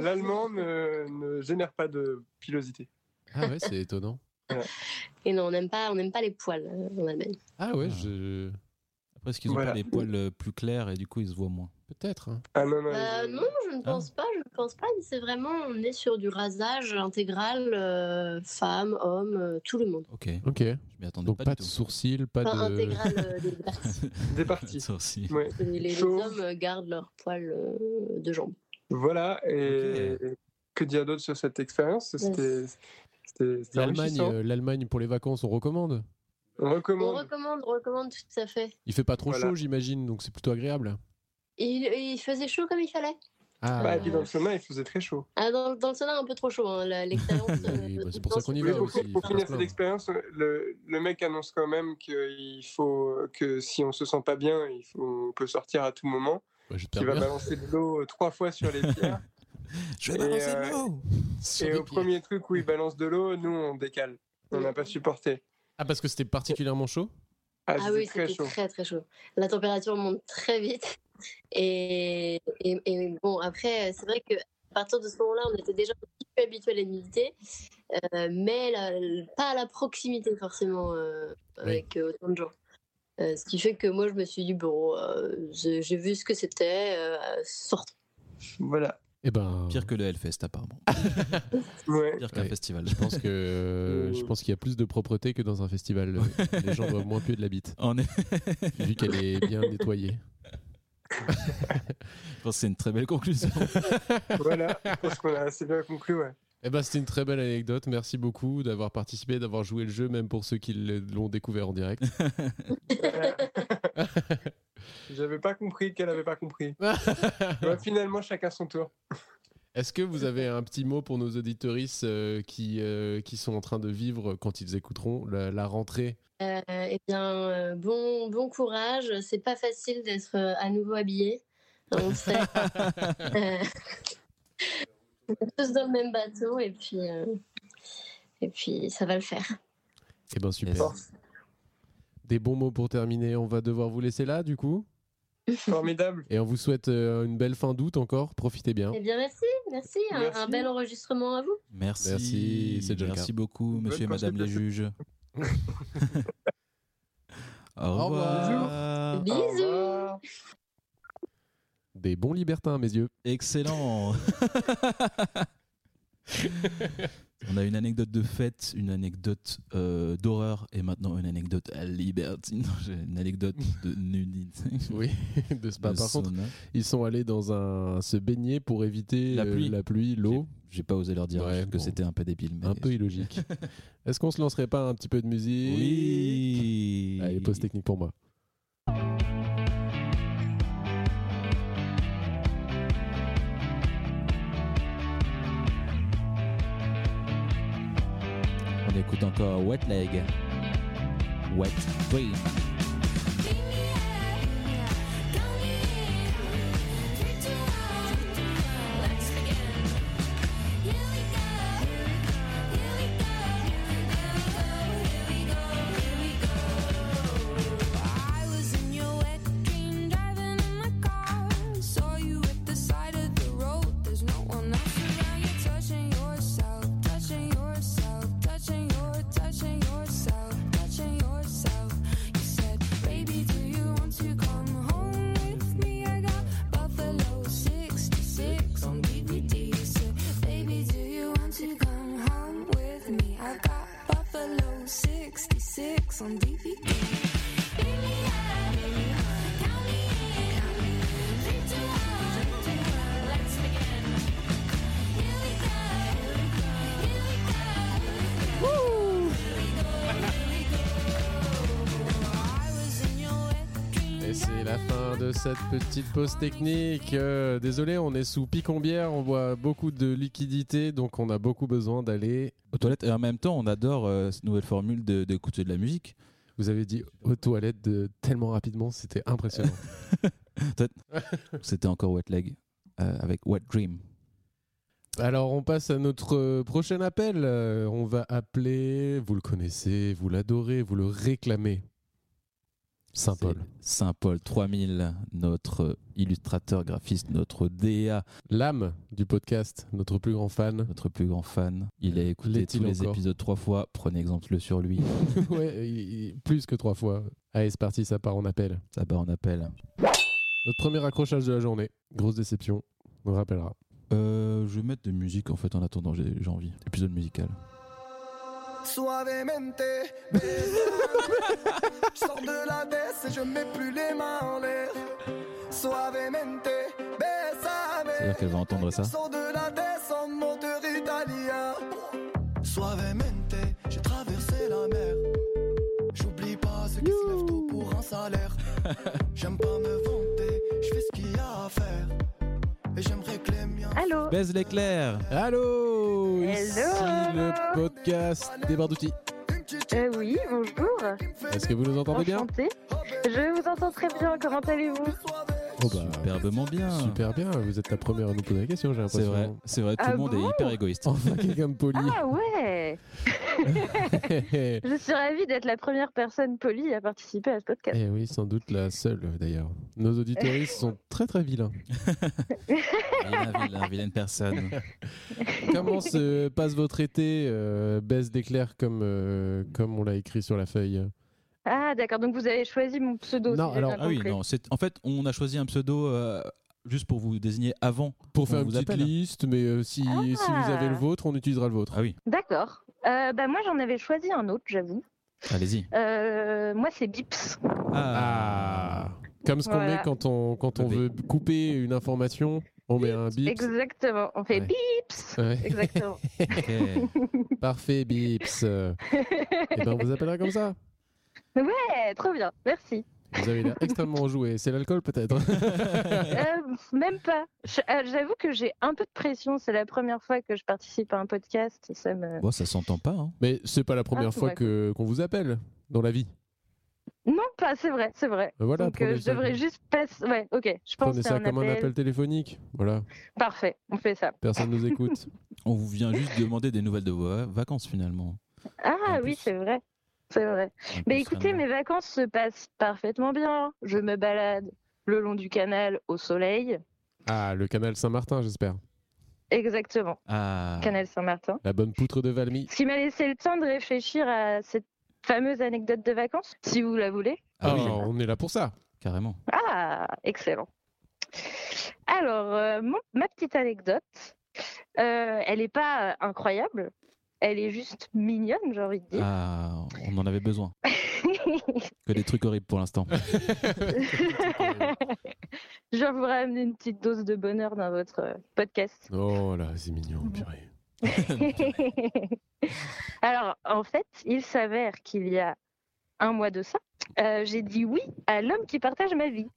L'allemand ne, ne génère pas de pilosité. Ah ouais, c'est étonnant. Et non, on n'aime pas, on n'aime pas les poils euh, en Allemagne. Ah ouais, je. Après, est-ce qu'ils ont Voilà. pas les poils euh, plus clairs et du coup ils se voient moins? Peut-être. hein. Ah non, non. Euh, je ne pense pas, je ne pense pas. C'est vraiment, on est sur du rasage intégral, euh, femmes, hommes, euh, tout le monde. Ok. Ok. Je m'y attendais Donc pas, pas, du de tout. sourcils, pas Enfin, de. intégral euh, des parties. Des parties. Sourcils. Ouais. Les, hommes gardent leurs poils euh, de jambes. Voilà. Et que dire d'autre sur cette expérience? C'était. euh, l'Allemagne pour les vacances, on recommande? On On recommande. recommande, on recommande tout à fait. Il fait pas trop Voilà. chaud, j'imagine, donc c'est plutôt agréable. Il, il faisait chaud comme il fallait. Ah, Bah, et puis dans le sauna, il faisait très chaud. Ah, dans, dans le sauna, un peu trop chaud. hein, L'expérience. Euh, bah, c'est pour ça qu'on y va pour, aussi, il pour faut finir cette expérience, le, le mec annonce quand même qu'il faut que si on se sent pas bien, il faut, on peut sortir à tout moment. bah, Qui va bien. balancer de l'eau trois fois sur les pierres. Je vais Et, balancer euh, de l'eau Sur Et au pieds. premier truc où il balance de l'eau, nous on décale. On n'a pas supporté. Ah, parce que c'était particulièrement chaud? Ah, Ah oui, c'était très très chaud. La température monte très vite. Et, et, et bon, après, c'est vrai que à partir de ce moment-là, on était déjà un petit peu habitué à la nudité, euh, mais la- pas à la proximité forcément euh, avec euh, autant de gens. Euh, ce qui fait que moi, je me suis dit, bon, euh, j'ai j'ai vu ce que c'était, euh, sortons. Voilà. Eh ben. Pire que le Hellfest apparemment. Ouais. Pire qu'un Ouais. festival. Je pense que euh, je pense qu'il y a plus de propreté que dans un festival. Les gens doivent moins puer de la bite, On est... vu qu'elle est bien nettoyée. Je pense que c'est une très belle conclusion. voilà. Je pense qu'on a assez bien conclu, ouais. Eh ben, c'était une très belle anecdote. Merci beaucoup d'avoir participé, d'avoir joué le jeu, même pour ceux qui l'ont découvert en direct. J'avais pas compris qu'elle avait pas compris. Ouais, finalement, chacun son tour. Est-ce que vous avez un petit mot pour nos auditoristes euh, qui, euh, qui sont en train de vivre, quand ils écouteront, la, la rentrée? Euh, eh bien, euh, bon, bon courage. C'est pas facile d'être euh, à nouveau habillé. On sait. Euh, on est tous dans le même bateau et puis, euh, et puis ça va le faire. Eh ben super. Force. Des bons mots pour terminer. On va devoir vous laisser là, du coup. Formidable. Et on vous souhaite euh, une belle fin d'août encore. Profitez bien. Eh bien, merci, merci. Un, Merci. un bel enregistrement à vous. Merci. Merci, c'est déjà le Merci cas. beaucoup, monsieur et madame les juges. Au Au revoir. Au Bisous. revoir. Des bons libertins, mes yeux. Excellent. On a une anecdote de fête, une anecdote euh, d'horreur et maintenant une anecdote à libertine. Une anecdote de nudité. Oui, de spa. De Par contre, ils sont allés dans un se baigner pour éviter La euh, pluie. la pluie, l'eau. J'ai pas osé leur dire Ouais, que bon. c'était un peu débile. Mais Un peu illogique. Est-ce qu'on se lancerait pas un petit peu de musique? Oui. Allez, pause technique pour moi. On écoute encore Wet Leg. Wet Dream. De cette petite pause technique. Euh, désolé, on est sous picombière, on boit beaucoup de liquidité, donc on a beaucoup besoin d'aller Aux toilettes. Et en même temps, on adore euh, cette nouvelle formule de- d'écouter de, la musique. Vous avez dit aux toilettes de- tellement rapidement, c'était impressionnant. C'était encore Wet Leg euh, avec Wet Dream. Alors, on passe à notre prochain appel. On va appeler, vous le connaissez, vous l'adorez, vous le réclamez. Saint-Paul. Saint-Paul 3000, notre illustrateur graphiste, notre DA, L'âme du podcast, notre plus grand fan. notre plus grand fan. Il a écouté tous les épisodes trois fois. Prenez exemple sur lui. ouais, il- il- plus que trois fois. Allez, c'est parti, ça part en appel. Ça part en appel. Notre premier accrochage de la journée. Grosse déception. On rappellera. Euh, je vais mettre de musique en fait en attendant, j'ai envie. Épisode musical. Suavemente. Je sors de la baisse et je mets plus les mains en l'air. Suavemente, bésame. C'est-à-dire qu'elle va entendre ça. Sors de la baisse en moteur italien. Suavemente, j'ai traversé la mer. J'oublie pas ceux qui se lèvent tôt pour un salaire. J'aime pas me vanter, je fais ce qu'il y a à faire. Et j'aimerais que les miens. Allô Baise l'éclair Allô Ici Hello le podcast des Bardoutis. Euh, Oui, bonjour. Est-ce que vous nous entendez bien. Je vous entends très bien, comment allez-vous? Oh bah, Superbement bien. Super bien, vous êtes la première à nous poser la question, j'ai C'est l'impression. vrai, c'est vrai, tout Ah le monde bon est hyper égoïste. Enfin, quelqu'un de poli. Ah ouais Je suis ravie d'être la première personne polie à participer à ce podcast. Eh oui, sans doute la seule d'ailleurs. Nos auditoristes sont très très vilains. Vilain, vilain, vilaine personne. Comment se passe votre été euh, Baisse d'éclair comme, euh, comme on l'a écrit sur la feuille? Ah d'accord, donc vous avez choisi mon pseudo. Non, si alors- Ah oui, non, c'est en fait, on a choisi un pseudo euh, juste pour vous désigner avant. Pour faire une vous petite appelle. liste, mais euh, si, si vous avez le vôtre, on utilisera le vôtre. Ah oui, D'accord. Euh, bah, moi j'en avais choisi un autre, j'avoue. allez-y. Euh, moi c'est Bips. Ah Comme ce qu'on Voilà. met quand on, quand on veut couper une information, on met un bip. Exactement, on fait Ouais. Bips. Ouais. Exactement. Parfait, bips. Euh, Eh ben, on vous appellera comme ça. Ouais, trop bien, merci. Vous avez l'air extrêmement enjoué. C'est l'alcool peut-être Euh, même pas. Euh, J'avoue que j'ai un peu de pression. C'est la première fois que je participe à un podcast. Ça me... Bon, ça s'entend pas. Hein. Mais c'est pas la première Ah, fois que qu'on vous appelle dans la vie. Non, pas. C'est vrai, c'est vrai. Ben voilà, Donc euh, je devrais juste passer. Ouais, ok. Je pense Prenez ça un comme un appel. téléphonique. Voilà, Parfait. On fait ça. personne nous écoute. On vous vient juste demander des nouvelles de vos euh, vacances finalement. Ah En oui, c'est vrai. C'est vrai. Mais écoutez, mes vacances se passent parfaitement bien. Je me balade le long du canal au soleil. Ah, le canal Saint-Martin, j'espère. Exactement. Ah, Canal Saint-Martin. La bonne poutre de Valmy. Ce qui m'a laissé le temps de réfléchir à cette fameuse anecdote de vacances, si vous la voulez. ah oui, Oh, on est là pour ça. carrément. Ah, excellent. Alors, euh, mon- ma petite anecdote, euh, elle n'est pas euh, incroyable, elle est juste mignonne, j'ai envie de dire. Ah, on en avait besoin. Que des trucs horribles pour l'instant. je vous ramener une petite dose de bonheur dans votre podcast. Oh là, c'est mignon, purée. Alors, en fait, il s'avère qu'il y a un mois de ça, euh, j'ai dit oui à l'homme qui partage ma vie.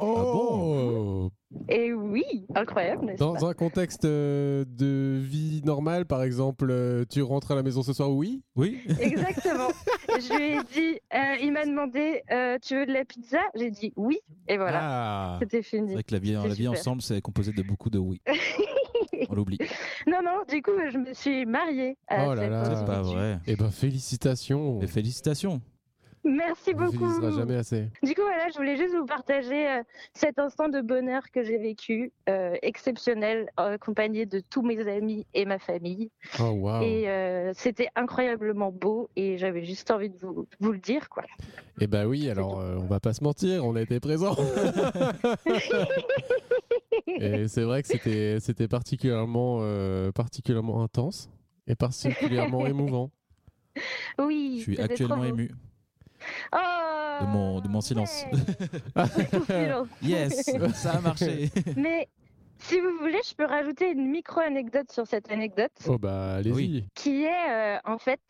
Oh Et oui, incroyable, Dans un contexte euh, de vie normale, par exemple, euh, tu rentres à la maison ce soir, oui Oui Exactement. je lui ai dit, euh, il m'a demandé, euh, tu veux de la pizza? J'ai dit oui, et voilà, Ah c'était C'est fini. vrai que la vie, C'est la vie ensemble, c'est composé de beaucoup de oui. On l'oublie. Non, non, du coup, je me suis mariée. À Oh là là. C'est pas vrai. Eh ben, félicitations Mais félicitations. Merci On beaucoup. félicitera jamais assez. Du coup, voilà, je voulais juste vous partager euh, cet instant de bonheur que j'ai vécu, euh, exceptionnel, accompagné de tous mes amis et ma famille. Oh, waouh Et euh, c'était incroyablement beau et j'avais juste envie de vous, vous le dire, quoi. Eh ben oui, alors on va pas se mentir, on a été présents. et c'est vrai que c'était c'était particulièrement particulièrement intense et particulièrement émouvant. Oui. Je suis actuellement ému de mon, de mon silence. silence. yes, ça a marché. Mais si vous voulez, je peux rajouter une micro-anecdote sur cette anecdote. oh bah allez-y. qui est euh, en fait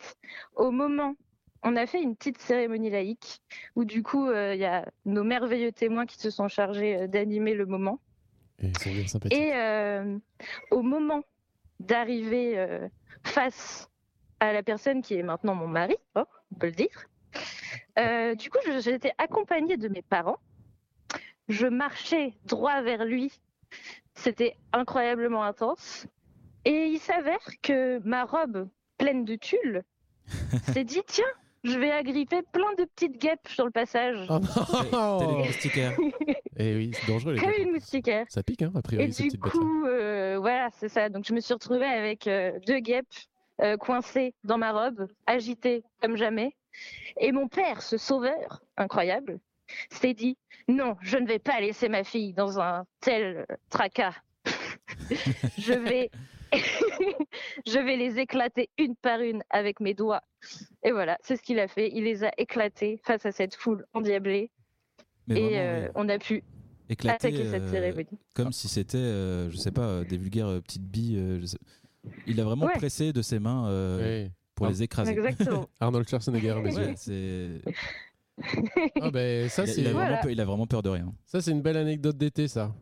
au moment on a fait une petite cérémonie laïque où du coup, euh, il y a nos merveilleux témoins qui se sont chargés euh, d'animer le moment. Et ils sont bien sympathiques. Et euh, au moment d'arriver euh, face à la personne qui est maintenant mon mari, oh, on peut le dire, euh, du coup, été accompagnée de mes parents. Je marchais droit vers lui. C'était incroyablement intense. Et il s'avère que ma robe pleine de tulle s'est dit tiens, je vais agripper plein de petites guêpes sur le passage. Oh T'es des non moustiquaires. Eh oui, c'est dangereux les Comme une moustiquaire. Ça pique, hein, a Et priori, ces du coup, euh, voilà, c'est ça. Donc je me suis retrouvée avec euh, deux guêpes euh, coincées dans ma robe, agitées comme jamais. Et mon père, ce sauveur incroyable, s'est dit non, je ne vais pas laisser ma fille dans un tel euh, tracas. je vais, je vais les éclater une par une avec mes doigts. Et voilà, c'est ce qu'il a fait. Il les a éclatés face à cette foule endiablée. Mais et vraiment, euh, oui. on a pu Éclater, attaquer cette euh, cérémonie. comme si c'était, euh, je sais pas, des vulgaires euh, petites billes. euh, je sais- Il a vraiment Ouais. pressé de ses mains euh, Oui. Pour Ah. les écraser. Exactement. Arnold Schwarzenegger, mes Ouais, c'est- Ah ben ça il, a, c'est il a vraiment Voilà. peur, il a vraiment peur de rien. ça c'est une belle anecdote d'été ça.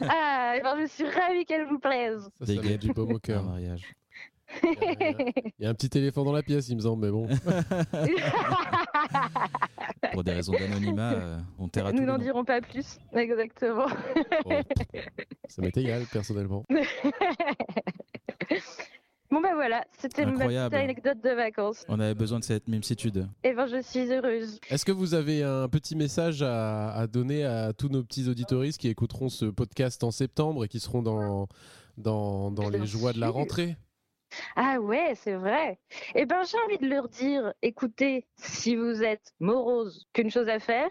Ah, ben, je suis ravie qu'elle vous plaise. Ça, Des ça met du baume au Un cœur. mariage. Il y a un petit éléphant dans la pièce, il me semble, mais bon. Pour des raisons d'anonymat, euh, on taira tout. Nous n'en dirons pas plus. Exactement. Bon, ça m'est égal personnellement. Bon ben voilà, c'était ma petite anecdote de vacances. On avait besoin de cette memsitude. Et ben je suis heureuse. Est-ce que vous avez un petit message à, à donner à tous nos petits auditoristes qui écouteront ce podcast en septembre et qui seront dans, dans, dans les joies de la rentrée? Ah ouais, c'est vrai. Et ben j'ai envie de leur dire, écoutez, si vous êtes morose, qu'une chose à faire,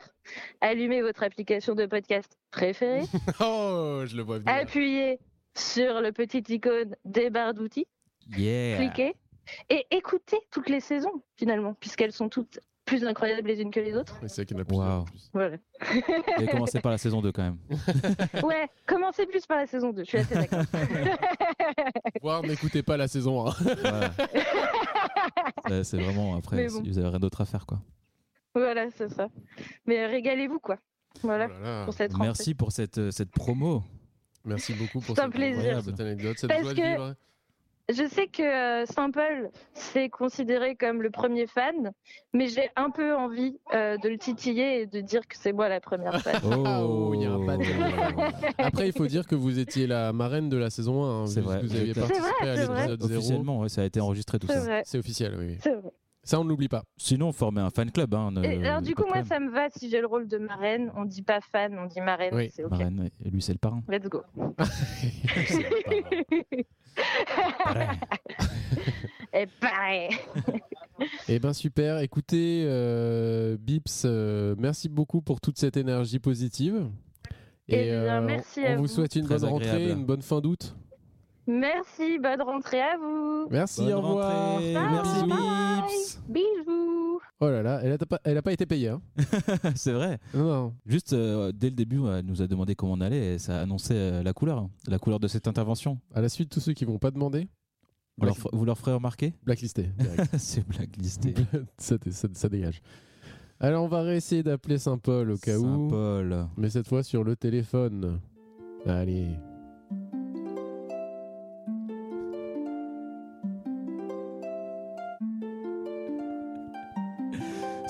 allumez votre application de podcast préférée, Oh, je le vois venir. appuyez sur le petit icône des barres d'outils, Yeah. cliquez et écoutez toutes les saisons finalement, puisqu'elles sont toutes plus incroyables les unes que les autres. Mais C'est vrai qu'il y en a plus. Voilà. Et commencez par la saison 2 quand même. Ouais, commencez plus par la saison 2, je suis assez d'accord. Voire n'écoutez pas la saison 1. Voilà. Euh, C'est vraiment après, bon. si vous avez rien d'autre à faire quoi. voilà, c'est ça. Mais régalez-vous quoi. Voilà, Oh là là. pour cette rentrée. Merci pour cette, euh, cette promo. Merci beaucoup pour C'est un cette, plaisir. cette anecdote, cette Parce joie de que- vivre. Je sais que euh, Saint-Paul, c'est considéré comme le premier fan, mais j'ai un peu envie euh, de le titiller et de dire que c'est moi la première fan. Oh, il y a un bad Après, il faut dire que vous étiez la marraine de la saison 1. hein, C'est vrai. Vous aviez participé vrai, à l'épisode 0. Officiellement, ouais, ça a été enregistré tout C'est ça. C'est officiel, oui. oui. c'est vrai. Ça, on ne l'oublie pas. Sinon, on formait un fan club. Hein, ne- Et alors du coup, moi, ça me va si j'ai le rôle de marraine. On dit pas fan, on dit marraine. Oui, c'est ok. Marraine, et lui, c'est le parrain. Let's go. Et pareil. Eh ben super. Écoutez, euh, Bips, euh, merci beaucoup pour toute cette énergie positive. Eh bien, merci on à vous vous. souhaite une Très bonne rentrée, une bonne fin d'août. Merci, bonne rentrée à vous. Merci, Bonne au revoir. Bye. Merci, Bye. Bips. Bisous. Oh là là, elle a pas, elle a pas été payée. Hein. c'est vrai. Non. Juste euh, dès le début, elle nous a demandé comment on allait et ça a annoncé euh, la couleur, la couleur de cette intervention. À la suite, tous ceux qui vont pas demander, Vous leur, f- vous leur ferez remarquer? blacklisté. C'est blacklisté. ça, ça, ça dégage. Alors, on va réessayer d'appeler Saint-Paul au cas où. Saint-Paul. Mais cette fois sur le téléphone. Allez.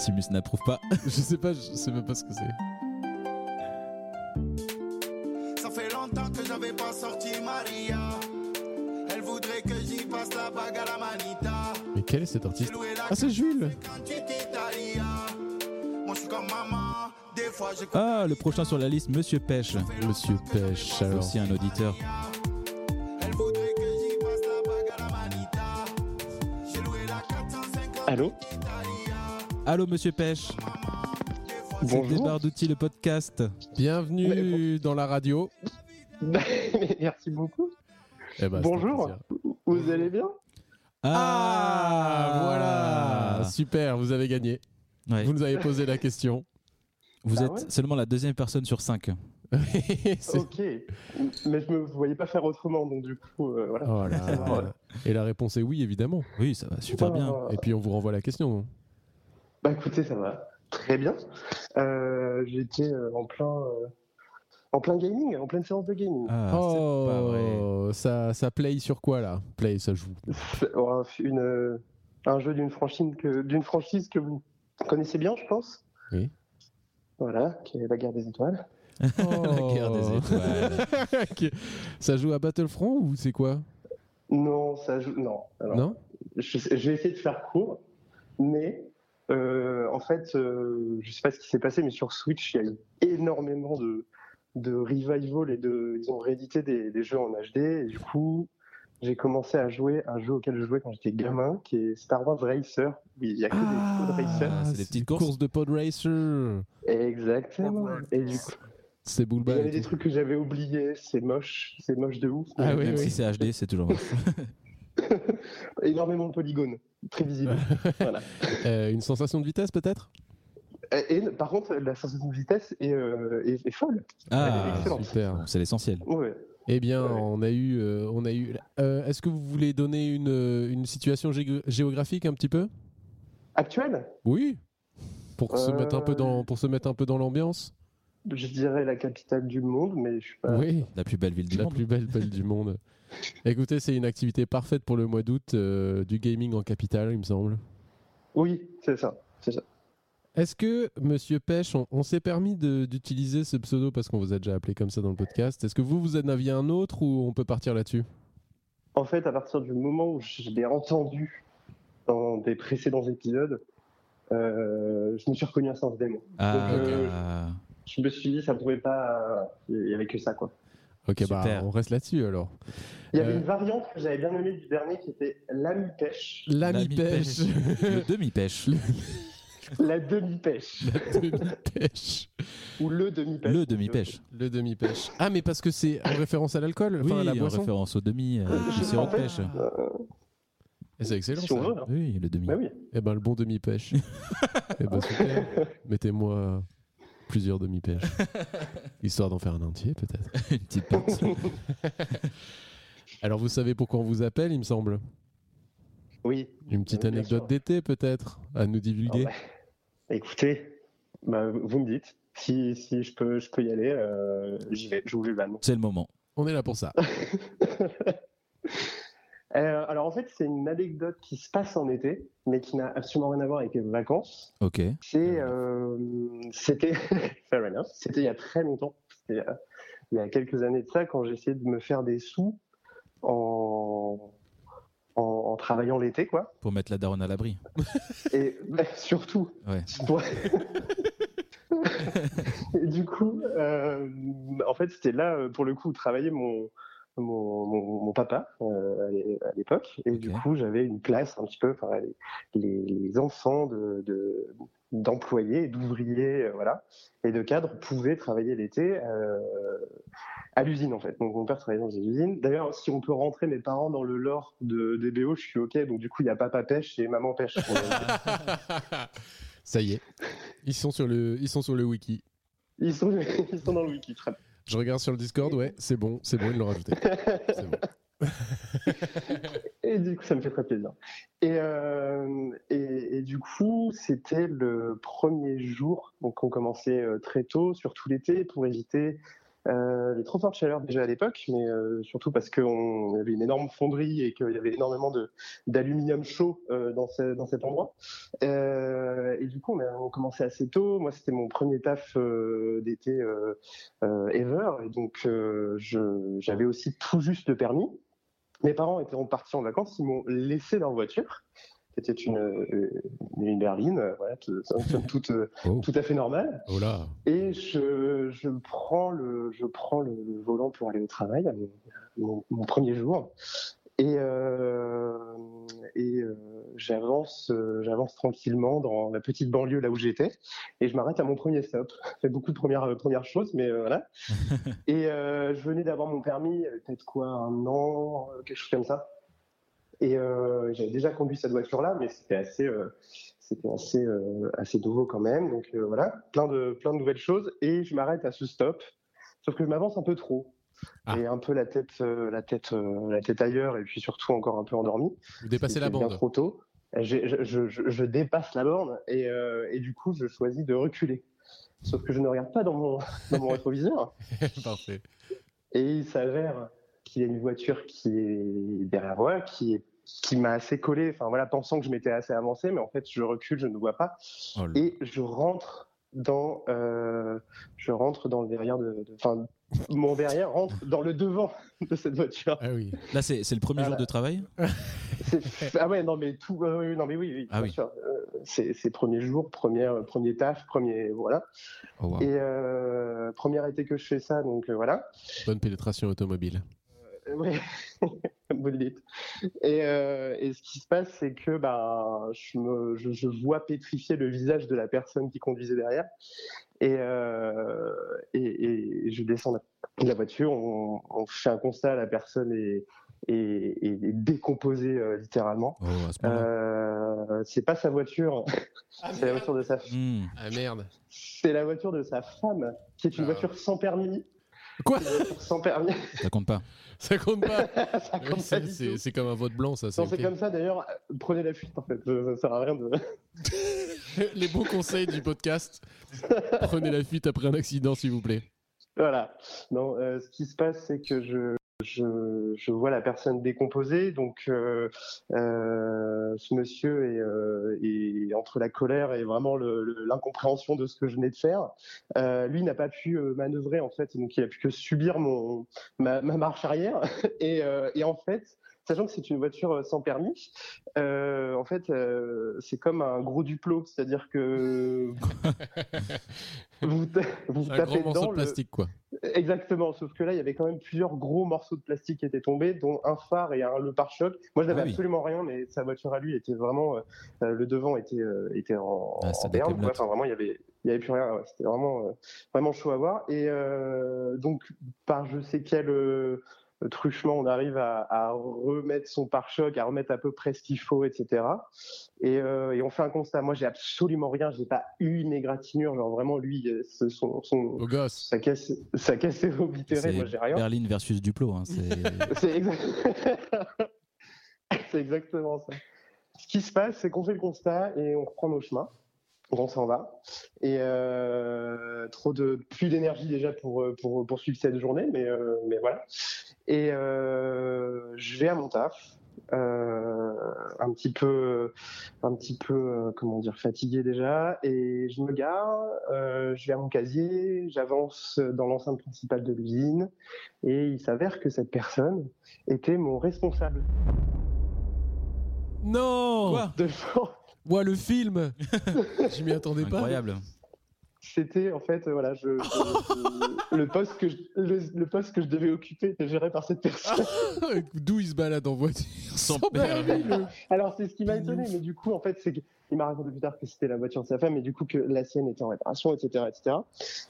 Simus n'approuve pas. je sais pas, je sais même pas ce que c'est. Ça fait longtemps que j'avais pas sorti Maria. Elle voudrait que j'y passe la bague à la manita. Mais quel est cet artiste Ah, c'est Jules Ah, le prochain sur la liste, Monsieur Pêche. Monsieur Pêche, alors. aussi un auditeur. Elle voudrait que j'y passe la bague à la manita. J'ai loué la 450 Allô? Allô, Monsieur Pêche. C'est Bonjour. Débarre d'outils, le podcast. Bienvenue dans la radio. Merci beaucoup. Eh ben, c'est Bonjour. Vous allez bien? Ah, voilà Super, vous avez gagné. Ouais. Vous nous avez posé la question. Vous Ah êtes ouais? seulement la deuxième personne sur cinq. C'est- Ok. Mais je me voyais pas faire autrement, donc du coup, euh, voilà. Oh là. Et la réponse est oui, évidemment. Oui, ça va super bien. Ah. Et puis on vous renvoie la question. Bah écoutez, ça va très bien. Euh, J'étais euh, en plein euh, en plein gaming, en pleine séance de gaming. Ah, c'est pas vrai. oh, ça, ça play sur quoi là? Play, ça joue. Oh, Une, un jeu d'une franchise que d'une franchise que vous connaissez bien, je pense. Oui. Voilà, qui est la guerre des étoiles. La guerre des étoiles. Ok. Ça joue à Battlefront ou c'est quoi? Non, ça joue. Non. Alors, Non? vais essayer de faire court, mais euh, en fait, euh, je sais pas ce qui s'est passé, mais sur Switch, il y a eu énormément de, de revival et de, ils ont réédité des, des jeux en HD. Et du coup, j'ai commencé à jouer à un jeu auquel je jouais quand j'étais gamin, qui est Star Wars Racer. Oui, il y a que des pod racers. Ah, c'est des petites courses. de pod racer. Exactement. Et du coup, C'est il y avait des trucs que j'avais oubliés. C'est moche, c'est moche de ouf. Ah oui, Même oui. si c'est HD, c'est toujours moche. Énormément de polygones, très visible. voilà. Euh, une sensation de vitesse peut-être? Et, et, par contre, la sensation de vitesse est, euh, est- est folle. Ah, Elle est excellente. Super. C'est l'essentiel. Ouais. Eh bien, Ouais. on a eu, euh, on a eu. euh, Est-ce que vous voulez donner une, une situation gé- géographique un petit peu? Actuelle, Oui. Pour se mettre un peu dans, pour se mettre un peu dans l'ambiance. Je dirais la capitale du monde, mais je suis pas. Oui. La plus belle ville du La monde. plus belle ville du monde. Écoutez, c'est une activité parfaite pour le mois d'août euh, du gaming en capitale, il me semble. Oui, c'est ça. C'est ça. Est-ce que, Monsieur Pêche, on, on s'est permis d'utiliser ce pseudo parce qu'on vous a déjà appelé comme ça dans le podcast Est-ce que vous, vous en aviez un autre ou on peut partir là-dessus? En fait, à partir du moment où je l'ai entendu dans des précédents épisodes, euh, je me suis reconnu à Sens Démon. Ah, Donc, euh, ah. Je me suis dit, ça pouvait pas. Il y avait que ça, quoi. Ok, bah on reste là-dessus alors. Il y avait Euh, une variante que j'avais bien aimée du dernier qui était l'ami pêche, L'ami pêche. Le demi-pêche. la demi-pêche pêche. ou le demi-pêche. Le demi-pêche. Le demi-pêche. Ah, mais parce que c'est en référence à l'alcool, Oui, enfin à la en boisson. référence au demi, euh, du En sirop de fait, pêche. euh, Et c'est excellent si on ça. veut. hein. Oui, le demi. Bah oui. Eh ben le bon demi-pêche. eh ben super. Mettez-moi plusieurs demi-pêches. Histoire d'en faire un entier peut-être. Une petite pince. Alors vous savez pourquoi on vous appelle, il me semble? Oui. Une petite Oui, anecdote d'été peut-être à nous divulguer? Ah bah, écoutez, bah, vous me dites. Si, si je, peux, je peux y aller, euh, j'y vais. J'ouvre le van. C'est le moment. On est là pour ça. Euh, alors en fait, c'est une anecdote qui se passe en été, mais qui n'a absolument rien à voir avec les vacances. Ok. C'est, euh, c'était, fair enough. C'était il y a très longtemps. Euh, il y a quelques années de ça, quand j'essayais de me faire des sous en, en, en travaillant l'été, quoi. Pour mettre la daronne à l'abri. Et bah, surtout, Ouais. Et du coup, euh, en fait, c'était là, pour le coup, où travaillait mon, mon, mon, mon papa euh, à l'é- à l'époque. Et du coup, j'avais une place un petit peu, enfin, les, les, enfants de, de- d'employés, d'ouvriers, euh, voilà, et de cadres pouvaient travailler l'été euh, à l'usine, en fait. Donc, mon père travaillait dans une usine. D'ailleurs, si on peut rentrer mes parents dans le lore de, des BO, je suis OK. Donc, du coup, il y a papa pêche et maman pêche. Ça y est. Ils sont sur le, ils sont sur le wiki. Ils sont, ils sont dans le wiki, très bien. Je regarde sur le Discord, ouais, c'est bon, c'est bon, ils l'ont rajouté. C'est bon. Et du coup, ça me fait très plaisir. Et, euh, et, et du coup, c'était le premier jour, donc on commençait euh, très tôt, surtout l'été, pour éviter euh, les trop fortes chaleurs déjà à l'époque, mais euh, surtout parce qu'on avait une énorme fonderie et qu'il y avait énormément de- d'aluminium chaud euh, dans, ce- dans cet endroit. Euh, et du coup, on a on commençait assez tôt. Moi, c'était mon premier taf d'été ever, et donc j'avais aussi tout juste le permis. Mes parents étaient partis en vacances, ils m'ont laissé leur voiture, était une, euh, une berline, euh, voilà, tout, toute, euh, Oh. tout à fait normale. Oh là. Et je, je prends, le, je prends le, le volant pour aller au travail, mon, premier jour. Et, euh, et euh, j'avance, j'avance tranquillement dans la petite banlieue là où j'étais, et je m'arrête à mon premier stop. Je fais beaucoup de premières, premières choses, mais euh, voilà. et je venais d'avoir mon permis, peut-être quoi, un an, quelque chose comme ça. Et euh, j'avais déjà conduit cette voiture-là, mais c'était assez, euh, c'était assez, euh, assez nouveau quand même. Donc voilà, plein de, plein de nouvelles choses. Et je m'arrête à ce stop, sauf que je m'avance un peu trop. Ah. Et un peu la tête, la, tête, la tête ailleurs, et puis surtout encore un peu endormi. Vous dépassez la bande. trop tôt. je, je- je- je dépasse la borne et, et du coup, je choisis de reculer. Sauf que je ne regarde pas dans mon, dans mon rétroviseur. Parfait. Et il s'avère qu'il y a une voiture qui est derrière moi, qui est qui m'a assez collé, enfin voilà, pensant que je m'étais assez avancé, mais en fait je recule, je ne vois pas, Oh et je rentre dans, euh, je rentre dans le derrière de, enfin mon derrière rentre dans le devant de cette voiture. Ah oui. Là, c'est le premier Voilà. jour de travail? Ah ouais, non mais tout, ouais, ouais, non mais oui, oui, Ah bien oui. sûr. Euh, c'est premier jour, premier, premier taf, premier, voilà. Oh, wow. Et euh, première été que je fais ça, donc euh, voilà. Bonne pénétration automobile. Euh, Ouais, vous le dites. Et, euh, et ce qui se passe, c'est que bah, je, me, je, je vois pétrifier le visage de la personne qui conduisait derrière. Et, euh, et, et je descends de la voiture, on, on fait un constat, la personne est, est, est décomposée euh, littéralement. Oh. Euh, c'est pas sa voiture, c'est la voiture de sa Hmm. Ah merde. c'est la voiture de sa femme, qui est une Ah. voiture sans permis. Quoi Une voiture sans permis. Ça compte pas. Ça compte pas. c'est- comme un vote blanc, ça. Non, c'est c'est ok. comme ça d'ailleurs, prenez la fuite en fait, ça, ça sert à rien de. Les bons conseils du podcast. Prenez la fuite après un accident, s'il vous plaît. voilà. Non, euh, ce qui se passe, c'est que je, je, vois la personne décomposée, donc euh, euh, ce monsieur est, euh, est entre la colère et vraiment l'incompréhension de ce que je venais de faire. Lui n'a pas pu manœuvrer en fait, donc il a pu que subir mon, ma, ma marche arrière. Et en fait, sachant que c'est une voiture euh, sans permis, euh, en fait, euh, c'est comme un gros duplo, c'est-à-dire que vous, ta- vous Un tapez morceau dedans. de le- plastique, quoi. Exactement, sauf que là, il y avait quand même plusieurs gros morceaux de plastique qui étaient tombés, dont un phare et un, le pare-choc. Moi, je n'avais Ah oui. absolument rien, mais sa voiture à lui était vraiment. euh, le devant était, était en, Ah, en berne. Enfin, vraiment, il y avait, il y avait plus rien. ouais. C'était vraiment, euh, vraiment chaud à voir. Et euh, donc, par je sais quel euh, truchement, on arrive à, à remettre son pare-choc, à remettre à peu près ce qu'il faut, etc. Et, euh, et on fait un constat. Moi, j'ai absolument rien. J'ai pas eu une égratignure. Genre vraiment, lui, euh, son, son, Au gosse. sa caisse, sa caisse est obitérée. C'est Moi, j'ai rien. Berlin versus Duplo. hein, c'est- C'est exa- c'est exactement ça. Ce qui se passe, c'est qu'on fait le constat et on reprend nos chemins. On s'en va. Et euh, trop de plus d'énergie déjà pour, euh, pour poursuivre cette journée, mais, euh, mais voilà. Et euh, je vais à mon taf. euh, un petit peu, un petit peu, euh, comment dire, fatigué déjà, et je me gare, euh, je vais à mon casier, j'avance dans l'enceinte principale de l'usine, et il s'avère que cette personne était mon responsable. Non Quoi? De... Moi, le film Je m'y attendais pas. Incroyable. C'était en fait, euh, voilà, je, je- le poste que je, le, le poste que je devais occuper était géré par cette personne. D'où il se balade en voiture Sans permis. le- Alors c'est ce qui m'a étonné, mais du coup en fait c'est qu'il m'a raconté plus tard que c'était la voiture de sa femme, et du coup que la sienne était en réparation, etc., etc.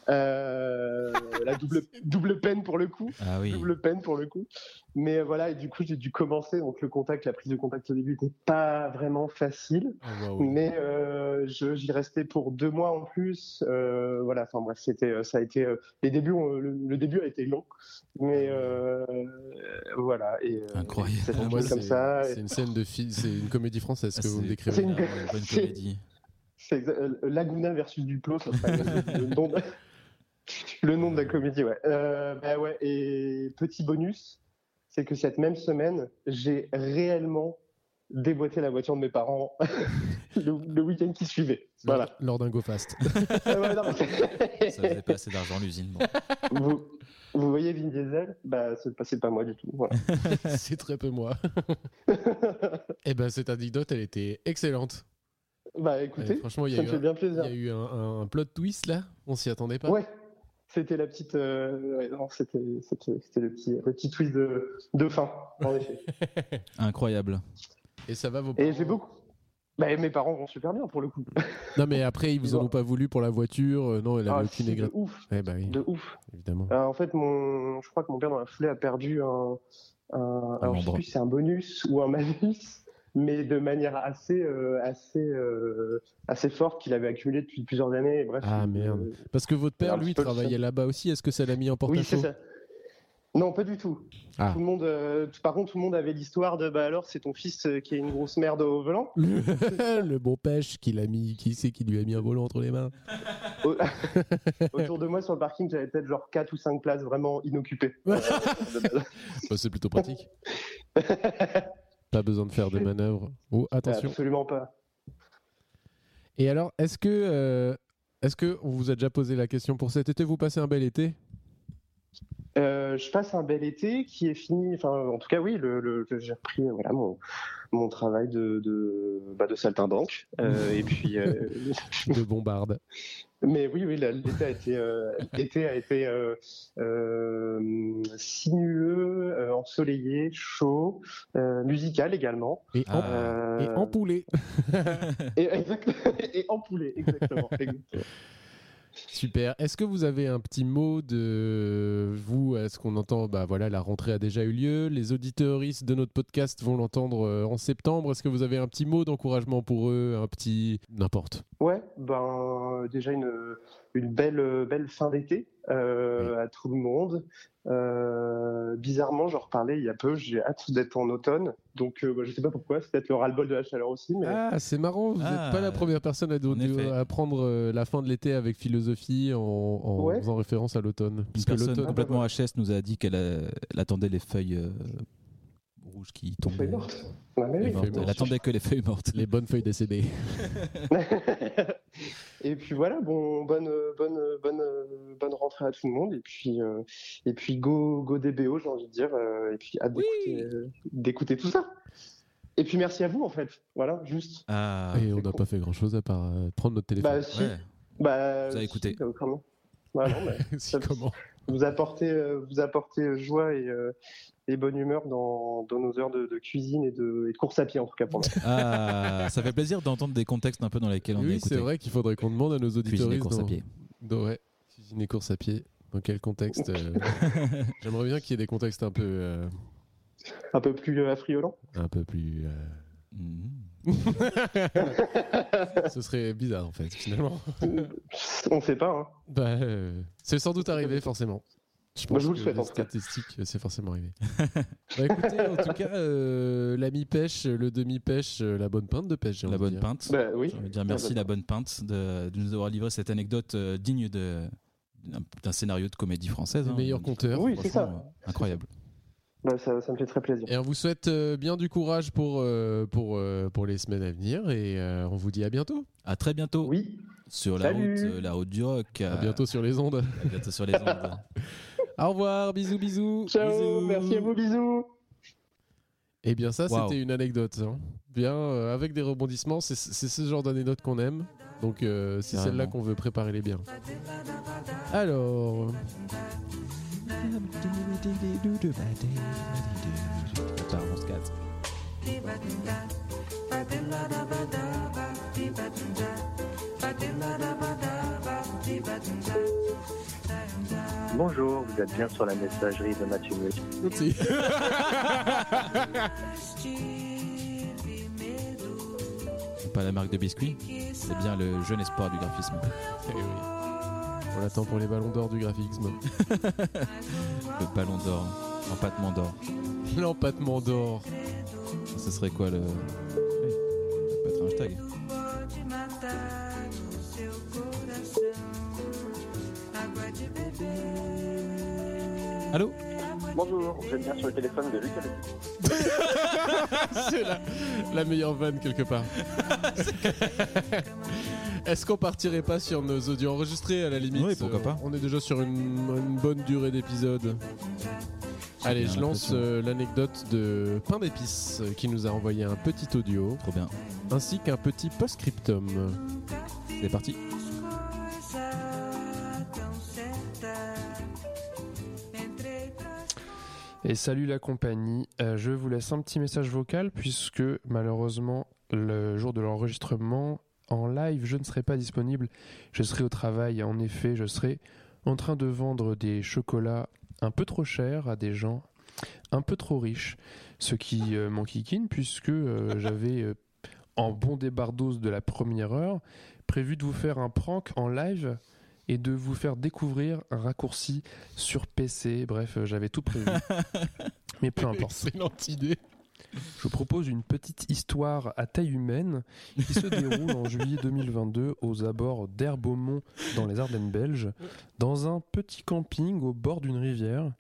Euh, la double double peine pour le coup, Ah oui. double peine pour le coup. Mais euh, voilà, et du coup j'ai dû commencer donc le contact, la prise de contact au début n'était pas vraiment facile, Ah, waouh. mais euh, j'y restais pour deux mois en plus. Euh, voilà, enfin bref, c'était ça a été les débuts, ont- le, le début a été long, mais euh, voilà et Incroyable. c'est et- c'est une scène de film, c'est une comédie française que Ah, vous me décrivez. C'est une- Ah c'est- comédie. C'est exa- euh, Laguna versus Duplo, ça serait le, nom de, le nom de la comédie, ouais. Euh, bah ouais. Et petit bonus, c'est que cette même semaine, j'ai réellement déboîté la voiture de mes parents le, le week-end qui suivait. Voilà. Lors d'un Go Fast. Ouais, non, mais- Ça faisait pas assez d'argent l'usine. Bon. vous, vous voyez Vin Diesel? Bah, c'est pas, pas moi du tout. Voilà. c'est très peu moi. Eh ben, cette anecdote, elle était excellente. Bah, écoutez, Ouais, franchement, il ça a me eu fait un, bien il plaisir. y a eu un, plot twist là. On s'y attendait pas. Ouais. C'était la petite, euh, ouais, non, c'était, le petit, le petit twist de, de fin, en effet. Incroyable. Et ça va vos Et parents j'ai beaucoup. Bah, mes parents vont super bien pour le coup. Non, mais après, ils vous en ont pas voulu pour la voiture. euh, non, elle avait Ah, aucune si, de ouf, Eh bah oui, de ouf. évidemment. Euh, en fait, mon, je crois que mon père dans la foulée a perdu un, un- alors je sais plus si c'est un bonus ou un malus, mais de manière assez, euh, assez, euh, assez forte qu'il avait accumulé depuis plusieurs années. Et bref, Ah euh, merde. Parce que votre père, lui, travaillait là-bas aussi. Est-ce que ça l'a mis en Oui, c'est ça. Non, pas du tout. Ah. Tout le monde, euh, tout- par contre, tout le monde avait l'histoire de bah alors, c'est ton fils euh, qui est une grosse merde au volant. le bon pêche qui l'a mis, qui c'est qui lui a mis un volant entre les mains? Au- Autour de moi sur le parking, j'avais peut-être genre 4 ou 5 places vraiment inoccupées. Euh, Bah, C'est plutôt pratique. Pas besoin de faire des manœuvres. Oh, attention. Absolument pas. Et alors, est-ce que, euh, est-ce que on vous a déjà posé la question pour cet été Vous passez un bel été? Euh, je passe un bel été qui est fini. Enfin, en tout cas, oui, le, le- j'ai repris euh, voilà mon, mon travail de de, bah, de saltimbanque. Euh, et puis, de bombarde. Mais oui, oui, l'été a été euh, l'été a été euh, euh, sinueux, euh, ensoleillé, chaud, euh, musical également. Et, Ah. Euh, et empoulé. et, exact- et empoulé, exactement. exactement. Super. Est-ce que vous avez un petit mot de vous Est-ce qu'on entend? Bah voilà, la rentrée a déjà eu lieu. Les auditeuristes de notre podcast vont l'entendre euh, en septembre. Est-ce que vous avez un petit mot d'encouragement pour eux Un petit n'importe? Ouais, ben déjà une, une belle belle fin d'été euh, à tout le monde. Euh, bizarrement, j'en reparlais il y a peu. J'ai hâte d'être en automne. Donc euh, bah, je sais pas pourquoi. C'est peut-être le ras-le-bol de la chaleur aussi. Mais Ah, c'est marrant. Vous n'êtes Ah, pas la première personne à, prendre euh, la fin de l'été avec philosophie en, en Ouais. faisant référence à l'automne. Une Puisque personne l'automne- complètement HS nous a dit qu'elle euh, elle attendait les feuilles rouges qui tombaient. feuilles mortes. Ouais, mais Les oui. mortes. feuilles mortes. Elle attendait que les feuilles mortes. les bonnes feuilles décédées. et puis voilà, bon, bonne bonne bonne bonne rentrée à tout le monde. Et puis euh, et puis go go DBO, j'ai envie de dire. euh, et puis hâte d'écouter euh, d'écouter tout ça. Et puis merci à vous en fait. Voilà, juste. Ah, Et on n'a pas fait grand-chose à part euh, prendre notre téléphone. Bah si. ouais. Bah, Vous avez écouté. comment Bah, non, mais Si, comment vous apportez, euh, vous apportez joie et, euh, et bonne humeur dans, dans nos heures de, de cuisine et de, et de course à pied en tout cas pour moi. Ah, ça fait plaisir d'entendre des contextes un peu dans lesquels on est Oui, c'est vrai qu'il faudrait qu'on demande à nos auditeurs. Cuisine et course à pied. ouais, cuisine et course à pied. Dans quel contexte euh, J'aimerais bien qu'il y ait des contextes un peu, euh, Un peu plus euh, affriolant. un peu plus. euh, Mhm. Ce serait bizarre en fait, finalement. On sait pas. Hein. Bah, euh, c'est sans doute arrivé forcément. Je pense je vous le que souhaite, les en tout cas. statistiques, euh, c'est forcément arrivé. bah écoutez, en tout cas, euh, la mi-pêche, le demi-pêche, euh, la bonne pinte de pêche. j'ai La envie de bonne dire. pinte. Bah oui. Dire merci La bonne pinte de, de nous avoir livré cette anecdote euh, digne de d'un- scénario de comédie française. Le hein. meilleur conteur. Oui, c'est ça. Euh, Incroyable. Bah, ça, ça me fait très plaisir. Et on vous souhaite euh, bien du courage pour, euh, pour, euh, pour les semaines à venir et euh, on vous dit à bientôt. À très bientôt Oui. sur la route, euh, la route du rock. À bientôt sur les ondes. À bientôt sur les ondes. Au revoir, bisous, bisous. Ciao, Bisous. merci à vous, bisous. Eh bien ça, c'était une anecdote. hein. Bien, euh, avec des rebondissements, c'est ce genre d'anecdote qu'on aime. Donc euh, c'est celle-là qu'on veut préparer les biens. Alors. Bonjour, vous êtes bien sur la messagerie de Mathieu. Oupsie. Pas la marque de biscuits, c'est bien le jeune espoir du graphisme. Eh oui. On attend pour les ballons d'or du graphisme. Le ballon d'or, empattement d'or. L'empattement d'or. Ce serait quoi le. Oui, ça peut être un hashtag? Allô Bonjour, vous êtes bien sur le téléphone de Lucas C'est la, la meilleure vanne quelque part. Est-ce qu'on partirait pas sur nos audios enregistrés à la limite Oui, pourquoi pas. On est déjà sur une, une bonne durée d'épisode. Allez, je lance euh, l'anecdote de Pain d'épices euh, qui nous a envoyé un petit audio Trop bien. ainsi qu'un petit post-scriptum. C'est parti. Et salut la compagnie, Euh, je vous laisse un petit message vocal puisque malheureusement le jour de l'enregistrement en live je ne serai pas disponible, je serai au travail, en effet je serai en train de vendre des chocolats un peu trop chers à des gens un peu trop riches, ce qui euh, m'enquiquine puisque euh, j'avais euh, en bon débardose de la première heure prévu de vous faire un prank en live et de vous faire découvrir un raccourci sur PC. Bref, euh, j'avais tout prévu. Mais peu importe. Excellente idée. Je vous propose une petite histoire à taille humaine qui se déroule en juillet 2022 aux abords d'Herbeaumont dans les Ardennes belges, dans un petit camping au bord d'une rivière.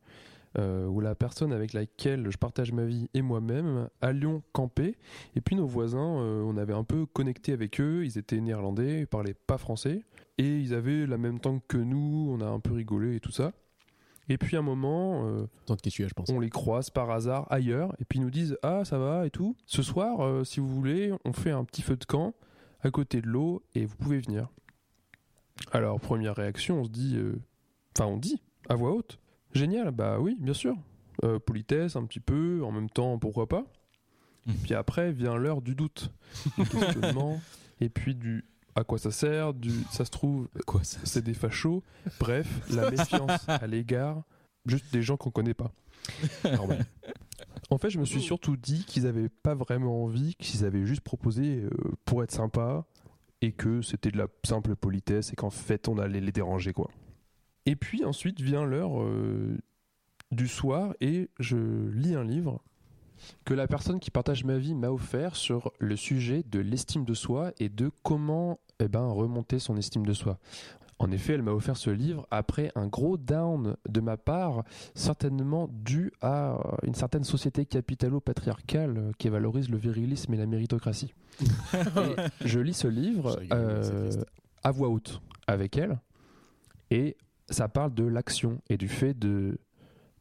euh, où la personne avec laquelle je partage ma vie et moi-même allions camper. Et puis nos voisins, euh, on avait un peu connecté avec eux. Ils étaient néerlandais, ils parlaient pas français. Et ils avaient la même temps que nous. On a un peu rigolé et tout ça. Et puis à un moment, euh, je pense. on les croise par hasard ailleurs et puis ils nous disent ah ça va et tout. Ce soir, euh, si vous voulez, on fait un petit feu de camp à côté de l'eau et vous pouvez venir. Alors première réaction, on se dit, euh, enfin on dit à voix haute, génial, bah oui bien sûr. Euh, politesse un petit peu, en même temps pourquoi pas. Puis après vient l'heure du doute, du questionnement et puis du à quoi ça sert, du ça se trouve c'est des fachos. Bref, la méfiance à l'égard juste des gens qu'on connaît pas. Normal. En fait, je me suis surtout dit qu'ils avaient pas vraiment envie, qu'ils avaient juste proposé euh, pour être sympa et que c'était de la simple politesse et qu'en fait on allait les déranger quoi. Et puis ensuite vient l'heure euh, du soir et je lis un livre que la personne qui partage ma vie m'a offert sur le sujet de l'estime de soi et de comment eh ben, remonter son estime de soi. En effet, elle m'a offert ce livre après un gros down de ma part, certainement dû à une certaine société capitalo-patriarcale euh, qui valorise le virilisme et la méritocratie. Et je lis ce livre euh, à voix haute avec elle et ça parle de l'action et du fait de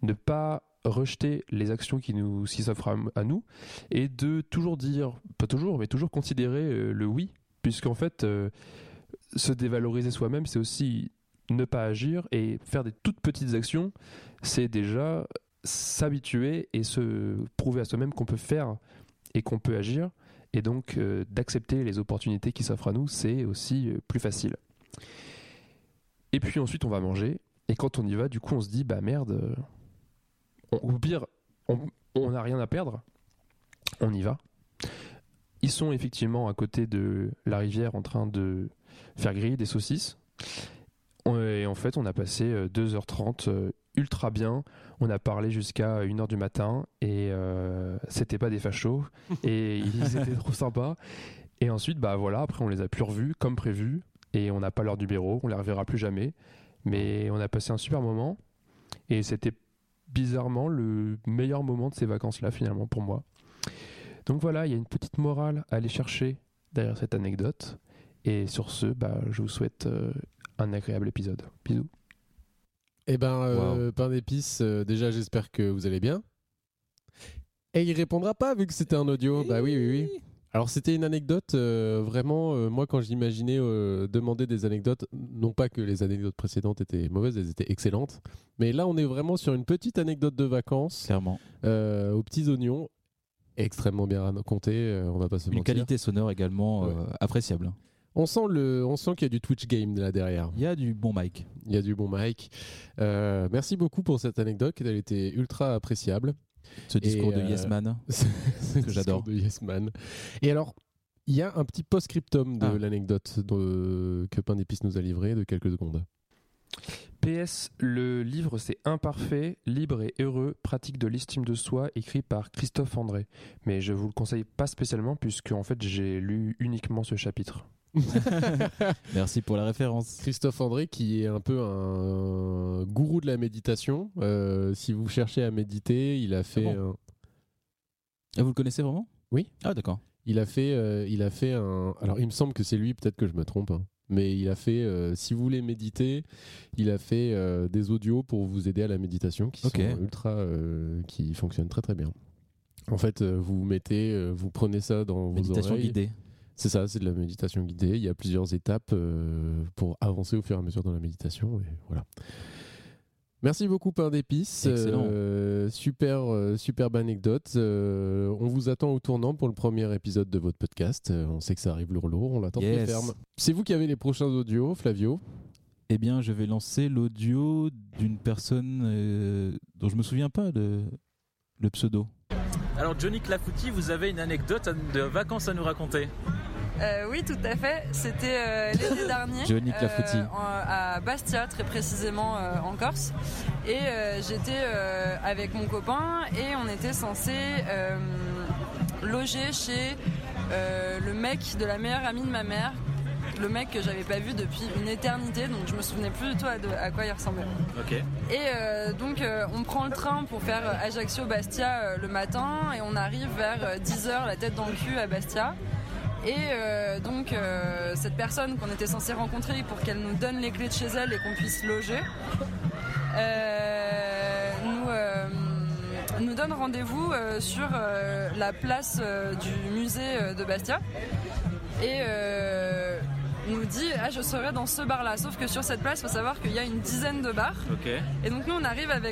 ne pas rejeter les actions qui nous s'offrent à, nous et de toujours dire pas toujours mais toujours considérer euh, le oui puisqu'en fait euh, se dévaloriser soi-même c'est aussi ne pas agir et faire des toutes petites actions c'est déjà s'habituer et se prouver à soi-même qu'on peut faire et qu'on peut agir. Et donc euh, d'accepter les opportunités qui s'offrent à nous c'est aussi plus facile. Et puis ensuite on va manger. Et quand on y va du coup on se dit bah merde on- ou pire on n'a rien à perdre. On y va. Ils sont effectivement à côté de la rivière en train de faire griller des saucisses. Et en fait on a passé euh, 2h30 euh, ultra bien. On a parlé jusqu'à 1h du matin et euh, c'était pas des fachos. Et ils étaient trop sympas. Et ensuite bah voilà après on les a plus revus comme prévu. Et on n'a pas l'heure du bureau. On les reverra plus jamais. Mais on a passé un super moment. Et c'était bizarrement le meilleur moment de ces vacances là finalement pour moi donc voilà il y a une petite morale à aller chercher derrière cette anecdote et sur ce bah, je vous souhaite euh, un agréable épisode bisous Eh ben, euh, pain d'épices, euh, déjà j'espère que vous allez bien. Et il répondra pas vu que c'était un audio. Bah oui, oui, oui. Alors c'était une anecdote, euh, vraiment, euh, moi quand j'imaginais euh, demander des anecdotes, non pas que les anecdotes précédentes étaient mauvaises, elles étaient excellentes, mais là on est vraiment sur une petite anecdote de vacances. Clairement. aux petits oignons, extrêmement bien raconté, euh, on va pas se Une mentir. qualité sonore également appréciable. hein. On sent, le, on sent qu'il y a du Twitch game là derrière. Il y a du bon mic. Il y a du bon mic. Merci beaucoup pour cette anecdote, elle était ultra appréciable. Ce discours Et, de euh, Yes Man, ce que discours j'adore. de Yes Man. Et alors, il y a un petit post-scriptum de Ah. l'anecdote que Pain d'épices nous a livré de quelques secondes. PS, le livre c'est Imparfait, libre et heureux, pratique de l'estime de soi, écrit par Christophe André. Mais je vous le conseille pas spécialement puisque en fait j'ai lu uniquement ce chapitre. Merci pour la référence. Christophe André, qui est un peu un gourou de la méditation. Euh, si vous cherchez à méditer, il a fait. un- Ah, vous le connaissez vraiment? Oui. Ah d'accord. Il a fait, euh, il a fait un. Alors, il me semble que c'est lui, peut-être que je me trompe, hein. mais il a fait. euh, si vous voulez méditer, il a fait des audios pour vous aider à la méditation, qui Ok. sont ultra, qui fonctionnent très très bien. En fait, vous mettez, vous prenez ça dans Méditation vos oreilles. guidée. C'est ça, c'est de la méditation guidée. Il y a plusieurs étapes euh, pour avancer au fur et à mesure dans la méditation. Et voilà. Merci beaucoup, Pain d'épices. Excellent. Euh, super, euh, superbe anecdote. Euh, on vous attend au tournant pour le premier épisode de votre podcast. Euh, on sait que ça arrive lourd, lourd. On l'attend Yes. très ferme. C'est vous qui avez les prochains audios, Flavio? Eh bien, je vais lancer l'audio d'une personne euh, dont je me souviens pas de le pseudo. Alors Johnny Clafouti, vous avez une anecdote de vacances à nous raconter? Euh, oui, tout à fait. C'était euh, l'été dernier. Johnny Clafouti. en- à Bastia, très précisément euh, en Corse. Et euh, j'étais euh, avec mon copain et on était censé euh, loger chez euh, le mec de la meilleure amie de ma mère. Le mec que j'avais pas vu depuis une éternité, donc je me souvenais plus du tout à, de- à quoi il ressemblait. Ok. Et euh, donc euh, on prend le train pour faire euh, Ajaccio-Bastia euh, le matin et on arrive vers 10h la tête dans le cul à Bastia. Et euh, donc euh, cette personne qu'on était censé rencontrer pour qu'elle nous donne les clés de chez elle et qu'on puisse loger, euh, nous, euh, nous donne rendez-vous euh, sur euh, la place du musée de Bastia. Et euh, nous dit ah je serai dans ce bar là sauf que sur cette place il faut savoir qu'il y a une dizaine de bars Ok. et donc nous on arrive avec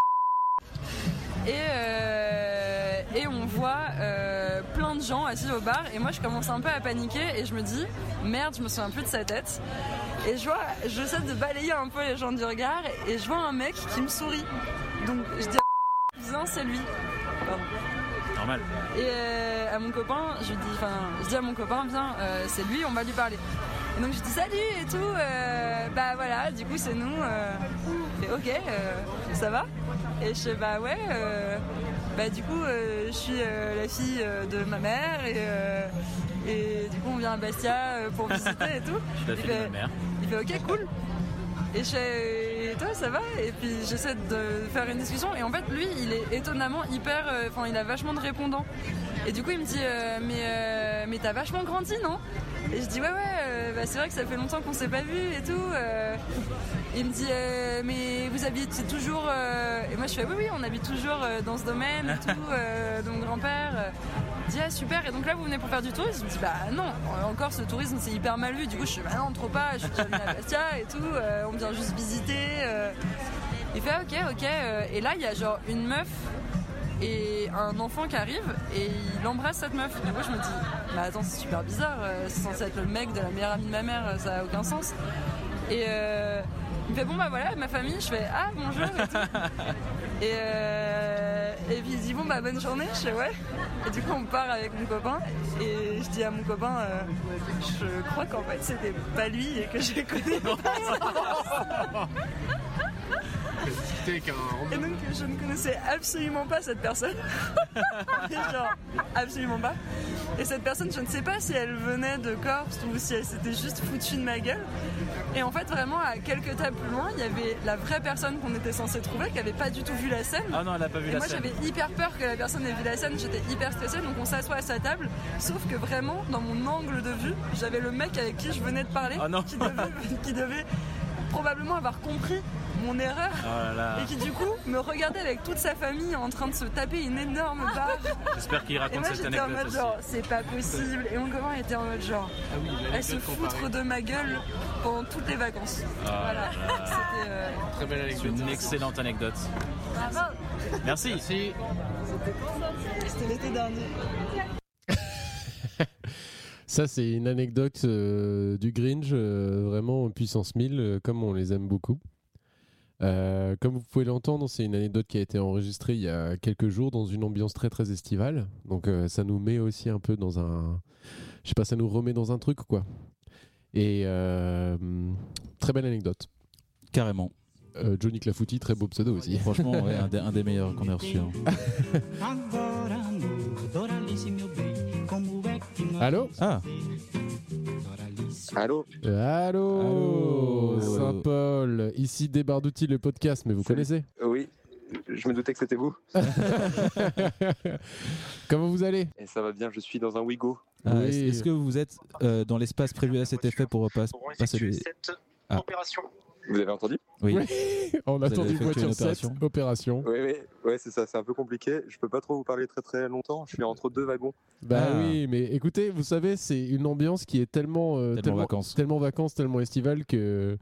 et, euh, et on voit euh, plein de gens assis au bar et moi je commence un peu à paniquer et je me dis merde je me souviens plus de sa tête et je vois j'essaie de balayer un peu les gens du regard et je vois un mec qui me sourit donc je dis à c'est lui Pardon. Normal. Et euh, à mon copain, je lui dis, enfin, je dis à mon copain, viens, c'est lui, on va lui parler. Et donc je dis salut et tout, euh, bah voilà, du coup c'est nous. Euh, il fait, ok, euh, ça va Et je fais bah ouais, bah du coup je suis la fille de ma mère et, et du coup on vient à Bastia pour visiter et tout. Je suis la de ma mère. il fait ok cool. Et je fais, et toi ça va? Et puis j'essaie de faire une discussion et en fait lui il est étonnamment hyper, enfin il a vachement de répondants. Et du coup il me dit euh, mais euh, mais t'as vachement grandi non? Et je dis ouais ouais euh, bah, c'est vrai que ça fait longtemps qu'on s'est pas vu et tout. euh. il me dit euh, mais vous habitez toujours euh, et moi je fais oui oui on habite toujours dans ce domaine et tout. donc grand-père dit ah super et donc là vous venez pour faire du tourisme? Je dis bah non encore ce tourisme c'est hyper mal vu du coup je fais bah non trop pas je suis déjà à Bastia et tout on vient juste visiter il fait ok ok euh, et là il y a genre une meuf et un enfant qui arrive et il embrasse cette meuf. Du coup je me dis bah attends c'est super bizarre euh, c'est censé être le mec de la meilleure amie de ma mère euh, ça a aucun sens. Et euh, il me fait bon bah voilà ma famille. Je fais ah bonjour et tout. Et, euh, et puis il dit bon bah bonne journée, je fais ouais. Et du coup on part avec mon copain. Et je dis à mon copain euh, je crois qu'en fait c'était pas lui et que je connais pas. Et donc je ne connaissais absolument pas cette personne. Genre absolument pas. Et cette personne je ne sais pas si elle venait de Corse ou si elle s'était juste foutue de ma gueule. Et en fait vraiment à quelques tables plus loin il y avait la vraie personne qu'on était censé trouver qui avait pas du tout vu la scène. Ah non, elle a pas vu Et la moi scène. j'avais hyper peur que la personne ait vu la scène, j'étais hyper stressée donc on s'assoit à sa table. Sauf que vraiment dans mon angle de vue, j'avais le mec avec qui je venais de parler Ah non. qui, devait, qui devait probablement avoir compris mon erreur Oh là là. et qui du coup me regardait avec toute sa famille en train de se taper une énorme barre. J'espère qu'il Et raconte moi cette j'étais en anecdote mode aussi. genre c'est pas possible et mon copain était en mode genre elle se foutre de ma gueule pendant toutes les vacances. Oh là voilà. là. C'était euh, Très belle anecdote. C'est une excellente anecdote. bravo. Merci. C'était l'été dernier. Ça, c'est une anecdote euh, du Grinch, euh, vraiment puissance 1000, euh, comme on les aime beaucoup. Euh, comme vous pouvez l'entendre, c'est une anecdote qui a été enregistrée il y a quelques jours dans une ambiance très très estivale. Donc euh, ça nous met aussi un peu dans un... Je sais pas, ça nous remet dans un truc quoi. Et euh, très belle anecdote. Carrément. Euh, Johnny Clafouti, très beau pseudo aussi. Franchement, ouais, un, des, un des meilleurs qu'on a reçu. hein. Allô Ah Allô Euh, Allô, Allô. Saint-Paul, ici Débardouti le podcast, mais vous connaissez Oui, je me doutais que c'était vous. Comment vous allez Et ça va bien, je suis dans un Wigo. Ah, Oui. Est-ce que vous êtes euh, dans l'espace prévu à cet effet pour pas- passer les... Ah. Vous avez entendu Oui. On effectué une voiture 7, opération opération. Oui, oui, ouais, c'est ça, c'est un peu compliqué. Je peux pas trop vous parler très très longtemps, je suis entre deux wagons. Bah Ah. oui, mais écoutez, vous savez, c'est une ambiance qui est tellement euh, Tellement vacances. tellement vacances, tellement estivale que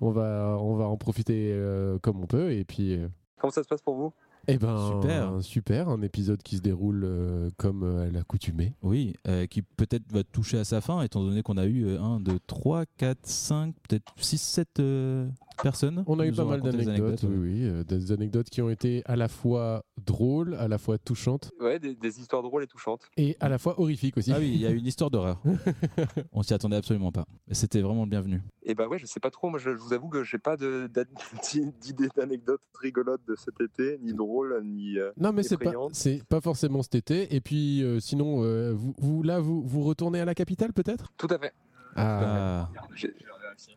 on va on va en profiter euh, comme on peut et puis euh, Comment ça se passe pour vous? Eh ben Super. super, un épisode qui se déroule euh, comme euh, à l'accoutumée. Oui, euh, qui peut-être va toucher à sa fin, étant donné qu'on a eu euh, 1, 2, 3, 4, 5, peut-être 6, 7 Personne On a eu pas mal d'anecdotes, anecdotes, oui, oui, euh, des anecdotes qui ont été à la fois drôles, à la fois touchantes Ouais, des, des histoires drôles et touchantes. et à la fois horrifiques aussi. Ah oui, il y a une histoire d'horreur. On s'y attendait absolument pas. C'était vraiment le bienvenu. Et bah ouais, je sais pas trop. Moi, je, je vous avoue que j'ai pas d'idées d'anecdotes rigolotes de cet été, ni drôles, ni. euh, Non mais c'est pas pas forcément cet été et puis euh, sinon euh, vous, vous là vous vous retournez à la capitale peut-être? Tout à fait. Ah.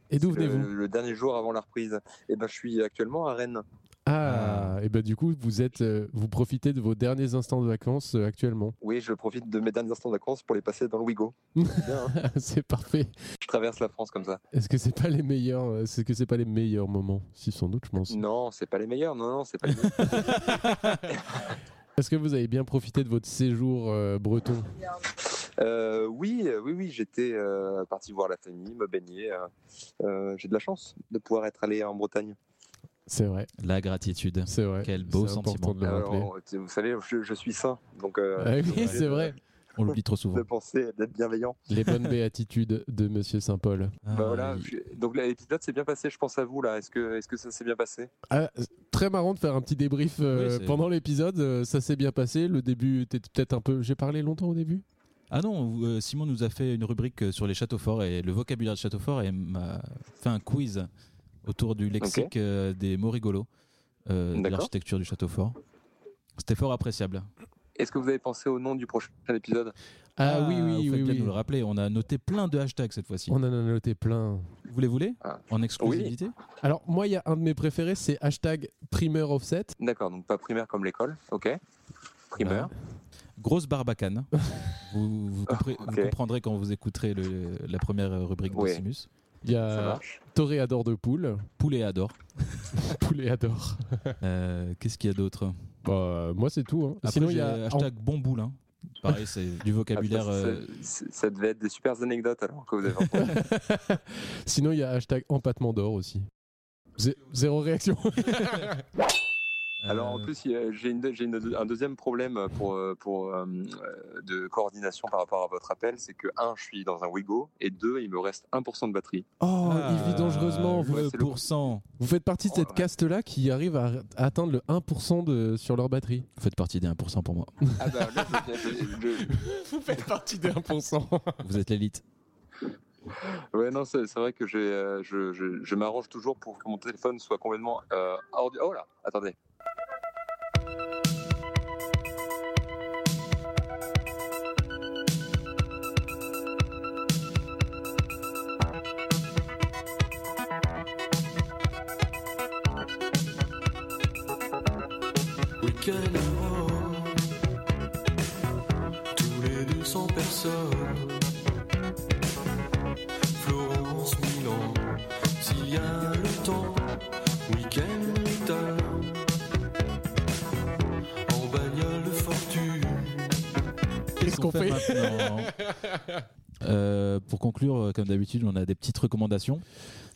Et d'où le- venez-vous le, dernier jour avant la reprise. Et ben, je suis actuellement à Rennes. Ah, et ben du coup vous êtes euh, vous profitez de vos derniers instants de vacances euh, actuellement. Oui, je profite de mes derniers instants de vacances pour les passer dans le Wigo. C'est hein. c'est parfait. je traverse la France comme ça. Est-ce que c'est pas les meilleurs euh, est-ce que c'est pas les meilleurs moments? Si sans doute je pense. Non, c'est pas les meilleurs. Non, non, c'est pas les meilleurs. Est-ce que vous avez bien profité de votre séjour euh, breton? Euh, oui, euh, oui, oui, j'étais euh, parti voir la famille, me baigner. euh, J'ai de la chance de pouvoir être allé en Bretagne. C'est vrai. La gratitude. C'est vrai. Quel beau sentiment. de le rappeler. Alors, vous savez, je, je suis saint, donc. euh, Ah oui, j'ai c'est vrai. On l'oublie trop souvent. De penser, d'être bienveillant. Les bonnes béatitudes de Monsieur Saint-Paul. Ah, Bah voilà, donc l'épisode s'est bien passé, je pense à vous là. Est-ce que, est-ce que ça s'est bien passé? Ah, très marrant de faire un petit débrief euh, Oui, pendant l'épisode. euh, ça s'est bien passé. Le début était peut-être un peu. J'ai parlé longtemps au début? Ah non, euh, Simon nous a fait une rubrique euh, sur les châteaux forts et le vocabulaire de château fort et m'a fait un quiz autour du lexique euh, des mots rigolos euh, de l'architecture du château fort. C'était fort appréciable. Est-ce que vous avez pensé au nom du prochain épisode? Ah, oui, oui, vous oui, faites bien de oui. nous le rappeler. On a noté plein de hashtags cette fois-ci. On en a noté plein. Vous les voulez? Ah. En exclusivité? Alors moi, il y a un de mes préférés, c'est hashtag primeur offset. D'accord, donc pas primaire comme l'école, ok. Primeur. Grosse barbacane. vous, Ah, comprendrez quand vous écouterez le- la première rubrique de Simus. Il y Ça a toréador de poule. Poulet adore. Pouléador. Euh, Qu'est-ce qu'il y a d'autre? Bah, moi, c'est tout. hein. Après, Sinon, il y a hashtag bon boulin. Pareil, c'est du vocabulaire. Ça, euh, ça- ça devait être des super anecdotes alors que vous avez entendu. Sinon, il y a hashtag empattement d'or aussi. Zé- zéro réaction. Alors Euh. en plus, y a- j'ai un deuxième problème pour, euh, pour, euh, euh, de coordination par rapport à votre appel, c'est que un, je suis dans un Wigo et deux, il me reste 1% de batterie. Oh, Ah, il vit dangereusement. Vous, Ouais, le- 1%. vous faites partie de cette caste-là qui arrive à atteindre le 1% de, sur leur batterie. Vous faites partie des 1% pour moi. Ah bah là, je- je- je- Vous faites partie des 1%. Vous êtes l'élite. Ouais, non, c'est vrai que euh, je, je, je m'arrange toujours pour que mon téléphone soit complètement euh, hors du... Oh là, attendez. Qu'on fait maintenant? Euh, Pour conclure, euh, comme d'habitude, on a des petites recommandations.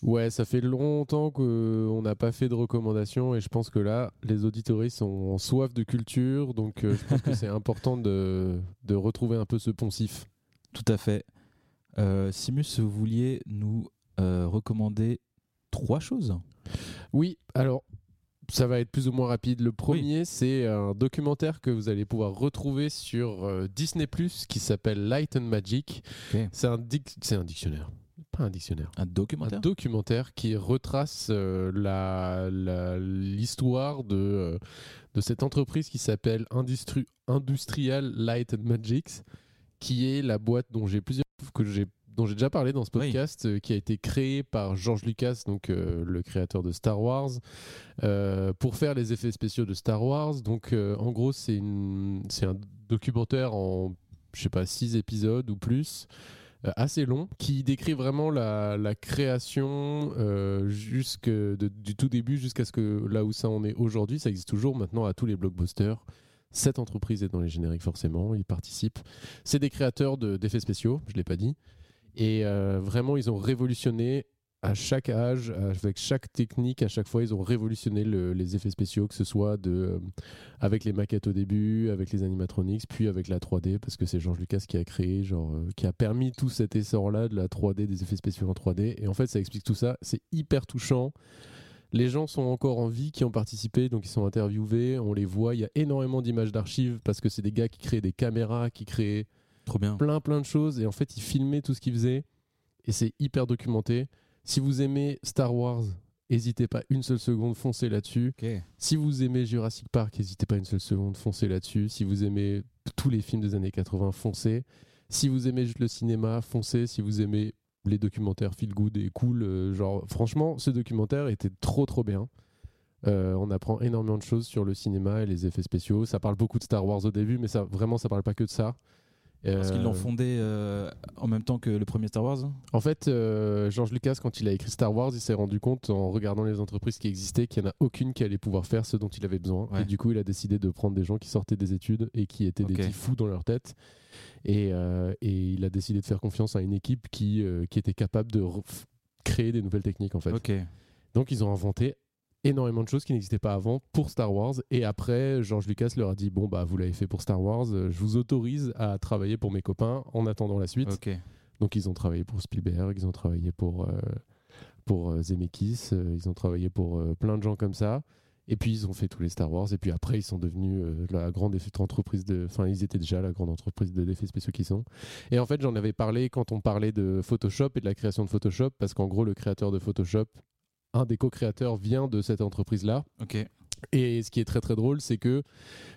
Ouais, ça fait longtemps qu'on n'a pas fait de recommandations et je pense que là, les auditoristes sont en soif de culture, donc euh, je pense que c'est important de, de retrouver un peu ce poncif. Tout à fait. Euh, Simus, vous vouliez nous euh, recommander trois choses? Oui, alors ça va être plus ou moins rapide. Le premier, c'est un documentaire que vous allez pouvoir retrouver sur euh, Disney Plus qui s'appelle Light and Magic. C'est un, dic- un dictionnaire. Pas un dictionnaire. Un documentaire Un documentaire qui retrace euh, la- la- l'histoire de, euh, de cette entreprise qui s'appelle Industri- Industrial Light and Magics, qui est la boîte dont j'ai plusieurs que j'ai dont j'ai déjà parlé dans ce podcast, euh, qui a été créée par George Lucas, donc euh, le créateur de Star Wars, euh, pour faire les effets spéciaux de Star Wars. Donc, en gros, c'est une- c'est un documentaire en, je sais pas, six épisodes ou plus, assez long, qui décrit vraiment la, la création euh, jusque de- du tout début jusqu'à ce que là où ça en est aujourd'hui. Ça existe toujours maintenant à tous les blockbusters. Cette entreprise est dans les génériques forcément, ils participent. C'est des créateurs de- d'effets spéciaux, je l'ai pas dit. Et euh, vraiment, ils ont révolutionné à chaque âge, avec chaque technique, à chaque fois, ils ont révolutionné le- les effets spéciaux, que ce soit euh, avec les maquettes au début, avec les animatronics, puis avec la 3D, parce que c'est George Lucas qui a créé, euh, qui a permis tout cet essor-là de la 3D, des effets spéciaux en 3D. Et en fait, ça explique tout ça. C'est hyper touchant. Les gens sont encore en vie qui ont participé, donc ils sont interviewés, on les voit. Il y a énormément d'images d'archives parce que c'est des gars qui créent des caméras, qui créent Trop bien. plein plein de choses et en fait ils filmaient tout ce qu'ils faisaient et c'est hyper documenté. Si vous aimez Star Wars, n'hésitez pas une seule seconde, foncez là-dessus. Si vous aimez Jurassic Park, n'hésitez pas une seule seconde, foncez là-dessus. Si vous aimez tous les films des années 80, foncez. Si vous aimez juste le cinéma, foncez. Si vous aimez les documentaires feel good et cool, euh, genre franchement, ce documentaire était trop trop bien. Euh, on apprend énormément de choses sur le cinéma et les effets spéciaux. Ça parle beaucoup de Star Wars au début, mais ça vraiment ça parle pas que de ça. Parce qu'ils l'ont Euh, fondé euh, en même temps que le premier Star Wars en fait, euh, George Lucas, quand il a écrit Star Wars, il s'est rendu compte en regardant les entreprises qui existaient qu'il n'y en a aucune qui allait pouvoir faire ce dont il avait besoin. Ouais. Et du coup, il a décidé de prendre des gens qui sortaient des études et qui étaient des petits fous dans leur tête. Et, euh, et il a décidé de faire confiance à une équipe qui, qui était capable de créer des nouvelles techniques en fait. Donc ils ont inventé énormément de choses qui n'existaient pas avant pour Star Wars. Et après, George Lucas leur a dit bon bah vous l'avez fait pour Star Wars, euh, je vous autorise à travailler pour mes copains en attendant la suite. Donc ils ont travaillé pour Spielberg, ils ont travaillé pour euh, pour euh, Zemeckis, euh, ils ont travaillé pour euh, plein de gens comme ça. Et puis ils ont fait tous les Star Wars. Et puis après ils sont devenus euh, la grande entreprise de. Enfin ils étaient déjà la grande entreprise de- d'effets spéciaux qu'ils sont. Et en fait j'en avais parlé quand on parlait de Photoshop et de la création de Photoshop parce qu'en gros le créateur de Photoshop, un des co-créateurs vient de cette entreprise là. Ok. Et ce qui est très très drôle, c'est que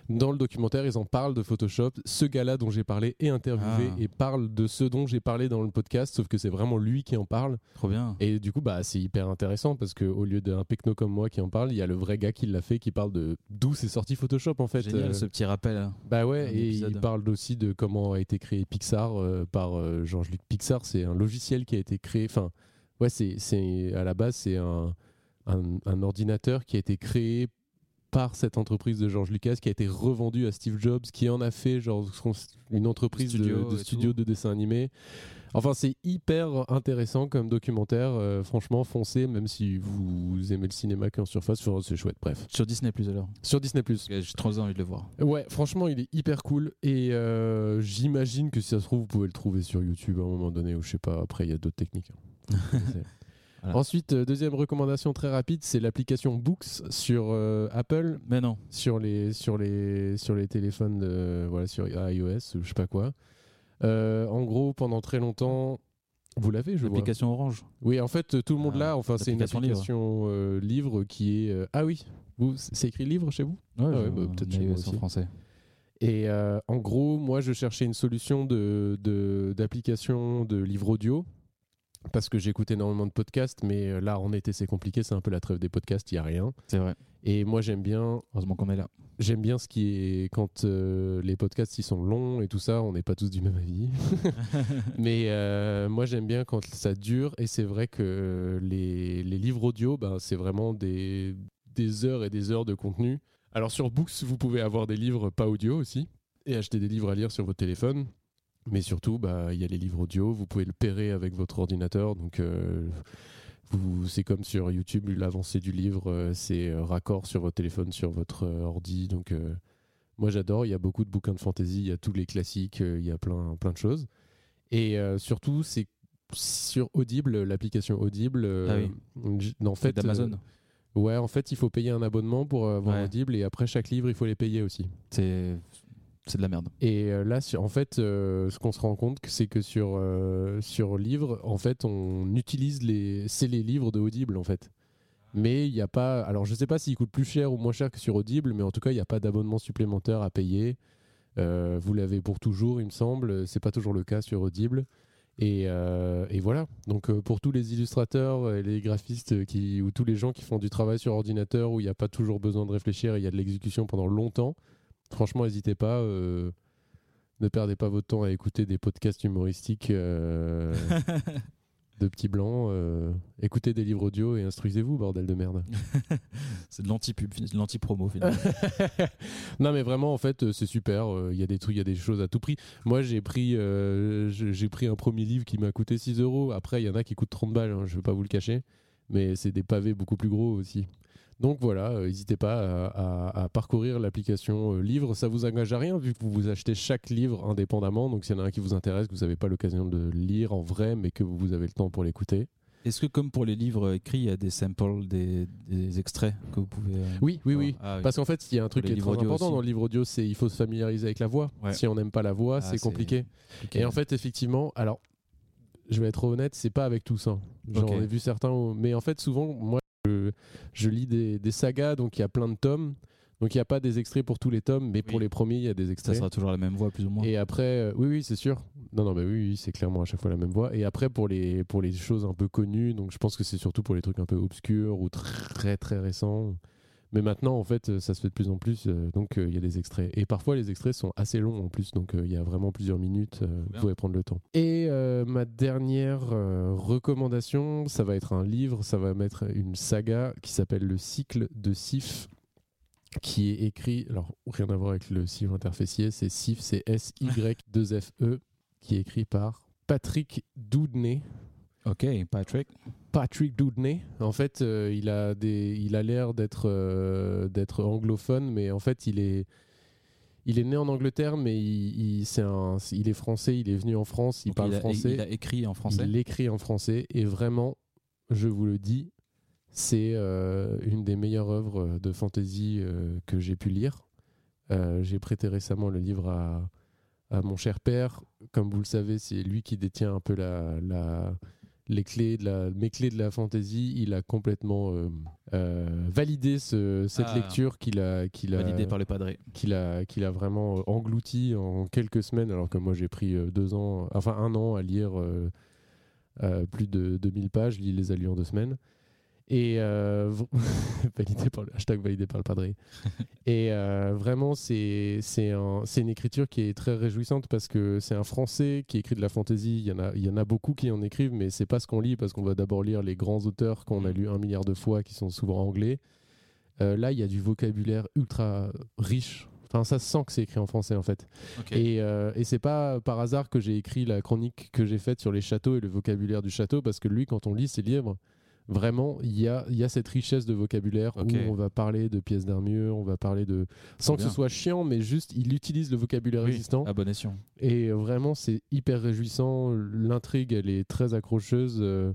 dans le documentaire, ils en parlent de Photoshop. Ce gars-là dont j'ai parlé est interviewé Ah. et parle de ce dont j'ai parlé dans le podcast, sauf que c'est vraiment lui qui en parle. Trop bien. Et du coup, bah, c'est hyper intéressant parce qu'au lieu d'un pecno comme moi qui en parle, il y a le vrai gars qui l'a fait qui parle de d'où c'est sorti Photoshop en fait. Génial Euh, ce petit rappel. hein. bah ouais, et épisode. il parle aussi de comment a été créé Pixar euh, par euh, Georges-Luc Pixar. C'est un logiciel qui a été créé. Enfin, ouais, c'est, c'est à la base c'est un, un, un ordinateur qui a été créé par cette entreprise de George Lucas qui a été revendu à Steve Jobs qui en a fait genre une entreprise de- Studio de, et studio de dessin animé. Enfin, c'est hyper intéressant comme documentaire. euh, franchement, foncez, même si vous aimez le cinéma qu'en surface, c'est chouette. Bref. Sur Disney Plus alors Sur Disney Plus. J'ai trop envie de le voir. Ouais, franchement, il est hyper cool et euh, j'imagine que si ça se trouve, vous pouvez le trouver sur YouTube à un moment donné ou je sais pas. Après, il y a d'autres techniques. hein. Voilà. Ensuite, euh, deuxième recommandation très rapide, c'est l'application Books sur euh, Apple. Mais non. Sur les sur les sur les téléphones, de- voilà, sur iOS ou je sais pas quoi. Euh, en gros, pendant très longtemps, vous l'avez, je vois. L'application Orange. Oui, en fait, tout le monde Ah, l'a. Enfin, c'est une livre. application livre qui est. Ah oui, vous, c'est écrit livre chez vous? Ouais, Ah bah, peut-être chez ça en français. Et en gros, moi, je cherchais une solution de de- d'application de, livre audio parce que j'écoute énormément de podcasts, mais euh, là, en été, c'est compliqué. C'est un peu la trêve des podcasts, il y a rien. C'est vrai. Et moi, j'aime bien. Heureusement qu'on est là. J'aime bien ce qui est quand euh, les podcasts ils sont longs et tout ça. On n'est pas tous du même avis. Mais euh, moi, j'aime bien quand ça dure. Et c'est vrai que les, les livres audio, ben, c'est vraiment des, des heures et des heures de contenu. Alors sur Books, vous pouvez avoir des livres pas audio aussi et acheter des livres à lire sur votre téléphone. Mais surtout, bah, il y a les livres audio. Vous pouvez le pairer avec votre ordinateur. Donc, euh, vous, c'est comme sur YouTube, l'avancée du livre, euh, c'est euh, raccord sur votre téléphone, sur votre euh, ordi. Donc, moi, j'adore. Il y a beaucoup de bouquins de fantasy. Il y a tous les classiques. il y a plein, plein de choses. Et surtout, c'est sur Audible, l'application Audible. euh, j- en fait, d'Amazon. ouais, en fait, il faut payer un abonnement pour avoir Ouais. Audible. Et après chaque livre, il faut les payer aussi. C'est c'est de la merde. Et euh, là, en fait, euh, ce qu'on se rend compte, c'est que sur, euh, sur livre, en fait, on utilise les. C'est les livres de Audible, en fait. Mais il n'y a pas. Alors, je ne sais pas s'ils coûtent plus cher ou moins cher que sur Audible, mais en tout cas, il n'y a pas d'abonnement supplémentaire à payer. Vous l'avez pour toujours, il me semble. C'est pas toujours le cas sur Audible. Et, et voilà. Donc, pour tous les illustrateurs, et les graphistes qui, ou tous les gens qui font du travail sur ordinateur où il n'y a pas toujours besoin de réfléchir et il y a de l'exécution pendant longtemps, franchement, n'hésitez pas. euh, ne perdez pas votre temps à écouter des podcasts humoristiques. euh, de petits blancs. euh, écoutez des livres audio et instruisez-vous, bordel de merde. C'est de l'anti-pub, de l'anti-promo finalement. non mais vraiment en fait c'est super. Il y a des trucs, il y a des choses à tout prix. Moi j'ai pris, je- j'ai pris un premier livre qui m'a coûté 6 euros. Après il y en a qui coûtent 30 balles. hein, je vais pas vous le cacher, mais c'est des pavés beaucoup plus gros aussi. Donc voilà, euh, n'hésitez pas à, à- à parcourir l'application euh, livre. Ça vous engage à rien vu que vous vous achetez chaque livre indépendamment. Donc s'il y en a un qui vous intéresse, que vous n'avez pas l'occasion de lire en vrai, mais que vous avez le temps pour l'écouter. Est-ce que comme pour les livres écrits, il y a des samples, des, des extraits que vous pouvez... euh, Oui, oui, oui. Ah Parce qu'en fait, il y a un truc qui est très important aussi. dans le livre audio, c'est il faut se familiariser avec la voix. Ouais. Si on n'aime pas la voix, Ah, c'est compliqué. compliqué. Et en fait, effectivement, alors, je vais être honnête, c'est pas avec tous. Hein. J'en ai vu certains, mais en fait, souvent, moi, je, je lis des, des sagas, donc il y a plein de tomes. Donc il n'y a pas des extraits pour tous les tomes, mais pour les premiers, il y a des Ça extraits. sera toujours la même voix plus ou moins. Et après, euh, oui, oui, c'est sûr. Non, non, bah oui, oui, c'est clairement à chaque fois la même voix. Et après, pour les, pour les choses un peu connues, donc je pense que c'est surtout pour les trucs un peu obscurs ou très, très récents. Mais maintenant, en fait, euh, ça se fait de plus en plus. euh, donc, euh, il y a des extraits. Et parfois, les extraits sont assez longs en plus. Donc, il y a vraiment plusieurs minutes. vous pouvez prendre le temps. Et ma dernière recommandation, ça va être un livre. Ça va mettre une saga qui s'appelle Le cycle de Sif qui est écrit, alors rien à voir avec le Sif interfécier, c'est SIF, c'est S-Y-2-F-E, E, qui est écrit par Patrick Doudney. Ok, Patrick. Patrick Doudney. En fait, euh, il a des, il a l'air d'être euh, d'être anglophone, mais en fait, il est il est né en Angleterre, mais il, il, c'est un, il est français. Il est venu en France. Il Donc, parle il a- français. il a écrit en français Il écrit en français. Et vraiment, je vous le dis, c'est euh, une des meilleures œuvres de fantasy que j'ai pu lire. J'ai prêté récemment le livre à, à mon cher père. Comme vous le savez, c'est lui qui détient un peu la, la- les clés de la, mes clés de la fantasy. Il a complètement euh, euh, validé ce- cette Ah. lecture qu'il a, qu'il a Validé par qu'il a, qu'il a vraiment euh, englouti en quelques semaines, alors que moi j'ai pris deux ans, enfin un an à lire euh, plus de 2000 pages, il les a lus en deux semaines. Et euh, validé par le hashtag validé par le padré. Et euh, vraiment, c'est c'est un- c'est une écriture qui est très réjouissante parce que c'est un Français qui écrit de la fantaisie. Il y en a, il y en a beaucoup qui en écrivent, mais c'est pas ce qu'on lit parce qu'on va d'abord lire les grands auteurs qu'on a lus un milliard de fois, qui sont souvent anglais. Euh, là, il y a du vocabulaire ultra riche. Enfin, ça se sent que c'est écrit en français en fait. Et, euh, et c'est pas par hasard que j'ai écrit la chronique que j'ai faite sur les châteaux et le vocabulaire du château, parce que lui, quand on lit ses livres, vraiment, il y a, il y a cette richesse de vocabulaire où on va parler de pièces d'armure, on va parler de. sans que ce soit chiant, mais juste, il utilise le vocabulaire Oui, existant. à bon escient. Et vraiment, c'est hyper réjouissant. L'intrigue, elle est très accrocheuse. Euh,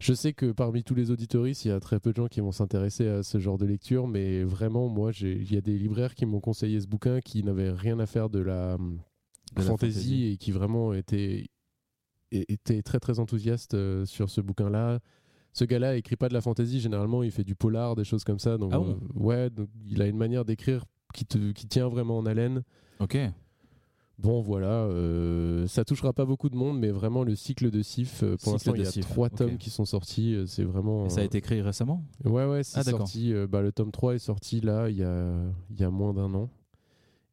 Je sais que parmi tous les auditoristes, il y a très peu de gens qui vont s'intéresser à ce genre de lecture, mais vraiment, moi, il y a des libraires qui m'ont conseillé ce bouquin qui n'avaient rien à faire de la, De la fantasy, fantasy. et qui vraiment étaient très très enthousiastes euh, sur ce bouquin-là. Ce gars-là écrit pas de la fantasy, généralement, il fait du polar, des choses comme ça. Donc, Ah bon euh, ouais, donc il a une manière d'écrire qui, te, qui tient vraiment en haleine. Ok. Bon, voilà, euh, ça touchera pas beaucoup de monde, mais vraiment le cycle de Sif, euh, pour l'instant, il y a Sif, trois tomes qui sont sortis. euh, C'est vraiment. Et ça a été écrit récemment? Ouais, ouais, c'est Ah, sorti. bah, le tome 3 est sorti là, il y a, y a moins d'un an.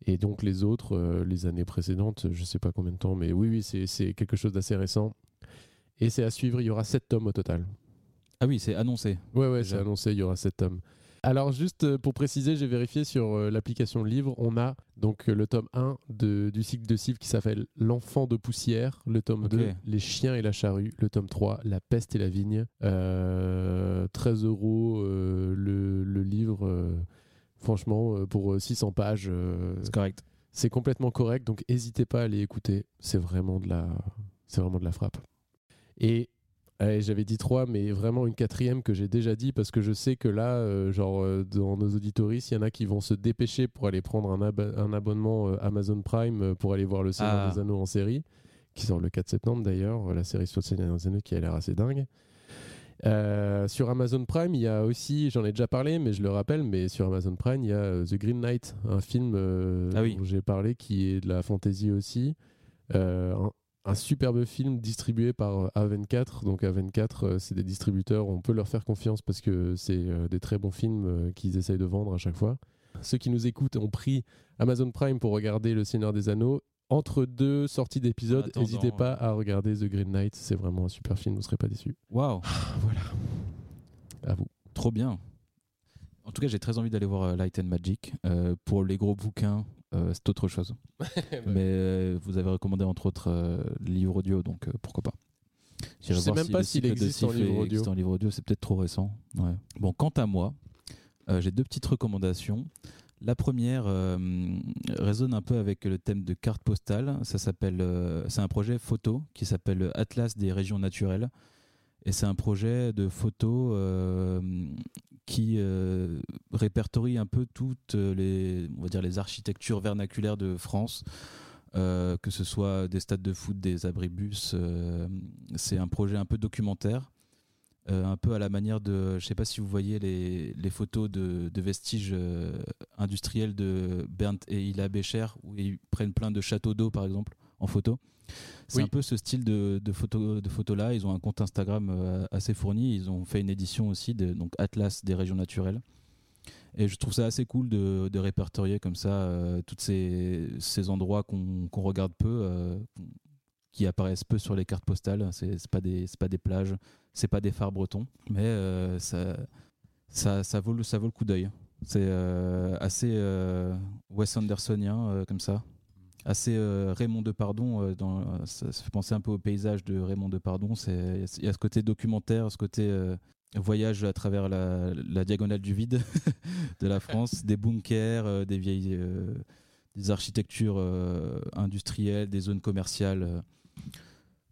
Et donc les autres, les années précédentes, je sais pas combien de temps, mais oui, oui, c'est- quelque chose d'assez récent. Et c'est à suivre, il y aura 7 tomes au total. Ah oui, c'est annoncé. Ouais, c'est annoncé, il y aura 7 tomes. Alors, juste euh, pour préciser, j'ai vérifié sur euh, l'application livre, on a donc euh, le tome 1 de- du cycle de Sif qui s'appelle L'enfant de poussière, le tome Ok. 2, Les chiens et la charrue, le tome 3, La peste et la vigne. Euh, 13 euros le, le livre, euh, franchement, pour euh, 600 pages. euh, C'est correct. C'est complètement correct, donc n'hésitez pas à aller écouter. C'est vraiment de la, c'est vraiment de la frappe. Et allez, j'avais dit trois, mais vraiment une quatrième que j'ai déjà dit parce que je sais que là, euh, genre euh, dans nos auditories, il y en a qui vont se dépêcher pour aller prendre un, ab- un abonnement euh, Amazon Prime pour aller voir Le Seigneur Ah. des Anneaux en série, qui sort le 4 septembre d'ailleurs, la série sur Le Seigneur des Anneaux qui a l'air assez dingue. Sur Amazon Prime, il y a aussi, j'en ai déjà parlé, mais je le rappelle, mais sur Amazon Prime, il y a The Green Knight, un film Ah oui. dont j'ai parlé qui est de la fantasy aussi. Euh, un, superbe film distribué par euh, A24. Donc A24, euh, c'est des distributeurs, on peut leur faire confiance parce que c'est euh, des très bons films qu'ils essayent de vendre à chaque fois. Ceux qui nous écoutent ont pris Amazon Prime pour regarder Le Seigneur des Anneaux. entre deux sorties d'épisodes, n'hésitez pas à regarder The Green Knight. C'est vraiment un super film, vous ne serez pas déçus. Waouh. voilà. À vous. Trop bien. En tout cas, j'ai très envie d'aller voir Light and Magic. Euh, pour les gros bouquins, euh, c'est autre chose. Mais euh, vous avez recommandé entre autres euh, le livre audio, donc euh, pourquoi pas. Je sais voir même si pas s'il existe en livre audio. en livre audio, c'est peut-être trop récent. Ouais. Bon, quant à moi, j'ai deux petites recommandations. La première euh, résonne un peu avec le thème de carte postale. Ça s'appelle, euh, c'est un projet photo qui s'appelle Atlas des régions naturelles. Et c'est un projet de photo euh, qui euh, répertorie un peu toutes les, on va dire, les architectures vernaculaires de France. Euh, que ce soit des stades de foot, des abribus, c'est un projet un peu documentaire, un peu à la manière de, je sais pas si vous voyez les, photos de, vestiges industriels de Bernd et Hilla Becher, où ils prennent plein de châteaux d'eau par exemple en photo. C'est Oui. un peu ce style de, de photo, de photo là. Ils ont un compte Instagram euh, assez fourni. Ils ont fait une édition aussi, de, donc Atlas des régions naturelles. Et je trouve ça assez cool de, de répertorier comme ça euh, tous ces, ces endroits qu'on regarde peu, euh, qui apparaissent peu sur les cartes postales. C'est pas des pas des plages, c'est pas des phares bretons, mais euh, ça, ça ça vaut le ça vaut le coup d'œil. C'est assez Wes Andersonien comme ça, assez euh, Raymond Depardon. euh, dans, ça, fait penser un peu au paysage de Raymond Depardon. Il y a ce côté documentaire, ce côté euh, voyage à travers la, diagonale du vide de la France, des bunkers, euh, des vieilles, euh, des architectures euh, industrielles, des zones commerciales, euh,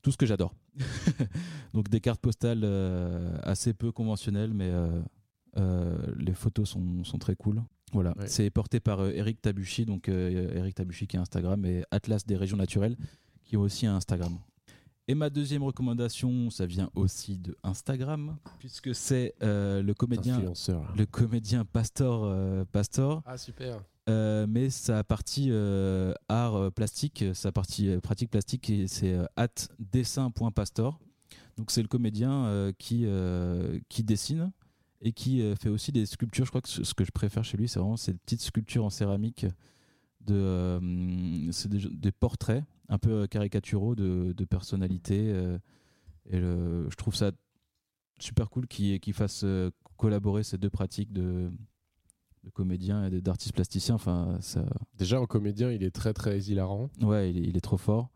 tout ce que j'adore. Donc des cartes postales euh, assez peu conventionnelles, mais euh, euh, les photos sont, sont très cool. Voilà, Ouais. c'est porté par euh, Eric Tabuchi, donc euh, Eric Tabuchi qui a Instagram et Atlas des régions naturelles qui ont aussi un Instagram. Et ma deuxième recommandation, ça vient aussi de Instagram, puisque c'est euh, le comédien, le comédien Pastor, euh, Pastor. Ah, super. Euh, mais sa partie euh, art plastique, sa partie euh, pratique plastique, c'est euh, at dessin.pastor. Donc c'est le comédien euh, qui, euh, qui dessine et qui euh, fait aussi des sculptures. Je crois que ce, que je préfère chez lui, c'est vraiment ces petites sculptures en céramique de euh, c'est des, des portraits un peu euh, caricaturaux de, de personnalités. euh, et le- je trouve ça super cool qu'il qu'il fasse collaborer ces deux pratiques de, de comédien et d'artiste plasticien. Enfin, ça, Déjà, en comédien, il est très très hilarant. ouais, il est, il est trop fort.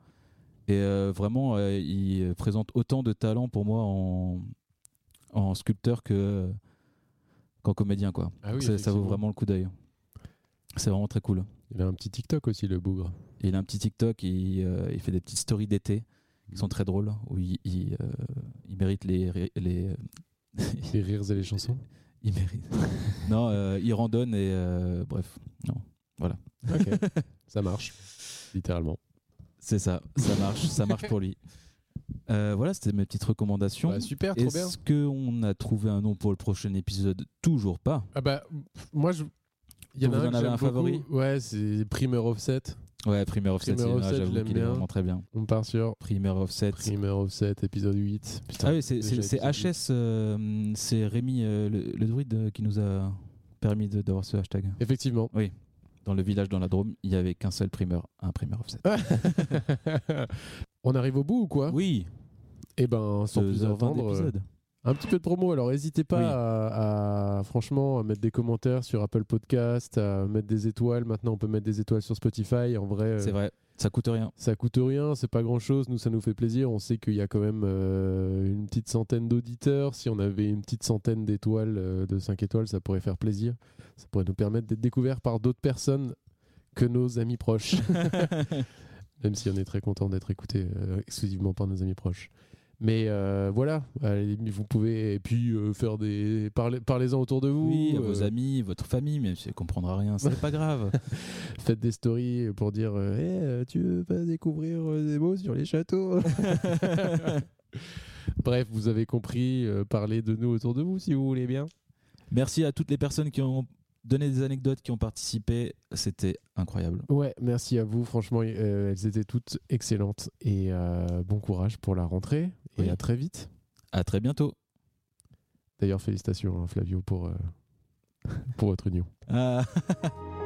Et euh, vraiment, il présente autant de talent pour moi en, en sculpteur que qu'en comédien, quoi. Ah oui, ça, ça vaut vraiment le coup d'œil. C'est vraiment très cool. Il a un petit TikTok aussi, le bougre. Il a un petit TikTok, il, euh, il fait des petites stories d'été qui sont très drôles, où il, il, euh, il mérite les, les, Les rires et les chansons. il mérite. non, euh, il randonne et euh, bref, non, voilà. Ok, ça marche, littéralement. C'est ça, ça marche, ça marche pour lui. Euh, voilà, c'était mes petites recommandations. Bah, super, trop bien. Est-ce qu'on a trouvé un nom pour le prochain épisode Toujours pas. Ah bah, moi, je... il y en a un en que un favori. Ouais, c'est Primer Offset. Ouais, Primer Offset, Primer Offset, j'avoue qu'il est vraiment très bien. On part sur Primer Offset. Primer Offset, épisode 8. Putain, ah oui, c'est HS, euh, c'est Rémi, euh, le, le druide, qui nous a permis d'avoir ce hashtag. Effectivement. Oui. Dans le village, dans la Drôme, il n'y avait qu'un seul primeur, un Primer Offset. On arrive au bout ou quoi? Oui. Eh ben, sans plus attendre, euh, un petit peu de promo. Alors, n'hésitez pas Oui. à, à, franchement à mettre des commentaires sur Apple Podcast, à mettre des étoiles. Maintenant, on peut mettre des étoiles sur Spotify. En vrai, C'est euh, vrai, ça coûte rien. Ça coûte rien, c'est pas grand chose. Nous, ça nous fait plaisir. On sait qu'il y a quand même euh, une petite centaine d'auditeurs. Si on avait une petite centaine d'étoiles, euh, de 5 étoiles, ça pourrait faire plaisir. Ça pourrait nous permettre d'être découverts par d'autres personnes que nos amis proches. même si on est très content d'être écouté euh, exclusivement par nos amis proches. Mais euh, voilà, allez, vous pouvez et puis euh, faire des parlez, parlez-en autour de vous. Oui, à euh, vos amis, votre famille, même si elle comprendra rien, c'est pas grave. Faites des stories pour dire tu veux pas découvrir des mots sur les châteaux Bref, vous avez compris, parlez de nous autour de vous si vous voulez bien. Merci à toutes les personnes qui ont donné des anecdotes, qui ont participé. C'était incroyable. Ouais, merci à vous. Franchement, euh, elles étaient toutes excellentes. Et euh, bon courage pour la rentrée. Et Oui. à très vite. À très bientôt. D'ailleurs, félicitations, hein, Flavio, pour, euh, pour votre union. Ah.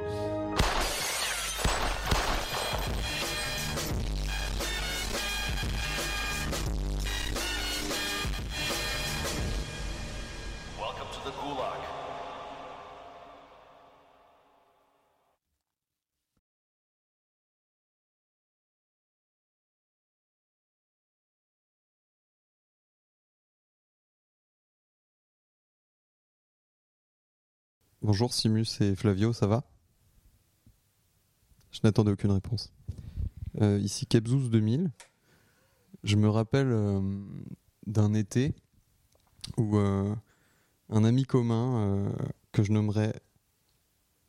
Bonjour Simus et Flavio, ça va? Je n'attendais aucune réponse. Euh, ici Kebzouz 2000. Je me rappelle euh, d'un été où euh, un ami commun que je nommerais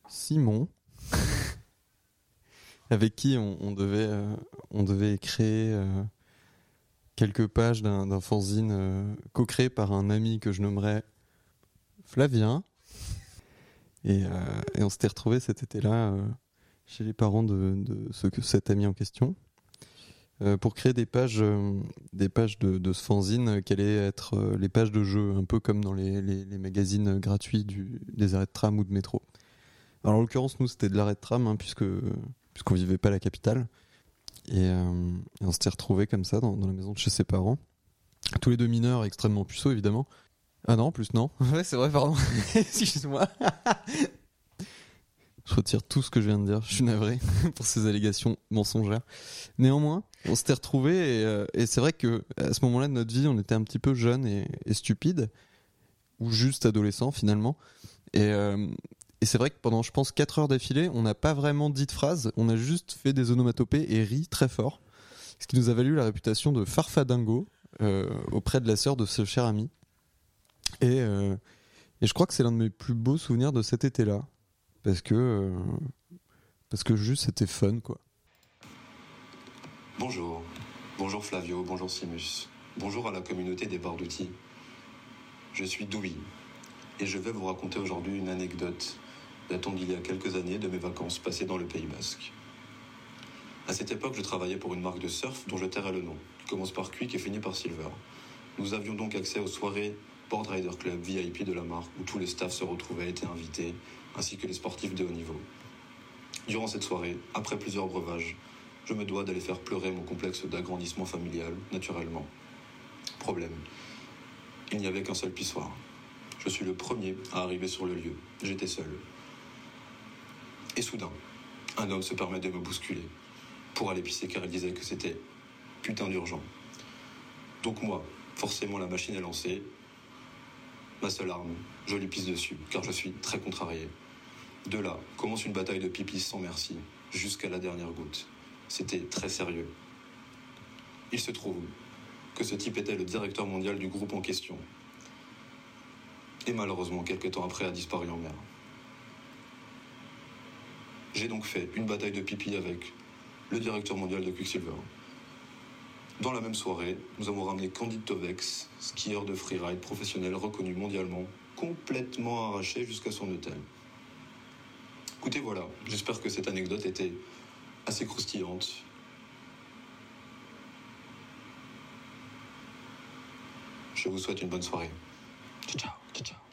Simon, avec qui on, devait, on créer quelques pages d'un fanzine co-créé par un ami que je nommerais Flavien. Et, euh, et on s'était retrouvé cet été-là euh, chez les parents de, de ce cet ami en question euh, pour créer des pages, des pages de, de ce qui allaient être les pages de jeu, un peu comme dans les, magazines gratuits du, des arrêts de tram ou de métro. Alors en l'occurrence, nous, c'était de l'arrêt de tram, hein, puisque puisqu'on vivait pas la capitale. Et, on s'était retrouvés comme ça dans la maison de chez ses parents. Tous les deux mineurs, extrêmement puceaux, évidemment. Ah non, plus non. Ouais, c'est vrai, pardon. Excuse-moi. Je retire tout ce que je viens de dire. Je suis navré pour ces allégations mensongères. Néanmoins, on s'était retrouvés et, euh, et c'est vrai que à ce moment-là de notre vie, on était un petit peu jeunes et, et stupides, ou juste adolescents finalement. Et, euh, c'est vrai que pendant, je pense, 4 heures d'affilée, on n'a pas vraiment dit de phrase, on a juste fait des onomatopées et ri très fort. Ce qui nous a valu la réputation de farfadingo euh, auprès de la sœur de ce cher ami. Et, euh, et je crois que c'est l'un de mes plus beaux souvenirs de cet été-là. Parce que, euh, parce que juste c'était fun, quoi. Bonjour. Bonjour Flavio, bonjour Simus. Bonjour à la communauté des barres d'outils. Je suis Doui et je vais vous raconter aujourd'hui une anecdote datant d'il y a quelques années de mes vacances passées dans le Pays Basque. À cette époque, je travaillais pour une marque de surf dont je tairai le nom, qui commence par Quick et finit par Silver. Nous avions donc accès aux soirées Board Rider Club VIP de la marque où tous les staffs se retrouvaient et étaient invités, ainsi que les sportifs de haut niveau. Durant cette soirée, après plusieurs breuvages, je me dois d'aller faire pleurer mon complexe d'agrandissement familial, naturellement. Problème. Il n'y avait qu'un seul pissoir. Je suis le premier à arriver sur le lieu. J'étais seul. Et soudain, un homme se permet de me bousculer pour aller pisser car il disait que c'était putain d'urgent. Donc moi, forcément la machine est lancée. Ma seule arme, je lui pisse dessus car je suis très contrarié. De là commence une bataille de pipi sans merci, jusqu'à la dernière goutte. C'était très sérieux. Il se trouve que ce type était le directeur mondial du groupe en question. Et malheureusement, quelques temps après, a disparu en mer. J'ai donc fait une bataille de pipi avec le directeur mondial de Quicksilver. Dans la même soirée, nous avons ramené Candide Tovex, skieur de freeride professionnel reconnu mondialement, complètement arraché jusqu'à son hôtel. Écoutez, voilà, j'espère que cette anecdote était assez croustillante. Je vous souhaite une bonne soirée. Ciao, ciao, ciao.